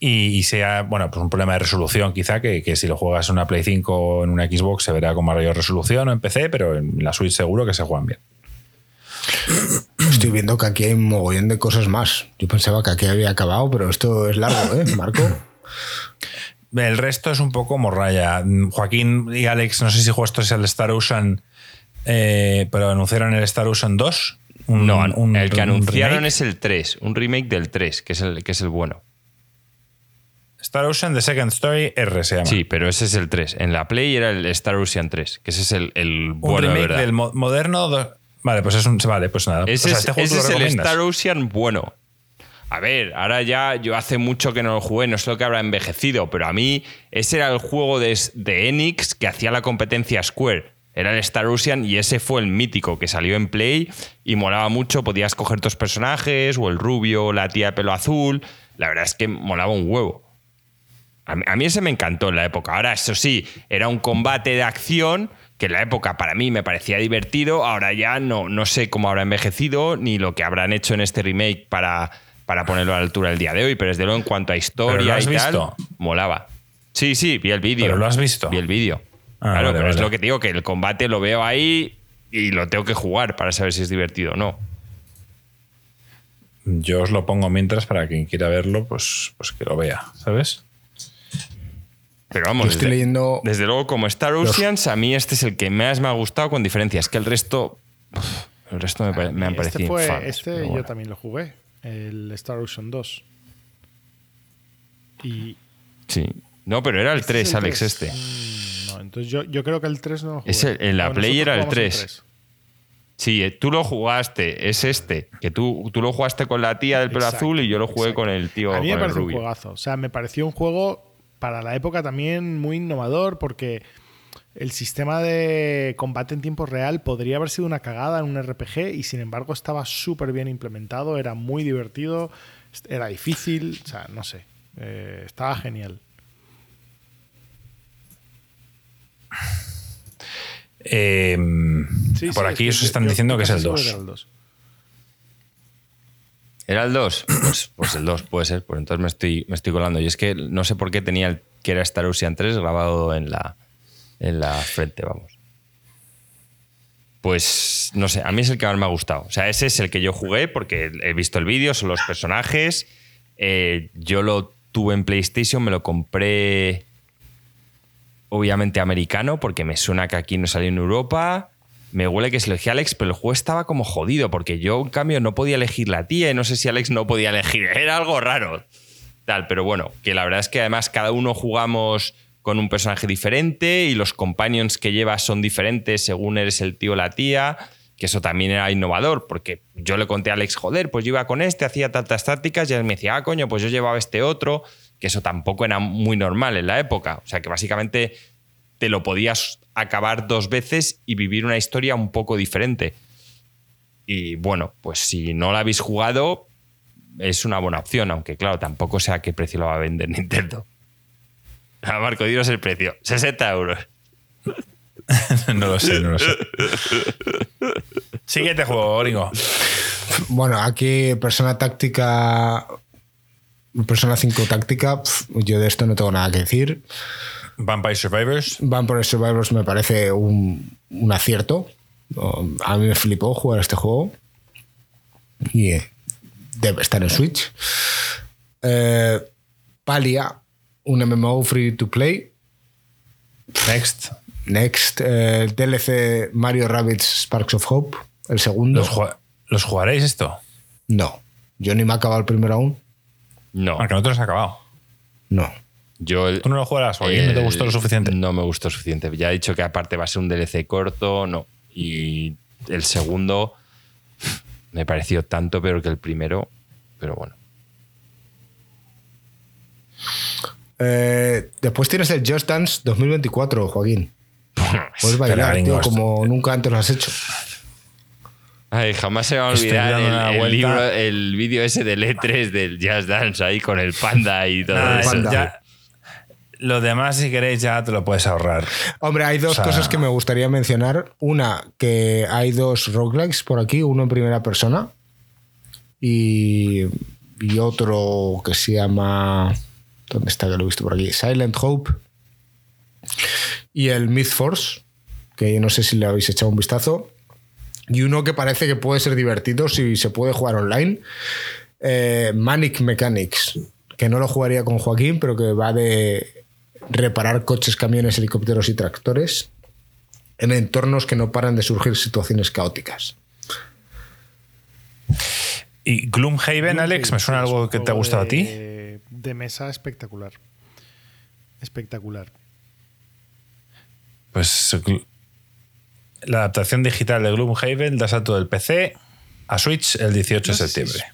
Y, sea, bueno, pues un problema de resolución quizá, que, que, si lo juegas en una Play 5 o en una Xbox se verá con mayor resolución o en PC, pero en la Switch seguro que se juegan bien. Estoy viendo que aquí hay un mogollón de cosas más. Yo pensaba que aquí había acabado, pero esto es largo, ¿eh, Marco? El resto es un poco morralla. Joaquín y Alex, no sé si esto es el Star Ocean, eh, pero anunciaron el Star Ocean 2. no, el que anunciaron es el 3, un remake del 3, que es el, que es el bueno. Star Ocean The Second Story R se llama. Sí, pero ese es el 3. En la Play era el Star Ocean 3, que ese es el, el bueno. Un remake del moderno Vale, pues es un. Vale, pues nada. Ese, este es, el Star Ocean bueno. A ver, ahora ya yo hace mucho que no lo jugué, no sé lo que habrá envejecido, pero a mí ese era el juego de, de Enix que hacía la competencia Square. Era el Star Ocean y ese fue el mítico que salió en Play y molaba mucho. Podías coger tus personajes, o el rubio, o la tía de pelo azul. La verdad es que molaba un huevo. A mí, a mí ese me encantó en la época. Ahora, eso sí, era un combate de acción que en la época para mí me parecía divertido, ahora ya no, no sé cómo habrá envejecido ni lo que habrán hecho en este remake para, para ponerlo a la altura del día de hoy, pero desde luego en cuanto a historia y tal, molaba. Sí, sí, vi el vídeo. ¿Pero lo has visto? Vi el vídeo. Ah, claro, pero es lo que te digo, que el combate lo veo ahí y lo tengo que jugar para saber si es divertido o no. Yo os lo pongo mientras para quien quiera verlo, pues, pues que lo vea, ¿sabes? Pero vamos, estoy desde, leyendo desde luego como Star Oceans, a mí este es el que más me ha gustado con diferencia. Es que el resto, el resto me, me han este parecido Este yo también lo jugué, el Star Ocean 2. Y... Sí. No, pero era el 3, este Alex, este. Mm, no, entonces yo, yo, creo que el 3 no lo jugué. en la Play era el 3. Sí, eh, tú lo jugaste, es este, que tú, tú lo jugaste con la tía del pelo azul y yo lo jugué con el tío. A mí me pareció un juegazo. O sea, me pareció un juego para la época también muy innovador porque el sistema de combate en tiempo real podría haber sido una cagada en un RPG y sin embargo estaba súper bien implementado, era muy divertido, era difícil, o sea, no sé, eh, estaba genial. Em, por aquí os están diciendo que es el 2. ¿Era el 2? Pues, pues, el 2 puede ser, pues entonces me estoy, me estoy colando. Y es que no sé por qué tenía el que era Star Ocean 3 grabado en la, en la frente, vamos. Pues no sé, a mí es el que más me ha gustado. O sea, ese es el que yo jugué porque he visto el vídeo, son los personajes. Eh, yo lo tuve en PlayStation, me lo compré obviamente americano porque me suena que aquí no salió en Europa me huele que se elegí a Alex, pero el juego estaba como jodido, porque yo, en cambio, no podía elegir la tía y no sé si Alex no podía elegir. Era algo raro. Tal, pero bueno, que la verdad es que además cada uno jugamos con un personaje diferente y los companions que llevas son diferentes según eres el tío o la tía, que eso también era innovador, porque yo le conté a Alex, joder, pues yo iba con este, hacía tantas tácticas y él me decía, ah, coño, pues yo llevaba este otro, que eso tampoco era muy normal en la época. O sea que básicamente te lo podías acabar dos veces y vivir una historia un poco diferente. Y bueno, pues si no la habéis jugado, es una buena opción, aunque claro, tampoco sé a qué precio lo va a vender Nintendo. A Marco, dinos el precio. 60 euros. no lo sé, no lo sé. Siguiente juego, Oringo. Bueno, aquí persona táctica. Persona 5 táctica, yo de esto no tengo nada que decir. Vampire Survivors. Vampire Survivors me parece un, un acierto. A mí me flipó jugar este juego. Y eh, debe estar en Switch. Eh, Palia, un MMO free to play. Next. Next, eh, DLC Mario Rabbids Sparks of Hope, el segundo. ¿Los, ¿Los, jugaréis esto? No. Yo ni me he acabado el primero aún. No. Porque no te lo has acabado. No. Yo ¿Tú no lo jugarás o no te gustó lo suficiente? No me gustó lo suficiente. Ya he dicho que aparte va a ser un DLC corto, no. Y el segundo me pareció tanto peor que el primero, pero bueno. Eh, después tienes el Just Dance 2024, Joaquín. Puedes bailar, tío, como nunca antes lo has hecho. Ay, jamás se va a olvidar el, el, vídeo ese del E3 del Just Dance ahí con el panda y todo eso. Lo demás, si queréis, ya te lo puedes ahorrar. Hombre, hay dos cosas que me gustaría mencionar. Una, que hay dos roguelikes por aquí, uno en primera persona y, y otro que se llama. ¿Dónde está que lo he visto por aquí? Silent Hope y el Myth Force, que no sé si le habéis echado un vistazo. Y uno que parece que puede ser divertido si se puede jugar online. Eh, Manic Mechanics, que no lo jugaría con Joaquín, pero que va de reparar coches, camiones, helicópteros y tractores en entornos que no paran de surgir situaciones caóticas. ¿Y Gloomhaven, Alex? ¿Me suena algo que te ha gustado a ti? De mesa espectacular. Espectacular. Pues la adaptación digital de Gloomhaven da salto del PC a Switch el 18 de septiembre.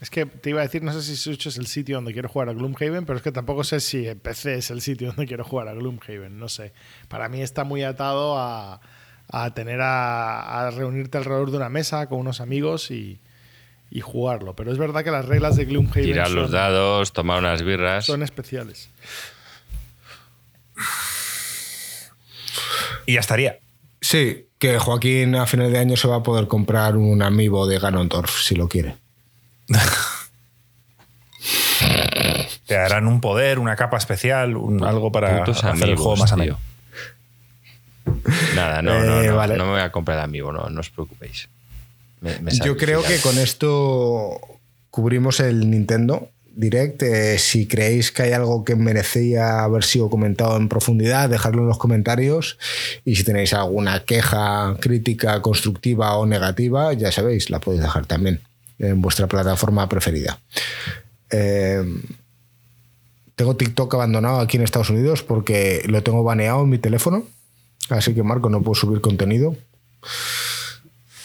Es que te iba a decir, no sé si Switch es el sitio donde quiero jugar a Gloomhaven, pero es que tampoco sé si PC es el sitio donde quiero jugar a Gloomhaven. No sé. Para mí está muy atado a, tener a, reunirte alrededor de una mesa con unos amigos y, y jugarlo. Pero es verdad que las reglas de Gloomhaven. Tirar los dados, tomar unas birras. Son especiales. Y ya estaría. Sí, que Joaquín a final de año se va a poder comprar un amiibo de Ganondorf si lo quiere. Te darán un poder, una capa especial, algo para hacer el juego más amigo. Nada, no, no, eh, no, no, me voy a comprar el amigo, no, no os preocupéis. Yo creo que con esto cubrimos el Nintendo. Direct. Eh, si creéis que hay algo que merecía haber sido comentado en profundidad, dejadlo en los comentarios. Y si tenéis alguna queja, crítica, constructiva o negativa, ya sabéis, la podéis dejar también en vuestra plataforma preferida. Eh, tengo TikTok abandonado aquí en Estados Unidos porque lo tengo baneado en mi teléfono. Así que, Marco, no puedo subir contenido.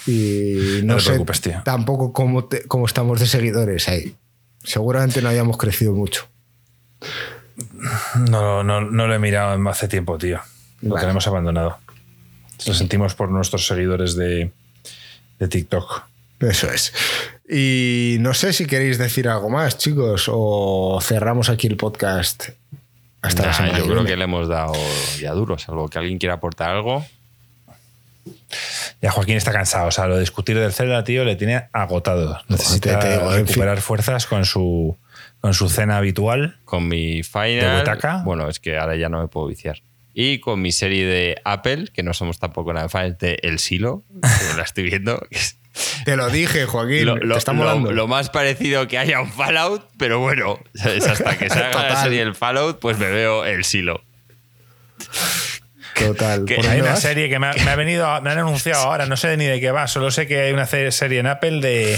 Y no, sé tampoco cómo, cómo estamos de seguidores ahí seguramente no hayamos crecido mucho. No, no, no lo he mirado hace tiempo, tío. Lo tenemos abandonado. Lo sentimos por nuestros seguidores de, de TikTok. Eso es. Y no sé si queréis decir algo más, chicos, o cerramos aquí el podcast hasta la semana. Yo creo que le hemos dado ya duro, salvo que alguien quiera aportar algo. Ya Joaquín está cansado. O sea, lo de discutir del Zelda, tío, le tiene agotado. Necesita recuperar fuerzas con su, con su cena habitual. Con mi final. Bueno, es que ahora ya no me puedo viciar. Y con mi serie de Apple, que no somos tampoco nada fans de El Silo, que la estoy viendo. Te lo dije, Joaquín. Lo, te está molando. Lo, más parecido que haya un Fallout, pero bueno, es hasta que salga la serie el Fallout, pues me veo El Silo. Total. hay una serie que me ha, venido, me han anunciado ahora, no sé ni de qué va, solo sé que hay una serie en Apple de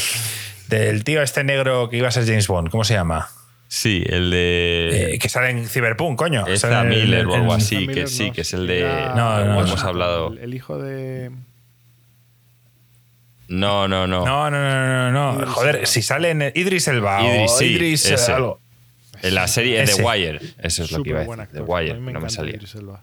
del tío este negro que iba a ser James Bond. ¿Cómo se llama? Sí, el de. Eh, que sale en Cyberpunk, coño. Está Miller o algo así, que sí, que es el de. No, no, hemos hablado. El, hijo de. No, no, no. No, no, no, no. no. Joder, si sale en Idris Elba Idris, o sí, Idris ese. algo. En la serie Ese. The Wire. Eso es lo que iba a decir. The. A Wire, mí me no me salía. Idris Elba.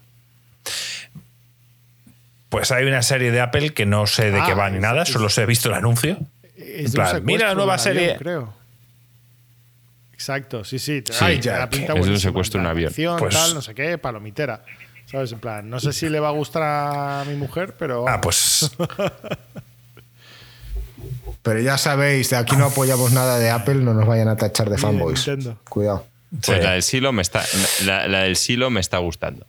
Pues hay una serie de Apple que no sé de Ah, qué va ni nada, es- solo se he visto el anuncio. Un plan, secuestro mira la de nueva un avión, serie. creo. Exacto, sí, sí. Sí, Ay, la pinta Es de un secuestro en de un avión. acción, Pues- tal, no sé qué, palomitera. ¿Sabes? En plan, no sé si le va a gustar a mi mujer, pero. Ah, pues Pero ya sabéis, de aquí no apoyamos nada de Apple, no nos vayan a tachar de fanboys. Nintendo. Cuidado. Pues Sí. la del silo me está. La, la del silo me está gustando.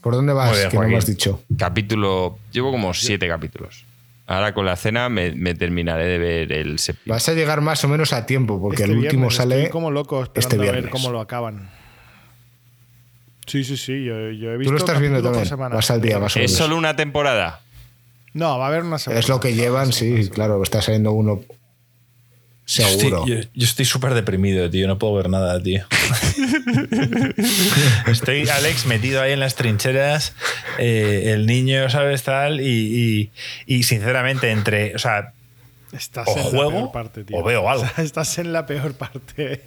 ¿Por dónde vas? Bien, que no me has dicho. Capítulo. Llevo como siete capítulos. Ahora con la cena me, me terminaré de ver el séptimo. Vas a llegar más o menos a tiempo, porque Este el último viernes sale. Estoy como loco esperando este a ver viernes. cómo lo acaban. Sí, sí, sí. Yo, yo he visto. Tú lo estás viendo también. Vas al día, más o ¿Es menos. solo una temporada? No, va a haber una semana. Es lo que llevan, sí, claro, está saliendo uno seguro. Estoy- yo, yo estoy súper deprimido, tío. No puedo ver nada, tío. estoy, Alex, metido ahí en las trincheras. eh, el niño, ¿sabes? Tal. Y, y- y, sinceramente, entre. O sea, Estás o en la juego peor parte, tío. o veo algo. O sea, estás en la peor parte.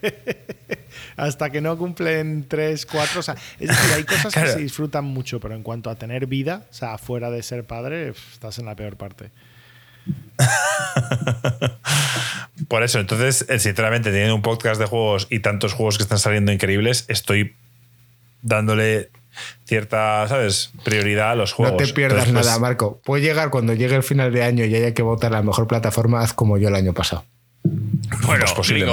Hasta que no cumplen 3, 4. O sea, es decir, hay cosas que se disfrutan mucho, pero en cuanto a tener vida, o sea, fuera de ser padre, estás en la peor parte. por eso, entonces, eh, sinceramente, teniendo un podcast de juegos y tantos juegos que están saliendo increíbles, estoy dándole cierta, ¿sabes? Prioridad a los No juegos. te pierdas Entonces, pues, nada, Marco. Puede llegar cuando llegue el final de año y haya que votar la mejor plataforma, haz como yo el año pasado. Bueno,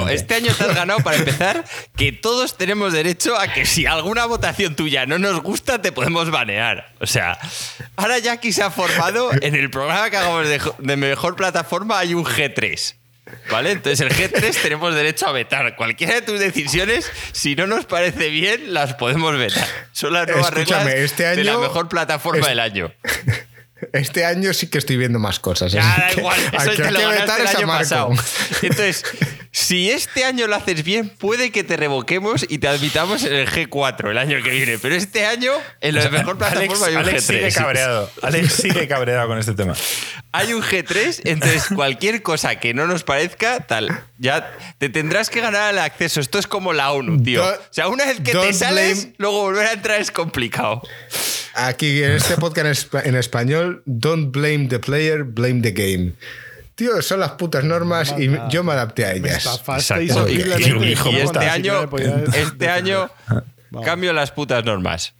este año te has ganado para empezar que todos tenemos derecho a que si alguna votación tuya no nos gusta, te podemos banear. O sea, ahora Jackie se ha formado en el programa que hagamos de, de mejor plataforma hay un G3. ¿Vale? Entonces el G3 tenemos derecho a vetar. Cualquiera de tus decisiones, si no nos parece bien, las podemos vetar. Son las nuevas Escúchame, reglas este de la mejor plataforma es- del año. Este año sí que estoy viendo más cosas. Ya da igual, eso te hay lo que ganaste vetar el año pasado. Entonces, si este año lo haces bien, puede que te revoquemos y te admitamos en el G4 el año que viene. Pero este año, en la mejor Alex, plataforma hay un Alex sigue G3. cabreado. Alex sigue cabreado con este tema. Hay un G3, entonces cualquier cosa que no nos parezca, tal, ya te tendrás que ganar el acceso. Esto es como la ONU, tío. Don't- O sea, una vez que te sales, blame- luego volver a entrar es complicado. Aquí en este podcast en español, don't blame the player, blame the game. Tío, son las putas normas y yo me adapté a ellas. Exacto. Y, este año, este año cambio las putas normas.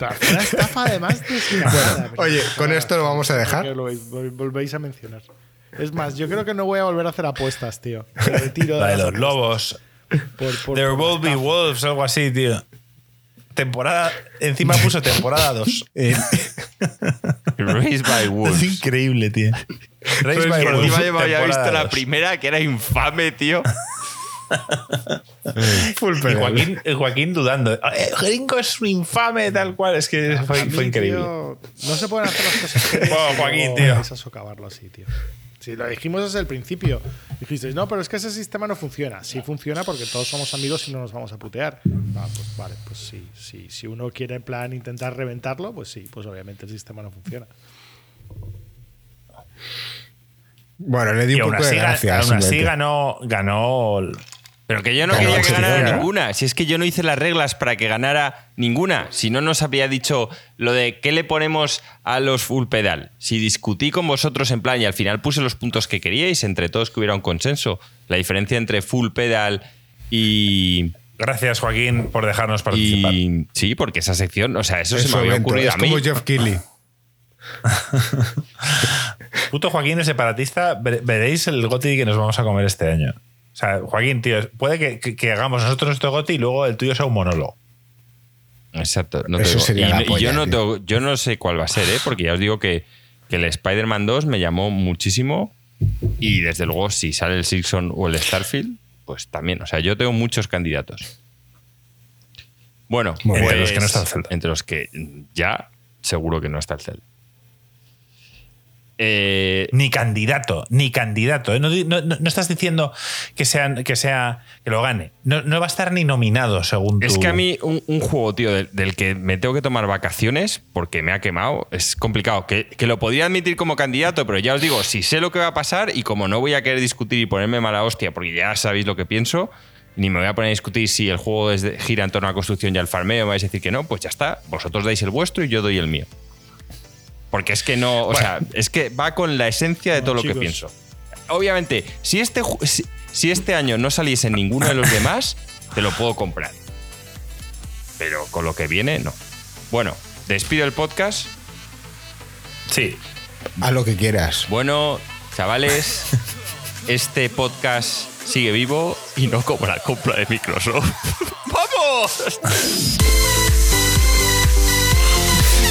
Una estafa además descarada. Oye, con esto lo vamos a dejar. lo volvéis a mencionar. Es más, yo creo que no voy a volver a hacer apuestas, tío. Me retiro La de los lobos. apuestas por- por- There por will be wolves, algo así, tío. Temporada. Encima puso temporada 2. Raised by Es Wolves. increíble, tío. Raised Que by encima Wolves, yo me había visto temporada la dos. primera, que era infame, tío. Full Y. Joaquín, Joaquín dudando. Eh, Gringo es un infame, tal cual. Es que fue, mí, fue increíble. tío, no se pueden hacer las cosas que Bueno, Joaquín, tío. a socavarlo así, tío. Si lo dijimos desde el principio. Dijisteis, no, pero es que ese sistema no funciona. Sí funciona porque todos somos amigos y no nos vamos a putear. Ah, pues vale, pues sí, sí. Si uno quiere en plan intentar reventarlo, pues sí, pues obviamente el sistema no funciona. Bueno, le di Y un poco de gracia. aún así ganó, ganó. Pero que yo no quería que ganara ninguna. Si es que yo no hice las reglas para que ganara ninguna. Si no nos había dicho lo de qué le ponemos a los full pedal. Si discutí con vosotros en plan y al final puse los puntos que queríais, entre todos que hubiera un consenso. La diferencia entre full pedal y. Gracias, Joaquín, por dejarnos participar. y sí, porque esa sección, o sea, eso, Es se me había evento, ocurrido es a mí. como Jeff Keighley. Puto Joaquín es separatista. Ver- Veréis el goti que nos vamos a comer este año. O sea, Joaquín, tío, puede que, que- que hagamos nosotros nuestro goti y luego el tuyo sea un monólogo. Exacto. No Eso te- sería y, la y polla, yo, no tío. te- yo no sé cuál va a ser, ¿eh? porque ya os digo que, que el Spider-Man 2 me llamó muchísimo. Y desde luego, si sale el Silson o el Starfield, pues también. O sea, yo tengo muchos candidatos. Bueno, pues, Entre los que no está el Zelda. Entre los que ya seguro que no está el Zelda. Eh, ni candidato, ni candidato. ¿eh? No, estás diciendo que, sean, que, sea, que lo gane. No, va a estar ni nominado, según Es que a mí un, juego, tío, del, que me tengo que tomar vacaciones porque me ha quemado, es complicado. Que, lo podría admitir como candidato, pero ya os digo, si sé lo que va a pasar y como no voy a querer discutir y ponerme mala hostia, porque ya sabéis lo que pienso, ni me voy a poner a discutir si el juego gira en torno a la construcción y al farmeo, me vais a decir que no, pues ya está. Vosotros dais el vuestro y yo doy el mío. Porque es que no, o sea, es que va con la esencia de todo lo que pienso. Obviamente, si este, si, este año no saliese ninguno de los demás, te lo puedo comprar. Pero con lo que viene, no. Bueno, despido el podcast. Sí. A lo que quieras. Bueno, chavales, este podcast sigue vivo y no como la compra de Microsoft. ¡Vamos!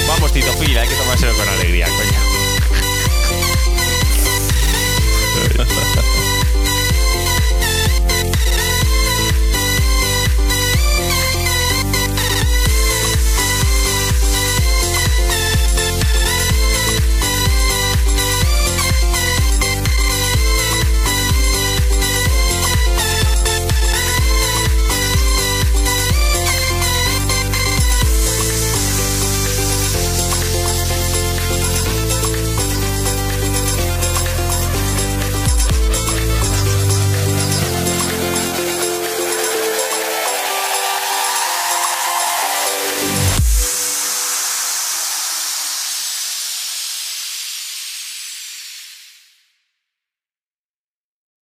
Vamos, Tito Fila, hay que tomárselo con alegría, coño.